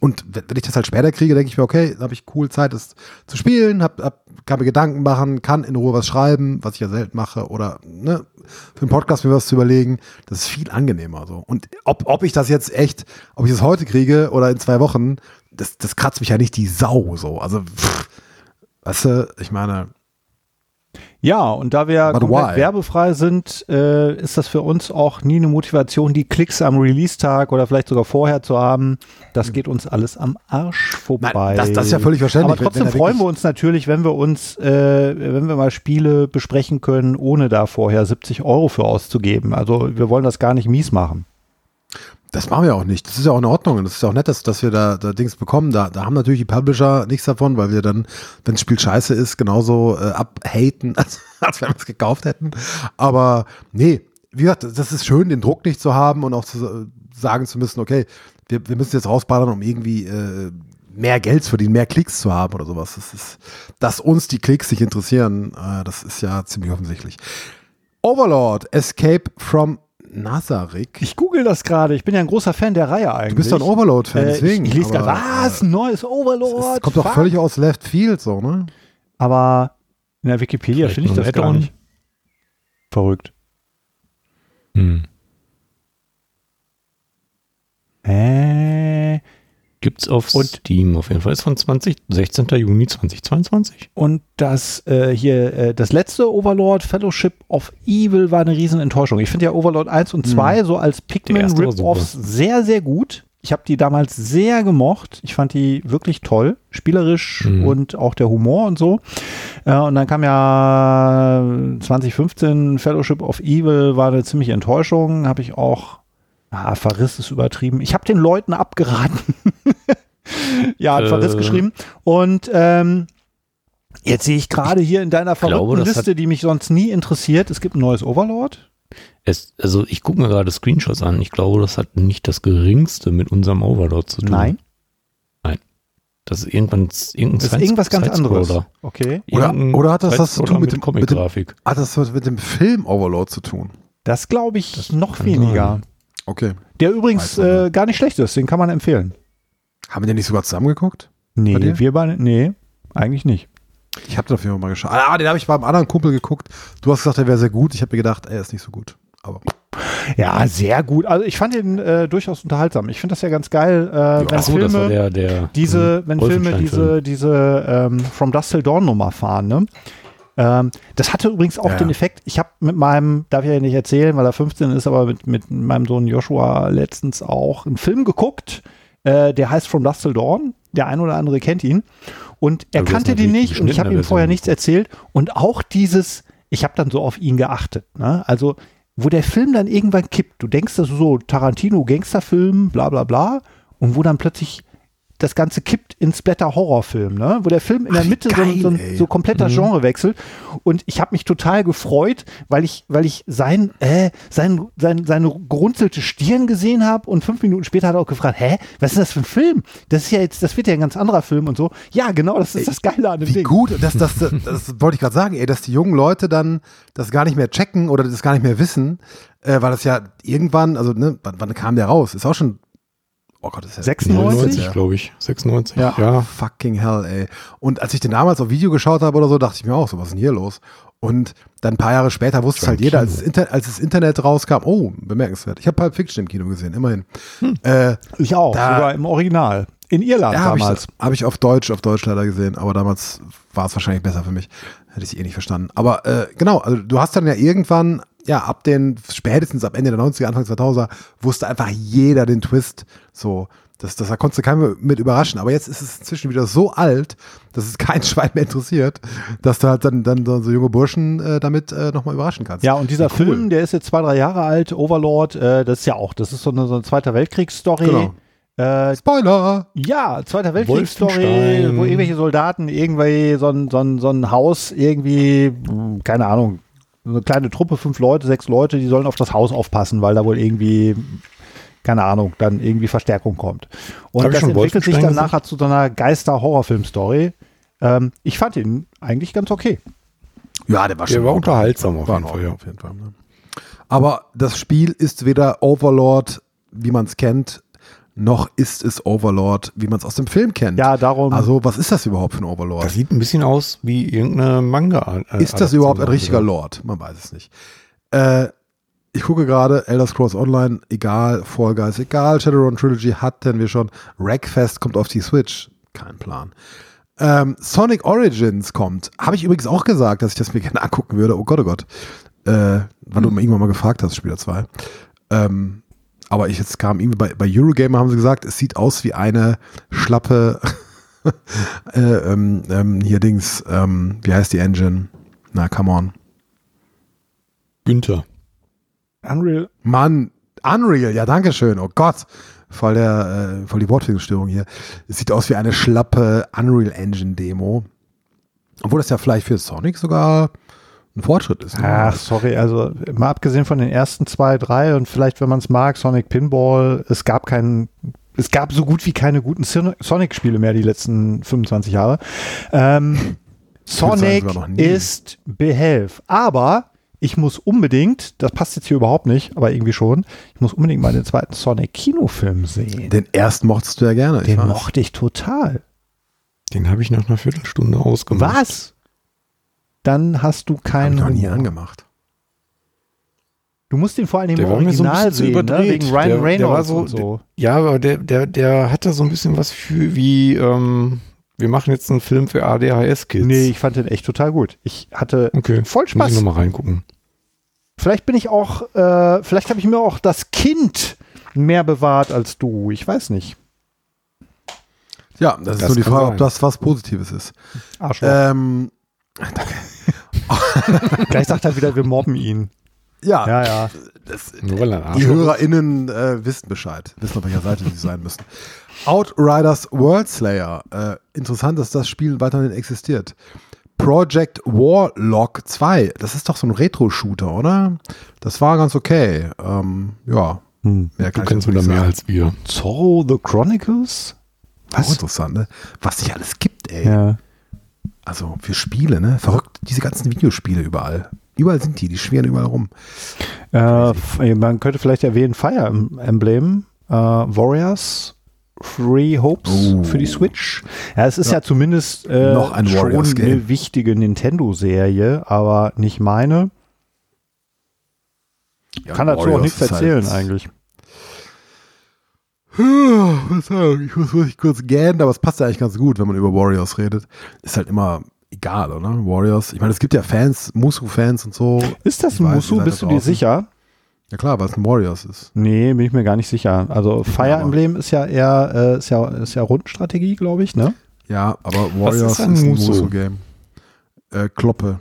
und wenn ich das halt später kriege, denke ich mir, okay, dann habe ich cool Zeit, das zu spielen, hab, hab, kann mir Gedanken machen, kann in Ruhe was schreiben, was ich ja selten mache, oder ne, für einen Podcast mir was zu überlegen. Das ist viel angenehmer so. Und ob, ob ich das jetzt echt, ob ich das heute kriege oder in zwei Wochen, das, das kratzt mich ja nicht die Sau so. Also, pff, weißt du, ich meine, Ja, und da wir komplett werbefrei sind, äh, ist das für uns auch nie eine Motivation, die Klicks am Release-Tag oder vielleicht sogar vorher zu haben. Das geht uns alles am Arsch vorbei. Nein, das- das ist ja völlig verständlich, Aber trotzdem freuen wir uns natürlich, wenn wir uns, äh, wenn wir mal Spiele besprechen können, ohne da vorher 70 Euro für auszugeben. Also wir wollen das gar nicht mies machen. Das machen wir auch nicht. Das ist ja auch in Ordnung. Das ist ja auch nett, dass, dass wir da, da Dings bekommen. Da, da haben natürlich die Publisher nichts davon, weil wir dann, wenn das Spiel scheiße ist, genauso äh, abhaten, als, als wenn wir es gekauft hätten. Aber nee, wie gesagt, das ist schön, den Druck nicht zu haben und auch zu sagen zu müssen, okay, wir, wir müssen jetzt rausballern, um irgendwie äh, mehr Geld zu verdienen, mehr Klicks zu haben oder sowas. Das ist, dass uns die Klicks sich interessieren, äh, das ist ja ziemlich offensichtlich. Overlord, Escape from Nazareth. Ich google das gerade. Ich bin ja ein großer Fan der Reihe eigentlich. Du bist doch ein Overload-Fan, Äh, deswegen. Ich, ich lese gerade, was? Ein neues äh, Overlord? Das kommt doch völlig aus Left Field, so, ne? Aber in der Wikipedia finde ich das gar nicht. Verrückt. Hm. Äh, Gibt's auf Und- Steam auf jeden Fall. Ist von 20, 16. Juni 2022. und das äh, hier, äh, das letzte Overlord Fellowship of Evil war eine Riesenenttäuschung. Ich finde ja Overlord 1 und 2 so als Pikmin erste war Rip-Offs sehr, sehr gut. Ich habe die damals sehr gemocht. Ich fand die wirklich toll, spielerisch Mhm. und auch der Humor und so. Äh, und dann kam ja 2015 Fellowship of Evil, war eine ziemliche Enttäuschung. Habe ich auch, ah, Verriss ist übertrieben. Ich habe den Leuten abgeraten. ja, hat Äh. Verriss geschrieben. Und ähm, jetzt sehe ich gerade hier in deiner glaube, verrückten das Liste, die mich sonst nie interessiert, es gibt ein neues Overlord. Es, also ich gucke mir gerade Screenshots an. Ich glaube, das hat nicht das geringste mit unserem Overlord zu tun. Nein, Das ist irgendwann irgendein das ist irgendwas ganz anderes. Okay. Oder- oder hat das was zu tun mit dem- mit dem- Comic-Grafik? Hat das was mit dem Film Overlord zu tun? Das glaube ich noch kann weniger. sein. Okay. Der übrigens äh, gar nicht schlecht ist, den kann man empfehlen. Haben wir den nicht sogar zusammengeguckt? Bei Nee, wir beide, nee, eigentlich nicht. Ich habe den auf jeden Fall mal geschaut. Ah, den habe ich beim anderen Kumpel geguckt. Du hast gesagt, der wäre sehr gut. Ich habe mir gedacht, er ist nicht so gut. Aber Ja, sehr gut. Also ich fand ihn äh, durchaus unterhaltsam. Ich finde das ja ganz geil, äh, wenn Filme der, der diese, wenn Filme diese, diese ähm, From Dust Till Dawn Nummer fahren, ne? Ähm, das hatte übrigens auch Ja. den Effekt, ich habe mit meinem, darf ich ja nicht erzählen, weil er 15 ist, aber mit, mit meinem Sohn Joshua letztens auch einen Film geguckt, äh, der heißt From Dust Till Dawn. Der ein oder andere kennt ihn. Und er Aber kannte den nicht und ich habe ihm vorher nichts erzählt. Und auch dieses, ich habe dann so auf ihn geachtet. Ne? Also, wo der Film dann irgendwann kippt. Du denkst, das ist so Tarantino-Gangsterfilm, bla bla bla. Und wo dann plötzlich das Ganze kippt in Splatter-Horrorfilm, ne? wo der Film in der Ach, Mitte geil, so, so, so kompletter Genre wechselt. Und ich habe mich total gefreut, weil ich, weil ich sein, äh, sein, sein, seine gerunzelte Stirn gesehen habe und fünf Minuten später hat er auch gefragt, hä, was ist das für ein Film? Das ist ja jetzt, das wird ja ein ganz anderer Film und so. Ja, genau, das ist das Geile an dem wie Ding. gut, das, das, das, das wollte ich gerade sagen, ey, dass die jungen Leute dann das gar nicht mehr checken oder das gar nicht mehr wissen, äh, weil das ja irgendwann, also ne, wann, wann kam der raus? Ist auch schon, oh Gott, das ist ja 96? 99, glaube ich. 96. Ja. ja. Fucking hell, ey. Und als ich den damals auf Video geschaut habe oder so, dachte ich mir auch, so, was ist denn hier los? Und dann ein paar Jahre später wusste es halt jeder, als das, Inter als das Internet rauskam, oh, bemerkenswert. Ich habe Pulp Fiction im Kino gesehen, immerhin. Äh, Ich auch, Da- sogar im Original. In Irland ja, habe ich, damals. hab ich auf Deutsch, auf Deutsch leider gesehen, aber damals war es wahrscheinlich besser für mich. Hätte ich eh nicht verstanden. Aber äh, genau, also du hast dann ja irgendwann, ja, ab den, spätestens ab Ende der 90er, Anfang 2000er, wusste einfach jeder den Twist. So, das, das da konntest du keinen mit überraschen. Aber jetzt ist es inzwischen wieder so alt, dass es kein Schwein mehr interessiert, dass du halt dann, dann so junge Burschen äh, damit äh, nochmal überraschen kannst. Ja, und dieser Cool. Film, der ist jetzt zwei, drei Jahre alt, Overlord, äh, das ist ja auch, das ist so eine, so eine Zweiter Weltkriegsstory. Genau. Äh, Spoiler! ja, Zweiter Weltkriegsstory, wo irgendwelche Soldaten irgendwie so ein, so ein, so ein Haus irgendwie, mh, keine Ahnung, eine kleine Truppe, fünf Leute, sechs Leute, die sollen auf das Haus aufpassen, weil da wohl irgendwie, keine Ahnung, dann irgendwie Verstärkung kommt. Und Hab das schon entwickelt sich dann nachher zu so einer Geister-Horrorfilm-Story. Ähm, ich fand ihn eigentlich ganz okay. Ja, der war Der war unterhaltsam auf War jeden Fall, ja. Auf jeden Fall. Ne? Aber das Spiel ist weder Overlord, wie man es kennt, noch ist es Overlord, wie man es aus dem Film kennt. Ja, darum. Also, was ist das überhaupt für ein Overlord? Das sieht ein bisschen aus wie irgendeine manga. äh, ist das überhaupt ein richtiger oder? Lord? Man weiß es nicht. Äh, ich gucke gerade Elder Scrolls Online, egal, Fall Guys, egal, Shadowrun Trilogy hatten wir schon. Wreckfest kommt auf die Switch. Kein Plan. Ähm, Sonic Origins kommt. Habe ich übrigens auch gesagt, dass ich das mir gerne angucken würde. Oh Gott, oh Gott. Äh, weil du mir irgendwann mal gefragt hast, Spieler 2. Ähm, aber ich jetzt kam irgendwie bei, bei Eurogamer haben sie gesagt, es sieht aus wie eine schlappe äh, ähm, ähm, hier Dings, ähm, wie heißt die Engine? Na, come on. Günther. Unreal. Mann, Unreal, ja, danke schön. Oh Gott. Voll, der, äh, voll die Wortfindungsstörung hier. Es sieht aus wie eine schlappe Unreal Engine Demo. Obwohl das ja vielleicht für Sonic sogar ein Fortschritt ist. ne? Ach, sorry, also mal abgesehen von den ersten zwei, drei und vielleicht, wenn man es mag, Sonic Pinball, es gab keinen, es gab so gut wie keine guten Son- Sonic-Spiele mehr die letzten 25 Jahre. Ähm, Sonic ist behelf. Aber ich muss unbedingt, das passt jetzt hier überhaupt nicht, aber irgendwie schon, ich muss unbedingt mal den zweiten Sonic-Kinofilm sehen. Den ersten mochtest du ja gerne. ich Den weiß. mochte ich total. Den habe ich nach einer Viertelstunde ausgemacht. Was? Dann hast du Hab ich keinen noch nie angemacht. Du musst ihn vor allem im Der war mir so ein Original zu sehen, ne? wegen Ryan Der- der Reynolds war so- und so. Ja, aber der, der, der hatte so ein bisschen was für wie, ähm, wir machen jetzt einen Film für ADHS-Kids. Nee, ich fand den echt total gut. Ich hatte okay. voll Muss Spaß. ich nochmal reingucken. Vielleicht bin ich auch, äh, vielleicht habe ich mir auch das Kind mehr bewahrt als du. Ich weiß nicht. Ja, das ist Das nur die Frage, sein. ob das was Positives ist. Arschloch. Ähm, Gleich sagt er wieder, wir mobben ihn. ja, Ja, ja. Ein die. HörerInnen äh, wissen Bescheid, wissen, auf welcher Seite sie sein müssen. Outriders World Slayer. Äh, interessant, dass das Spiel weiterhin existiert. Project Warlock 2. Das ist doch so ein Retro-Shooter, oder? Das war ganz okay. Ähm, ja. Hm. Mehr Du kennst wieder mehr als wir. Zorro the Chronicles? Auch interessant, ne? Was sich alles gibt, ey. Ja. Also für Spiele, ne? Verrückt, diese ganzen Videospiele überall. Überall sind die, die schwirren überall rum. Äh, man könnte vielleicht erwähnen Fire Emblem, äh, Warriors, Free Hopes Oh. für die Switch. Ja, es ist ja, Ja. zumindest äh, Noch ein schon eine wichtige Nintendo-Serie, aber nicht meine. Ja, Kann dazu auch Warriors nichts ist halt- erzählen eigentlich. Ich muss wirklich kurz gähnen, aber es passt ja eigentlich ganz gut, wenn man über Warriors redet. Ist halt immer egal, oder? Warriors. Ich meine, es gibt ja Fans, Musu-Fans und so. Ist das ein Musu? Bist du dir draußen. sicher? Ja klar, weil es ein Warriors ist. Nee, bin ich mir gar nicht sicher. Also Fire Emblem ist ja eher äh, ist ja, ist ja Rundenstrategie, glaube ich, ne? Ja, aber Warriors ist ist ein ein Musu? Musu-Game. Äh, Kloppe.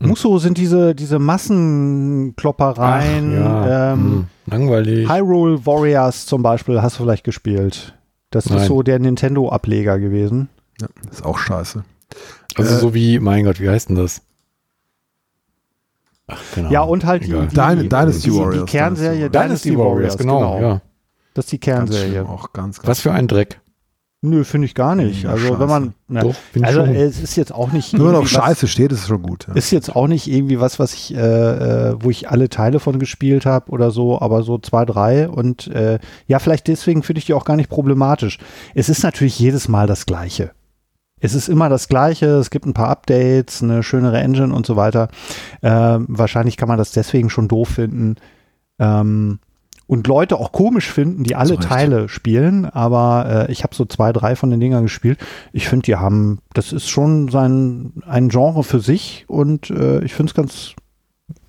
Muso sind diese, diese Massenkloppereien. ja. ähm, hm, langweilig. Hyrule Warriors zum Beispiel hast du vielleicht gespielt. Das ist Nein. so der Nintendo-Ableger gewesen. Ja, ist auch scheiße. Also Äh, so wie, mein Gott, wie heißt denn das? Ach, genau. Ja, und halt die, Egal. die, Dyn- Dynasty die, Warriors, Die Kernserie Dynasty Dynasty, Warriors, genau. ja. Das ist die Ganz Kernserie. schlimm, auch ganz, ganz Was für ein Dreck. Nö, finde ich gar nicht. Ja, Also scheiße. wenn man, na, Doch, also schon. es ist jetzt auch nicht Nur was- Scheiße steht, ist es schon gut. Ja. Ist jetzt auch nicht irgendwie was, was ich, äh, äh, wo ich alle Teile von gespielt habe oder so, aber so zwei, drei und äh, ja, vielleicht deswegen finde ich die auch gar nicht problematisch. Es ist natürlich jedes Mal das Gleiche. Es ist immer das Gleiche, es gibt ein paar Updates, eine schönere Engine und so weiter. Ähm, wahrscheinlich kann man das deswegen schon doof finden. Ähm, und Leute auch komisch finden, die alle Recht. Teile spielen, aber äh, ich habe so zwei, drei von den Dingern gespielt. Ich finde, die haben, das ist schon sein, ein Genre für sich und äh, ich finde es ganz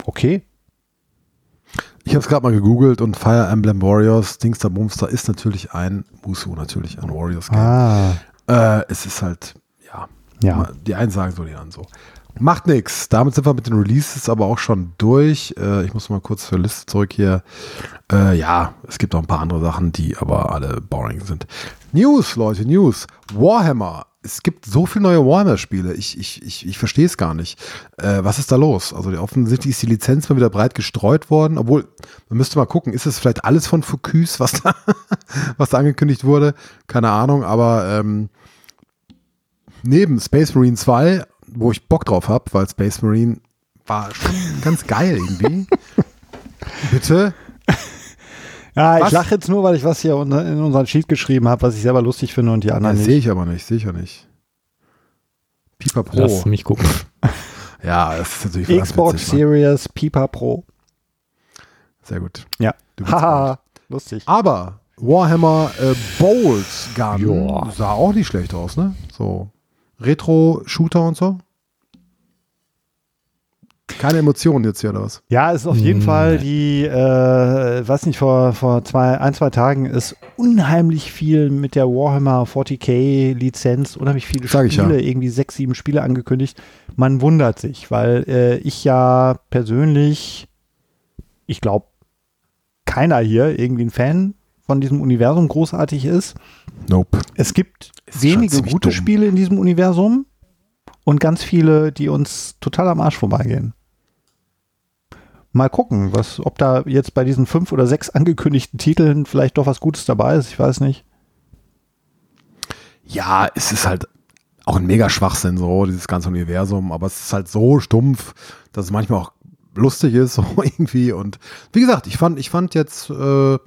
okay. Ich habe es gerade mal gegoogelt und Fire Emblem Warriors, Dingster Boomster ist natürlich ein Musu, natürlich ein Warriors-Game. Ah, Äh, es ist halt, ja, ja. die einen sagen so, die anderen so. Macht nix. Damit sind wir mit den Releases aber auch schon durch. Äh, ich muss mal kurz zur Liste zurück hier. Äh, ja, es gibt auch ein paar andere Sachen, die aber alle boring sind. News, Leute, News. Warhammer. Es gibt so viele neue Warhammer-Spiele. Ich, ich, ich, ich verstehe es gar nicht. Äh, was ist da los? Also offensichtlich ist die Lizenz mal wieder breit gestreut worden. Obwohl, man müsste mal gucken, ist es vielleicht alles von Focus, was da, was da angekündigt wurde? Keine Ahnung, aber ähm, neben Space Marine 2, wo ich Bock drauf habe, weil Space Marine war schon ganz geil irgendwie. Bitte? Ja, ich Was? lache jetzt nur, weil ich was hier in unseren Sheet geschrieben habe, was ich selber lustig finde und die Ja, anderen sehe nicht. ich aber nicht, sehe ich ja nicht. Pipa Pro. Lass mich gucken. Ja, das ist natürlich verdammt Xbox witzig. Series Pipa Pro. Sehr gut. Ja. Du bist Haha, lustig. Aber Warhammer äh, Bolt Gun Ja. sah auch nicht schlecht aus, ne? So Retro-Shooter und so. Keine Emotionen jetzt hier oder was? Ja, es ist auf jeden Hm. Fall die, äh, weiß nicht, vor, vor zwei, ein, zwei Tagen ist unheimlich viel mit der Warhammer 40k Lizenz, unheimlich viele Sag Spiele, irgendwie sechs, sieben Spiele angekündigt. Man wundert sich, weil äh, ich ja persönlich, ich glaube, keiner hier irgendwie ein Fan von diesem Universum großartig ist. Nope. Es gibt Ist wenige gute dumm. Spiele in diesem Universum und ganz viele, die uns total am Arsch vorbeigehen. Mal gucken, was, ob da jetzt bei diesen fünf oder sechs angekündigten Titeln vielleicht doch was Gutes dabei ist. Ich weiß nicht. Ja, es ist halt auch ein mega Schwachsinn, so, dieses ganze Universum, aber es ist halt so stumpf, dass es manchmal auch lustig ist, so irgendwie. Und wie gesagt, ich fand, ich fand jetzt äh,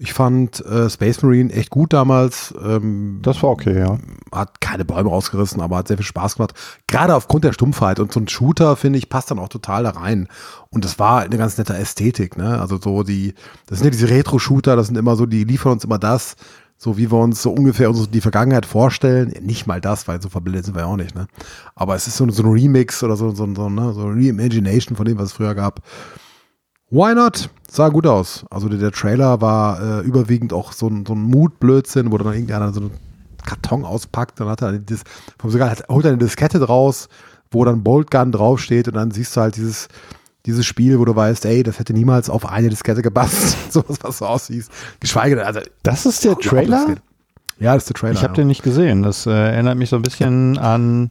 Ich fand äh, Space Marine echt gut damals. Ähm, Das war okay, ja. hat keine Bäume rausgerissen, aber hat sehr viel Spaß gemacht. Gerade aufgrund der Stumpfheit. Und so ein Shooter, finde ich, passt dann auch total da rein. Und das war eine ganz nette Ästhetik, ne? Also so die, das sind ja diese Retro-Shooter, das sind immer so, die liefern uns immer das, so wie wir uns so ungefähr uns die Vergangenheit vorstellen. Nicht mal das, weil so verbildet sind wir ja auch nicht, ne? Aber es ist so, so ein Remix oder so, so, so, ne? so Reimagination von dem, was es früher gab. Why not? Sah gut aus. Also der, der Trailer war äh, überwiegend auch so ein, so ein Mutblödsinn, wo dann irgendeiner so einen Karton auspackt, dann hat er das, vom sogar hat, holt er eine Diskette draus, wo dann Bolt Gun draufsteht und dann siehst du halt dieses, dieses Spiel, wo du weißt, ey, das hätte niemals auf eine Diskette gepasst, sowas, was so aussieht. Geschweige denn, also. Das ist der Trailer? Ja, das ist der Trailer. Ich habe ja. den nicht gesehen. Das äh, erinnert mich so ein bisschen an.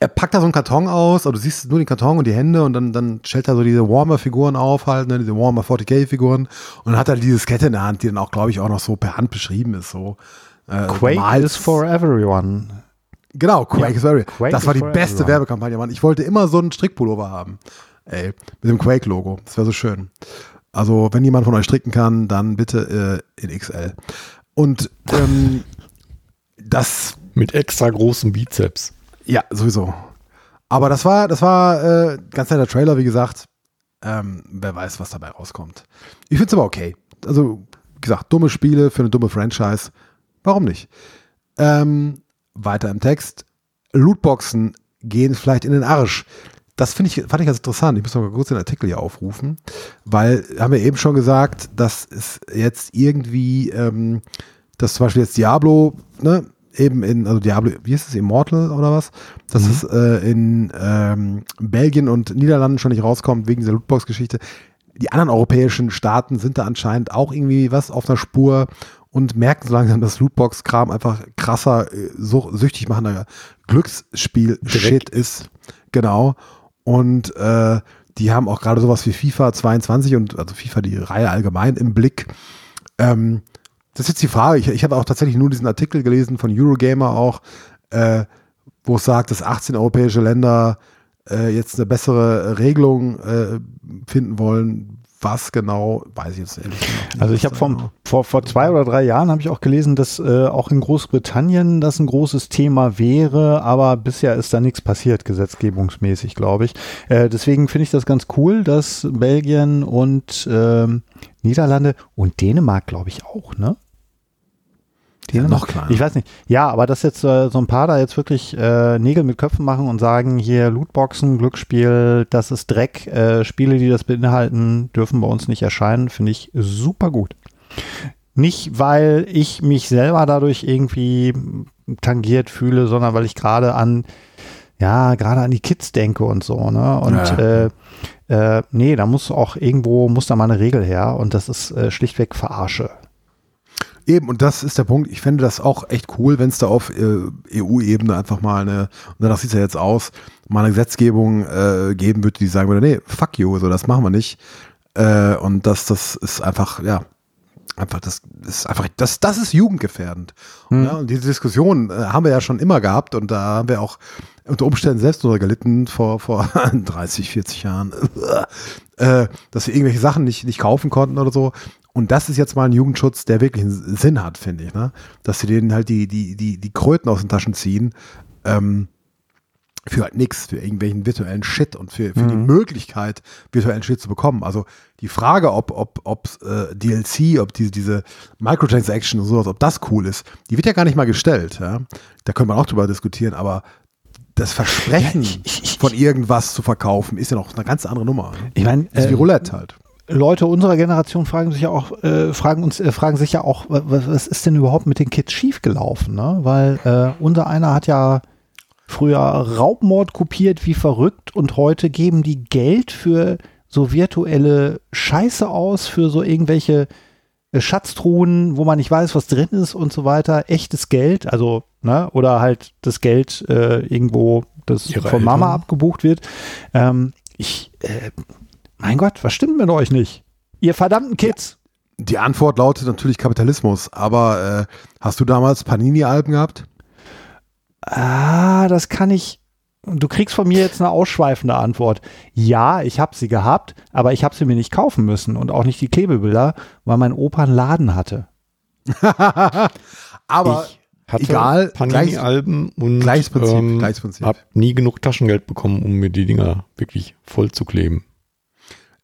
Er, packt da so einen Karton aus, aber du siehst nur den Karton und die Hände und dann, dann stellt er so diese Warmer-Figuren auf, halt, ne, diese Warmer 40k-Figuren und dann hat er diese Kette in der Hand, die dann auch, glaube ich, auch noch so per Hand beschrieben ist. So. Äh, Quake normal- is for everyone. Genau, Quake Ja, is very. Quake das war die for for beste everyone. Werbekampagne, Mann. Ich wollte immer so einen Strickpullover haben. Ey, mit dem Quake-Logo. Das wäre so schön. Also, wenn jemand von euch stricken kann, dann bitte äh, in XL. Und ähm, das Mit extra großen Bizeps. Ja, sowieso. Aber das war, das war äh, ganz netter Trailer, wie gesagt. Ähm, wer weiß, was dabei rauskommt. Ich finde es aber okay. Also, wie gesagt, dumme Spiele für eine dumme Franchise. Warum nicht? Ähm, weiter im Text. Lootboxen gehen vielleicht in den Arsch. Das finde ich, fand ich ganz interessant. Ich muss noch mal kurz den Artikel hier aufrufen, weil, haben wir eben schon gesagt, dass es jetzt irgendwie, ähm, dass zum Beispiel jetzt Diablo, ne, eben in, also Diablo, wie ist es, Immortal oder was? Dass es äh, in ähm, Belgien und Niederlanden schon nicht rauskommt wegen dieser Lootbox-Geschichte. Die anderen europäischen Staaten sind da anscheinend auch irgendwie was auf einer Spur und merken so langsam, dass Lootbox-Kram einfach krasser, äh, so süchtig machender Glücksspiel-Shit ist. Genau. Und äh, die haben auch gerade sowas wie FIFA 22 und also FIFA die Reihe allgemein im Blick. Ähm, das ist jetzt die Frage. Ich, ich habe auch tatsächlich nur diesen Artikel gelesen von Eurogamer auch, äh, wo es sagt, dass 18 europäische Länder äh, jetzt eine bessere Regelung äh, finden wollen. Was genau, weiß ich jetzt ehrlich nicht. Also ich habe vom vor, vor zwei oder drei Jahren habe ich auch gelesen, dass äh, auch in Großbritannien das ein großes Thema wäre, aber bisher ist da nichts passiert, gesetzgebungsmäßig, glaube ich. Äh, deswegen finde ich das ganz cool, dass Belgien und ähm, Niederlande und Dänemark, glaube ich, auch, ne? Noch kleiner. Ich weiß nicht. Ja, aber dass jetzt äh, so ein paar da jetzt wirklich äh, Nägel mit Köpfen machen und sagen, hier Lootboxen, Glücksspiel, das ist Dreck, äh, Spiele, die das beinhalten, dürfen bei uns nicht erscheinen, finde ich super gut. Nicht, weil ich mich selber dadurch irgendwie tangiert fühle, sondern weil ich gerade an, ja, gerade an die Kids denke und so, ne? Und Ja. äh, äh, nee, da muss auch irgendwo, muss da mal eine Regel her und das ist äh, schlichtweg Verarsche. Eben, und das ist der Punkt. Ich fände das auch echt cool, wenn es da auf äh, EU-Ebene einfach mal eine, und danach sieht es ja jetzt aus, mal eine Gesetzgebung äh, geben würde, die sagen würde, nee, fuck you, so das machen wir nicht. Äh, und das, das ist einfach, ja, einfach, das ist einfach, das, das ist jugendgefährdend. Hm. Ja, und diese Diskussion äh, haben wir ja schon immer gehabt und da haben wir auch unter Umständen selbst drunter gelitten vor, vor 30, 40 Jahren, äh, dass wir irgendwelche Sachen nicht, nicht kaufen konnten oder so. Und das ist jetzt mal ein Jugendschutz, der wirklich einen Sinn hat, finde ich, ne? Dass sie denen halt die, die, die, die Kröten aus den Taschen ziehen, ähm, für halt nichts, für irgendwelchen virtuellen Shit und für, für die Möglichkeit, virtuellen Shit zu bekommen. Also die Frage, ob, ob, ob äh, DLC, ob diese, diese Microtransaction und sowas, ob das cool ist, die wird ja gar nicht mal gestellt. Ja? Da können wir auch drüber diskutieren, aber das Versprechen von irgendwas zu verkaufen, ist ja noch eine ganz andere Nummer. Ne? Ich meine, ist wie äh, Roulette halt. Leute unserer Generation fragen sich ja auch, äh, fragen uns, äh, fragen sich ja auch, wa- wa- was ist denn überhaupt mit den Kids schiefgelaufen, ne? Weil äh, unser einer hat ja früher Raubmord kopiert wie verrückt und heute geben die Geld für so virtuelle Scheiße aus, für so irgendwelche äh, Schatztruhen, wo man nicht weiß, was drin ist und so weiter. Echtes Geld, also, ne? Oder halt das Geld äh, irgendwo, das Ihre von Mama Eltern? abgebucht wird. Ähm, ich, äh, mein Gott, was stimmt mit euch nicht? Ihr verdammten Kids. Die Antwort lautet natürlich Kapitalismus, aber äh, hast du damals Panini-Alben gehabt? Ah, das kann ich du kriegst von mir jetzt eine ausschweifende Antwort. Ja, ich habe sie gehabt, aber ich habe sie mir nicht kaufen müssen und auch nicht die Klebebilder, weil mein Opa einen Laden hatte. Aber ich hatte egal, Panini-Alben und gleiches Prinzip, ähm, gleiches Prinzip. habe nie genug Taschengeld bekommen, um mir die Dinger wirklich voll zu kleben.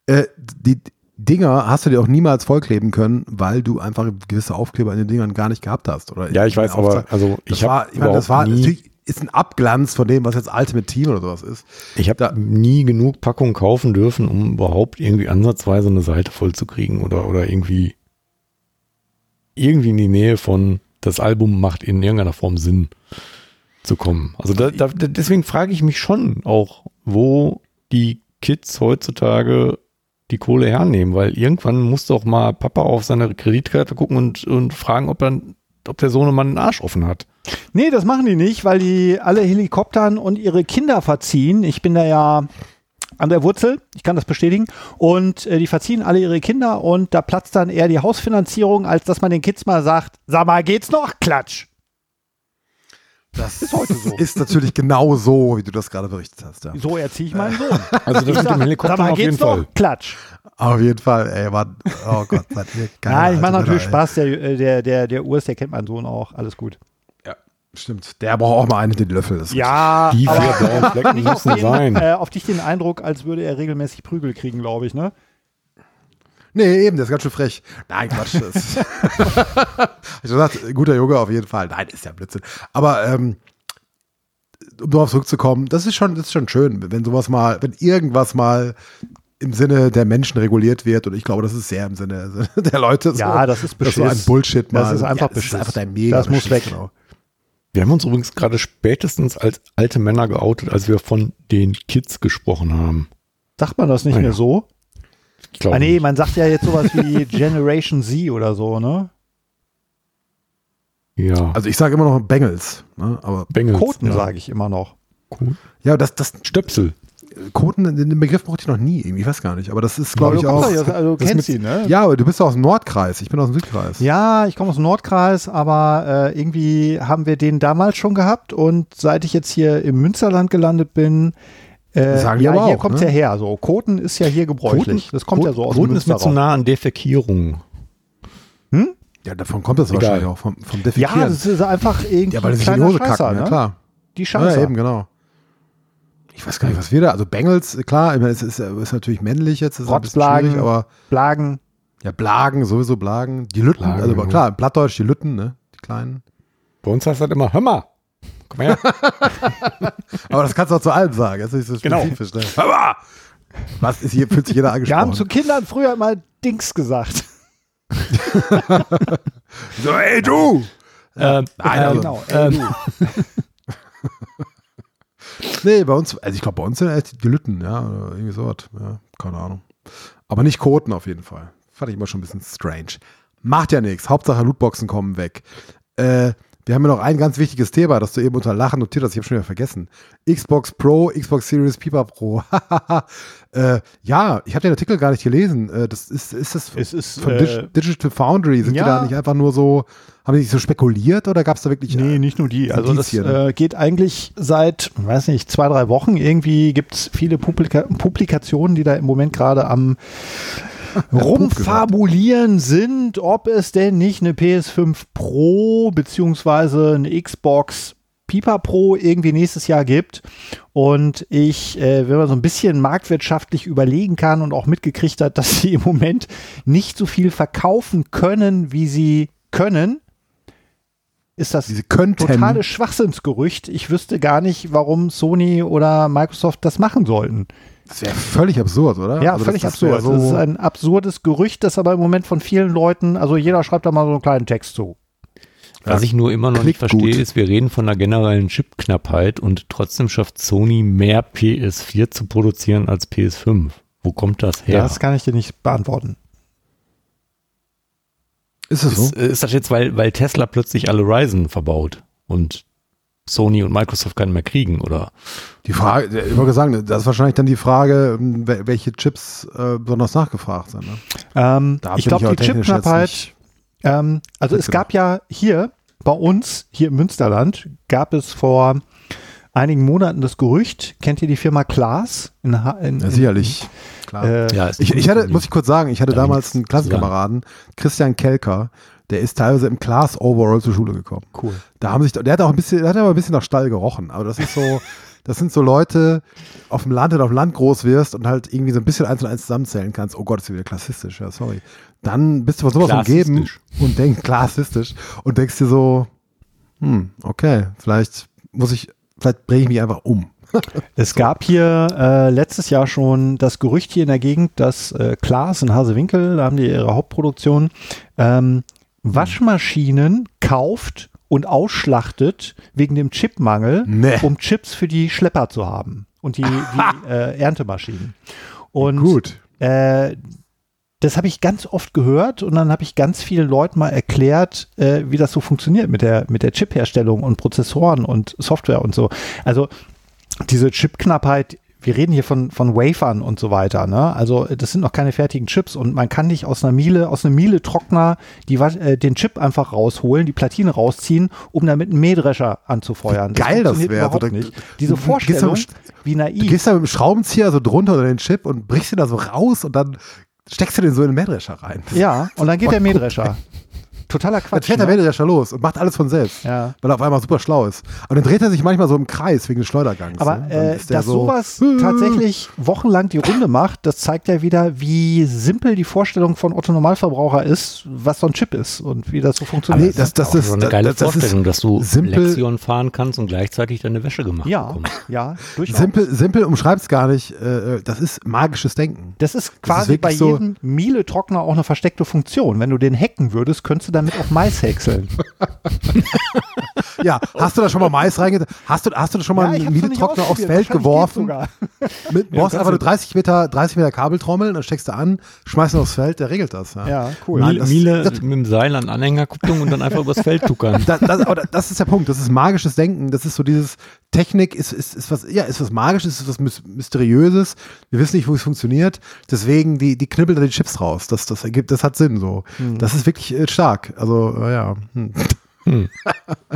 äh, die Dinger hast du dir auch niemals vollkleben können, weil du einfach gewisse Aufkleber in den Dingern gar nicht gehabt hast. Oder Ja, ich weiß, Auftrag- aber also das ich war, habe ich meine, das war nie, natürlich ist ein Abglanz von dem, was jetzt Ultimate Team oder sowas ist. ich habe nie genug Packungen kaufen dürfen, um überhaupt irgendwie ansatzweise eine Seite voll zu kriegen oder oder irgendwie irgendwie in die Nähe von das Album macht in irgendeiner Form Sinn zu kommen. Also da, da, deswegen frage ich mich schon auch, wo die Kids heutzutage die Kohle hernehmen, weil irgendwann muss doch mal Papa auf seine Kreditkarte gucken und, und fragen, ob, er, ob der Sohnemann den Arsch offen hat. Nee, das machen die nicht, weil die alle Helikoptern und ihre Kinder verziehen. Ich bin da ja an der Wurzel, ich kann das bestätigen. Und äh, die verziehen alle ihre Kinder und da platzt dann eher die Hausfinanzierung, als dass man den Kids mal sagt, sag mal, geht's noch? Klatsch. Das ist heute so. Ist natürlich genau so, wie du das gerade berichtet hast. Ja. So erziehe ich meinen Sohn. Also das Ich mit sag, dem Helikopter auf jeden? Fall. Klatsch. Auf jeden Fall, ey, Mann. Oh Gott, seid ihr geil. Nein, ich mache Alter, natürlich ey. Spaß. Der, äh, der, der, der Urs, der kennt meinen Sohn auch. Alles gut. Stimmt. Der braucht auch mal einen den Löffel. Das ist Ja, Die vier blauen Flecken auf, müssen den, sein. äh, auf dich den Eindruck, als würde er regelmäßig Prügel kriegen, glaube ich, ne? Nee, eben, der ist ganz schön frech. Nein, Quatsch. Das ich hab gesagt, guter Junge auf jeden Fall. Nein, ist ja Blödsinn. Aber ähm, um darauf zurückzukommen, das ist schon, das ist schon schön, wenn sowas mal, wenn irgendwas mal im Sinne der Menschen reguliert wird und ich glaube, das ist sehr im Sinne der Leute. So, Ja, das ist dass so Beschiss. ein Bullshit mal. Das ist einfach ja, das ist Beschiss. einfach der mega Das muss Beschiss, weg. Genau. Wir haben uns übrigens gerade spätestens als alte Männer geoutet, als wir von den Kids gesprochen haben. Sagt man das nicht Ah, mehr ja. so? Ich glaube Ah nee, nicht. man sagt ja jetzt sowas wie Generation Z oder so, ne? ja. Also ich sage immer noch Bengals, ne? aber Bengels, Koten ja. sage ich immer noch. ja, das, das Stöpsel. Koten, den Begriff brauchte ich noch nie, irgendwie, ich weiß gar nicht, aber das ist, glaube ich, du auch. kommst doch- also kennst mit- ihn, ne? Ja, aber du bist doch aus dem Nordkreis, ich bin aus dem Südkreis. Ja, ich komme aus dem Nordkreis, aber äh, irgendwie haben wir den damals schon gehabt und seit ich jetzt hier im Münsterland gelandet bin, äh, Sagen ja, aber hier auch, kommt ne? ja her. So, Koten ist ja hier gebräuchlich. das kommt ja so aus dem Koten ist mir zu nah an Defekierung. Ja, davon kommt das Egal. wahrscheinlich auch, vom, vom Defekieren. Ja, das ist einfach irgendwie Ja, weil das ist in die kleiner Hose Scheißer, kacken, ja ne? klar. Die Ja, Scheiße. eben, genau. Ich weiß gar nicht, was wir da, also Bengals, klar, ich meine, es ist, ist natürlich männlich jetzt, ist Rotzblagen. schwierig, aber Blagen. ja, Blagen, sowieso Blagen, die Lütten, Blagen, also ja. klar, Plattdeutsch, die Lütten, ne, die kleinen. Bei uns heißt das immer, hör mal, komm her. Aber das kannst du auch zu allem sagen, das ist so Genau. spezifisch, ne. Hör mal! Was ist hier, fühlt sich jeder Wir haben zu angesprochen. Kindern früher immer Dings gesagt. So, ey, du! ähm, Nein, ähm, also, genau. ähm, Nee, bei uns, also ich glaube, bei uns sind echt die Lütten, ja, oder irgendwie sowas, ja, keine Ahnung. Aber nicht Koten auf jeden Fall. Fand ich immer schon ein bisschen strange. Macht ja nichts, Hauptsache Lootboxen kommen weg. Äh, wir haben ja noch ein ganz wichtiges Thema, das du eben unter Lachen notiert hast, ich habe schon wieder vergessen. Xbox Pro, Xbox Series Pipa Pro. äh, ja, ich habe den Artikel gar nicht gelesen. Äh, das ist, ist das Es ist, von äh, Dig- Digital Foundry? Sind ja. die da nicht einfach nur so, haben die nicht so spekuliert oder gab es da wirklich Nee, nicht nur die. Also das Indizien. äh, geht eigentlich seit, weiß nicht, zwei, drei Wochen. Irgendwie gibt es viele Publika Publikationen, die da im Moment gerade am rumfabulieren sind, ob es denn nicht eine PS5 Pro beziehungsweise eine Xbox Pipa Pro irgendwie nächstes Jahr gibt. Und ich, äh, wenn man so ein bisschen marktwirtschaftlich überlegen kann und auch mitgekriegt hat, dass sie im Moment nicht so viel verkaufen können, wie sie können, ist das totales Schwachsinnsgerücht. Ich wüsste gar nicht, warum Sony oder Microsoft das machen sollten. Das wäre völlig absurd, oder? Ja, Also völlig das, das absurd. das ist ein absurdes Gerücht, das aber im Moment von vielen Leuten, also jeder schreibt da mal so einen kleinen Text zu. Was ich nur immer noch nicht Klingt gut. verstehe, ist, wir reden von einer generellen Chipknappheit und trotzdem schafft Sony mehr PS4 zu produzieren als PS5. Wo kommt das her? Das kann ich dir nicht beantworten. ist es so? ist, ist das jetzt, weil, weil Tesla plötzlich alle Ryzen verbaut und Sony und Microsoft keinen mehr kriegen, oder? Die Frage, ich wollte sagen, das ist wahrscheinlich dann die Frage, wel- welche Chips äh, besonders nachgefragt sind. Ne? Ähm, Da ich glaube, die Chipknappheit, ähm, also es gab ja hier bei uns, hier im Münsterland, gab es vor einigen Monaten das Gerücht, kennt ihr die Firma Klaas? In, in, Ja, sicherlich. Klar. Äh, Ja, ist ich, ich hatte, muss ich kurz sagen, ich hatte Da damals einen Klassenkameraden, Christian Kelker, der ist teilweise im Class Overall zur Schule gekommen. cool. Da haben sich, der hat auch ein bisschen, der hat aber ein bisschen nach Stall gerochen. Aber das ist so, das sind so Leute auf dem Land, wenn du auf dem Land groß wirst und halt irgendwie so ein bisschen eins und eins zusammenzählen kannst. Oh Gott, ist wieder klassistisch, ja, sorry. Dann bist du von sowas umgeben und denkst, klassistisch, und denkst dir so, hm, okay, vielleicht muss ich, vielleicht bringe ich mich einfach um. Es gab hier äh, letztes Jahr schon das Gerücht hier in der Gegend, dass äh, Klaas in Hasewinkel, da haben die ihre Hauptproduktion, ähm, Waschmaschinen kauft und ausschlachtet wegen dem Chipmangel, Nee. um Chips für die Schlepper zu haben und die, die äh, Erntemaschinen. Und Gut. äh, das habe ich ganz oft gehört und dann habe ich ganz vielen Leuten mal erklärt, äh, wie das so funktioniert mit der, mit der Chip-Herstellung und Prozessoren und Software und so. Also diese Chipknappheit, wir reden hier von, von Wafern und so weiter, ne? Also das sind noch keine fertigen Chips und man kann nicht aus einer Miele, aus einem Miele-Trockner die, äh, den Chip einfach rausholen, die Platine rausziehen, um damit einen Mähdrescher anzufeuern. geil das funktioniert wäre. überhaupt So, da- nicht. Diese du gehst Vorstellung, St- wie Du naiv. gehst da mit dem Schraubenzieher so drunter unter den Chip und brichst ihn da so raus und dann steckst du den so in den Mähdrescher rein. Ja, und dann geht der Mähdrescher. Totaler Dann Quatsch. fährt der ne? Mähdrescher los und macht alles von selbst. Ja. Weil er auf einmal super schlau ist. Und dann dreht er sich manchmal so im Kreis wegen des Schleudergangs. Aber ne? Dann äh, ist dass so, sowas tatsächlich wochenlang die Runde macht, das zeigt ja wieder, wie simpel die Vorstellung von Otto Normalverbraucher ist, was so ein Chip ist und wie das so funktioniert. Nee, das, das, auch ist so eine geile das, das Vorstellung, ist dass du simpel- Lexion fahren kannst und gleichzeitig deine Wäsche gemacht ja, bekommst. ja, durchaus. simpel, simpel umschreibst gar nicht. Äh, das ist magisches Denken. Das ist quasi wirklich bei so- jedem Miele-Trockner auch eine versteckte Funktion. Wenn du den hacken würdest, könntest du damit auch Mais häckseln. Ja, hast du da schon mal Mais reingetan? Hast du, hast du da schon mal Ja, einen Miele-Trockner aufs. Feld geworfen? Mit, brauchst einfach nur 30 Meter, 30 Meter Kabeltrommeln, dann steckst du an, schmeißt ihn aufs Feld, der regelt das. Ja. Ja, cool. Nein, Miele, das- Miele das- mit dem Seil an Anhängerkupplung und dann einfach übers Feld tuckern. Das, das, aber das ist der Punkt. Das ist magisches Denken. Das ist so dieses Technik ist, ist, ist was, ja, ist was Magisches, ist was Mys- Mysteriöses. Wir wissen nicht, wo es funktioniert. Deswegen die, die knibbeln da die Chips raus. Das, das ergibt, das hat Sinn so. Das ist wirklich äh, stark. Also, ja. Hm. Hm.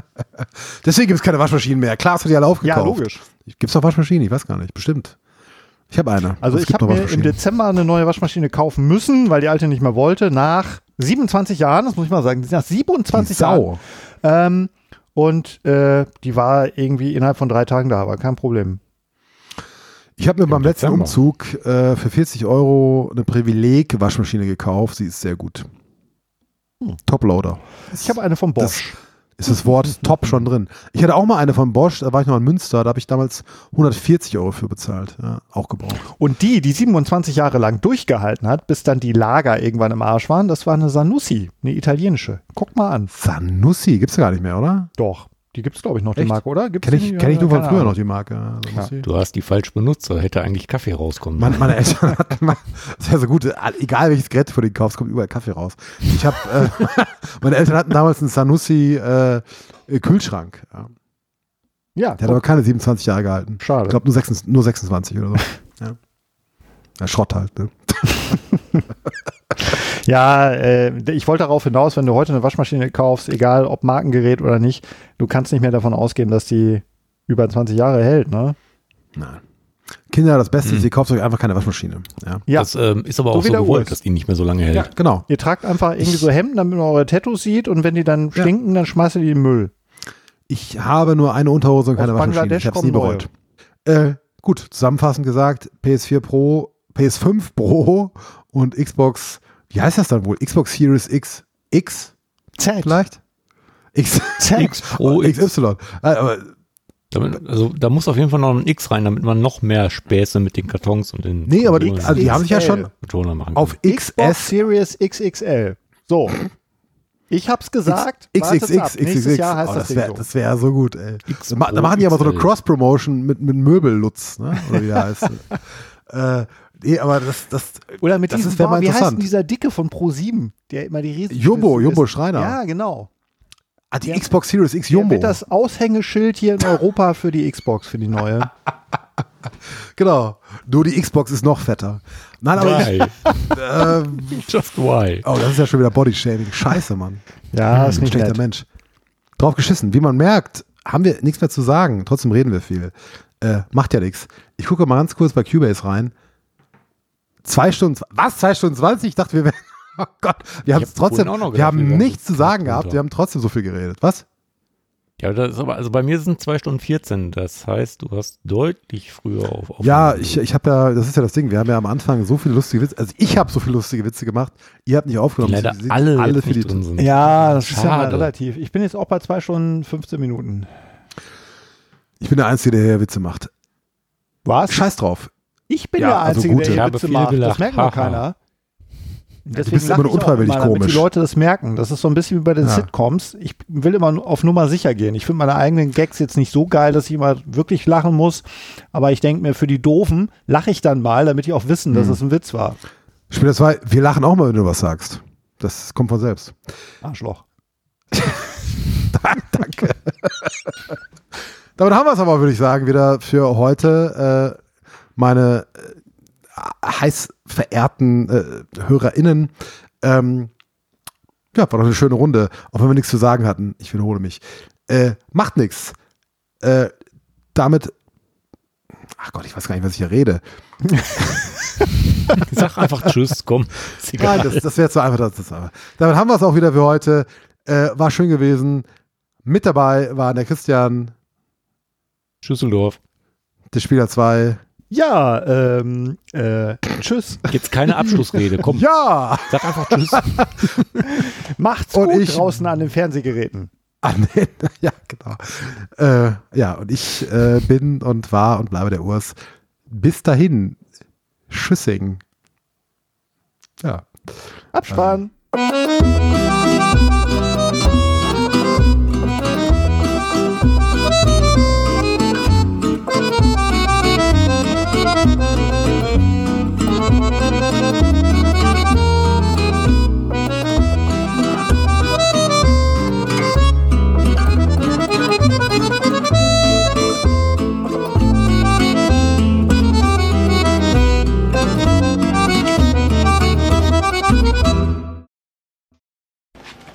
Deswegen gibt es keine Waschmaschinen mehr. Klar, hast du die alle aufgekauft. Ja, logisch. Gibt es noch Waschmaschinen? Ich weiß gar nicht. Bestimmt. Ich habe eine. Also Es ich habe mir im. Dezember eine neue Waschmaschine kaufen müssen, weil die alte nicht mehr wollte, nach 27 Jahren, das muss ich mal sagen, nach 27 Die Sau. Jahren. Ähm, und äh, die war irgendwie innerhalb von drei Tagen da, war kein Problem. Ich habe mir beim letzten Dezember. Umzug äh, für 40 Euro eine Privileg-Waschmaschine gekauft. Sie ist sehr gut. Hm. Toploader. Ich habe eine von Das- Bosch. Ist das Wort top schon drin. Ich hatte auch mal eine von Bosch, da war ich noch in Münster, da habe ich damals 140 Euro für bezahlt. Ja, auch gebraucht. Und die, die 27 Jahre lang durchgehalten hat, bis dann die Lager irgendwann im Arsch waren, das war eine Sanussi, eine italienische. Guck mal an. Sanussi, gibt's ja gar nicht mehr, oder? Doch. Die gibt es, glaube ich, noch, die Echt? Marke, oder? Gibt's Kenn die? ich, kenn ich nur von früher Ahnung. noch die Marke. ja, Sanussi. Du hast die falsch benutzt, da hätte eigentlich Kaffee rauskommen Meine, sollen. meine Eltern hatten mal, das ist ja so gut, egal welches Gerät du von denen kaufst, kommt überall Kaffee raus. Ich habe, äh, meine Eltern hatten damals einen Sanussi äh, Kühlschrank. Ja. Ja, Der hat aber keine 27 Jahre gehalten. schade. Ich glaube nur, 26 nur 26 oder so. Ja. ja, Schrott halt. Ne? Ja, äh, ich wollte darauf hinaus, wenn du heute eine Waschmaschine kaufst, egal ob Markengerät oder nicht, du kannst nicht mehr davon ausgehen, dass die über 20 Jahre hält, ne? Nein. Kinder, das Beste ist, ihr kauft euch einfach keine Waschmaschine. Ja, Ja, Das ähm, ist aber So auch wie so gewollt, dass die nicht mehr so lange hält. ja genau. ihr tragt einfach irgendwie Ich- so Hemden, damit man eure Tattoos sieht und wenn die dann Ja. stinken, dann schmeißt ihr die in den Müll. Ich habe nur eine Unterhose und keine Aus Waschmaschine. Bangladesch Ich habe es nie bereut. Äh, gut, zusammenfassend gesagt, PS4 Pro, PS5 Pro und Xbox, wie heißt das dann wohl? Xbox Series X, X Z. vielleicht? X, X Pro, X. XY. Äh, Aber Damit, also da muss auf jeden Fall noch ein X rein, damit man noch mehr Späße mit den Kartons und den nee, aber die, also die haben sich ja schon Controller machen auf Xbox XS Series XXL. So. Ich hab's gesagt. XXX, ab. Nächstes XXX. Jahr heißt Oh, das, wäre so. das wär so gut, ey. Da, machen die aber so eine. Cross-Promotion mit, mit Möbellutz, ne? Oder wie der heißt. äh, nee, aber das, das, Oder mit Das diesem, ist- wär mal boah, wie heißt denn dieser Dicke von Pro7, der immer die riesen Jumbo, Jumbo? Schreiner. Ja, genau. ah, die Der- Xbox Series X Der Jumbo. wird das Aushängeschild hier in Europa für die Xbox, für die neue. Genau. Nur die Xbox ist noch fetter. Nein, aber ich, Why? ähm, Just why? oh, das ist ja schon wieder Bodyshaming. Scheiße, Mann. Ja, ist nicht Schlechter nett. Mensch. Drauf geschissen. Wie man merkt, haben wir nichts mehr zu sagen. Trotzdem reden wir viel. Äh, macht ja nichts. Ich gucke mal ganz kurz bei Cubase rein. Zwei Stunden, was? Zwei Stunden 20? Ich dachte, wir wären, oh Gott, wir haben hab trotzdem, wir gedacht, haben wir wären nichts zu sagen gehabt. Wir haben trotzdem so viel geredet. Was? Ja, das ist aber, also bei mir sind 2 Stunden 14. Das heißt, du hast deutlich früher auf. auf Ja, ich, ich habe ja, das ist ja das Ding, wir haben ja am Anfang so viele lustige Witze, also ich habe so viele lustige Witze gemacht, ihr habt nicht aufgenommen. leider Sie- sie- alle, alle für die drin sind. Ja, das ist ja mal Schade. relativ. Ich bin jetzt auch bei zwei Stunden 15 Minuten. Ich bin der Einzige, der hier Witze macht. Was? Scheiß drauf. Ich bin Ja, der also Einzige, gute. der Witze macht. Das gelacht. merkt nur keiner. Deswegen bist lach immer ich auch unfreiwillig immer, damit komisch. die Leute das merken. Das ist so ein bisschen wie bei den Ja. Sitcoms. Ich will immer auf Nummer sicher gehen. Ich finde meine eigenen Gags jetzt nicht so geil, dass ich immer wirklich lachen muss. Aber ich denke mir, für die Doofen lache ich dann mal, damit die auch wissen, Mhm. dass es ein Witz war. Spieler 2, wir lachen auch mal, wenn du was sagst. Das kommt von selbst. Arschloch. Danke. Damit haben wir es aber, würde ich sagen, wieder für heute. Meine äh, heiß verehrten äh, HörerInnen. Ähm, ja, war doch eine schöne Runde, auch wenn wir nichts zu sagen hatten. Ich wiederhole mich. Äh, macht nichts. Äh, damit. Ach Gott, ich weiß gar nicht, was ich hier rede. Sag einfach Tschüss, komm. Nein, das, das wäre zu einfach. Das, das, aber. Damit haben wir es auch wieder für heute. Äh, war schön gewesen. Mit dabei waren der Christian, Schüsseldorf. der Spieler 2. Ja, ähm, äh, tschüss. Jetzt keine Abschlussrede, komm. Ja! Sag einfach Tschüss. Macht's Und gut ich- draußen an den Fernsehgeräten. Ah, nee, ja, genau. Äh, ja, und ich äh, bin und war und bleibe der Urs. Bis dahin, Schüssing. Ja. Abspann.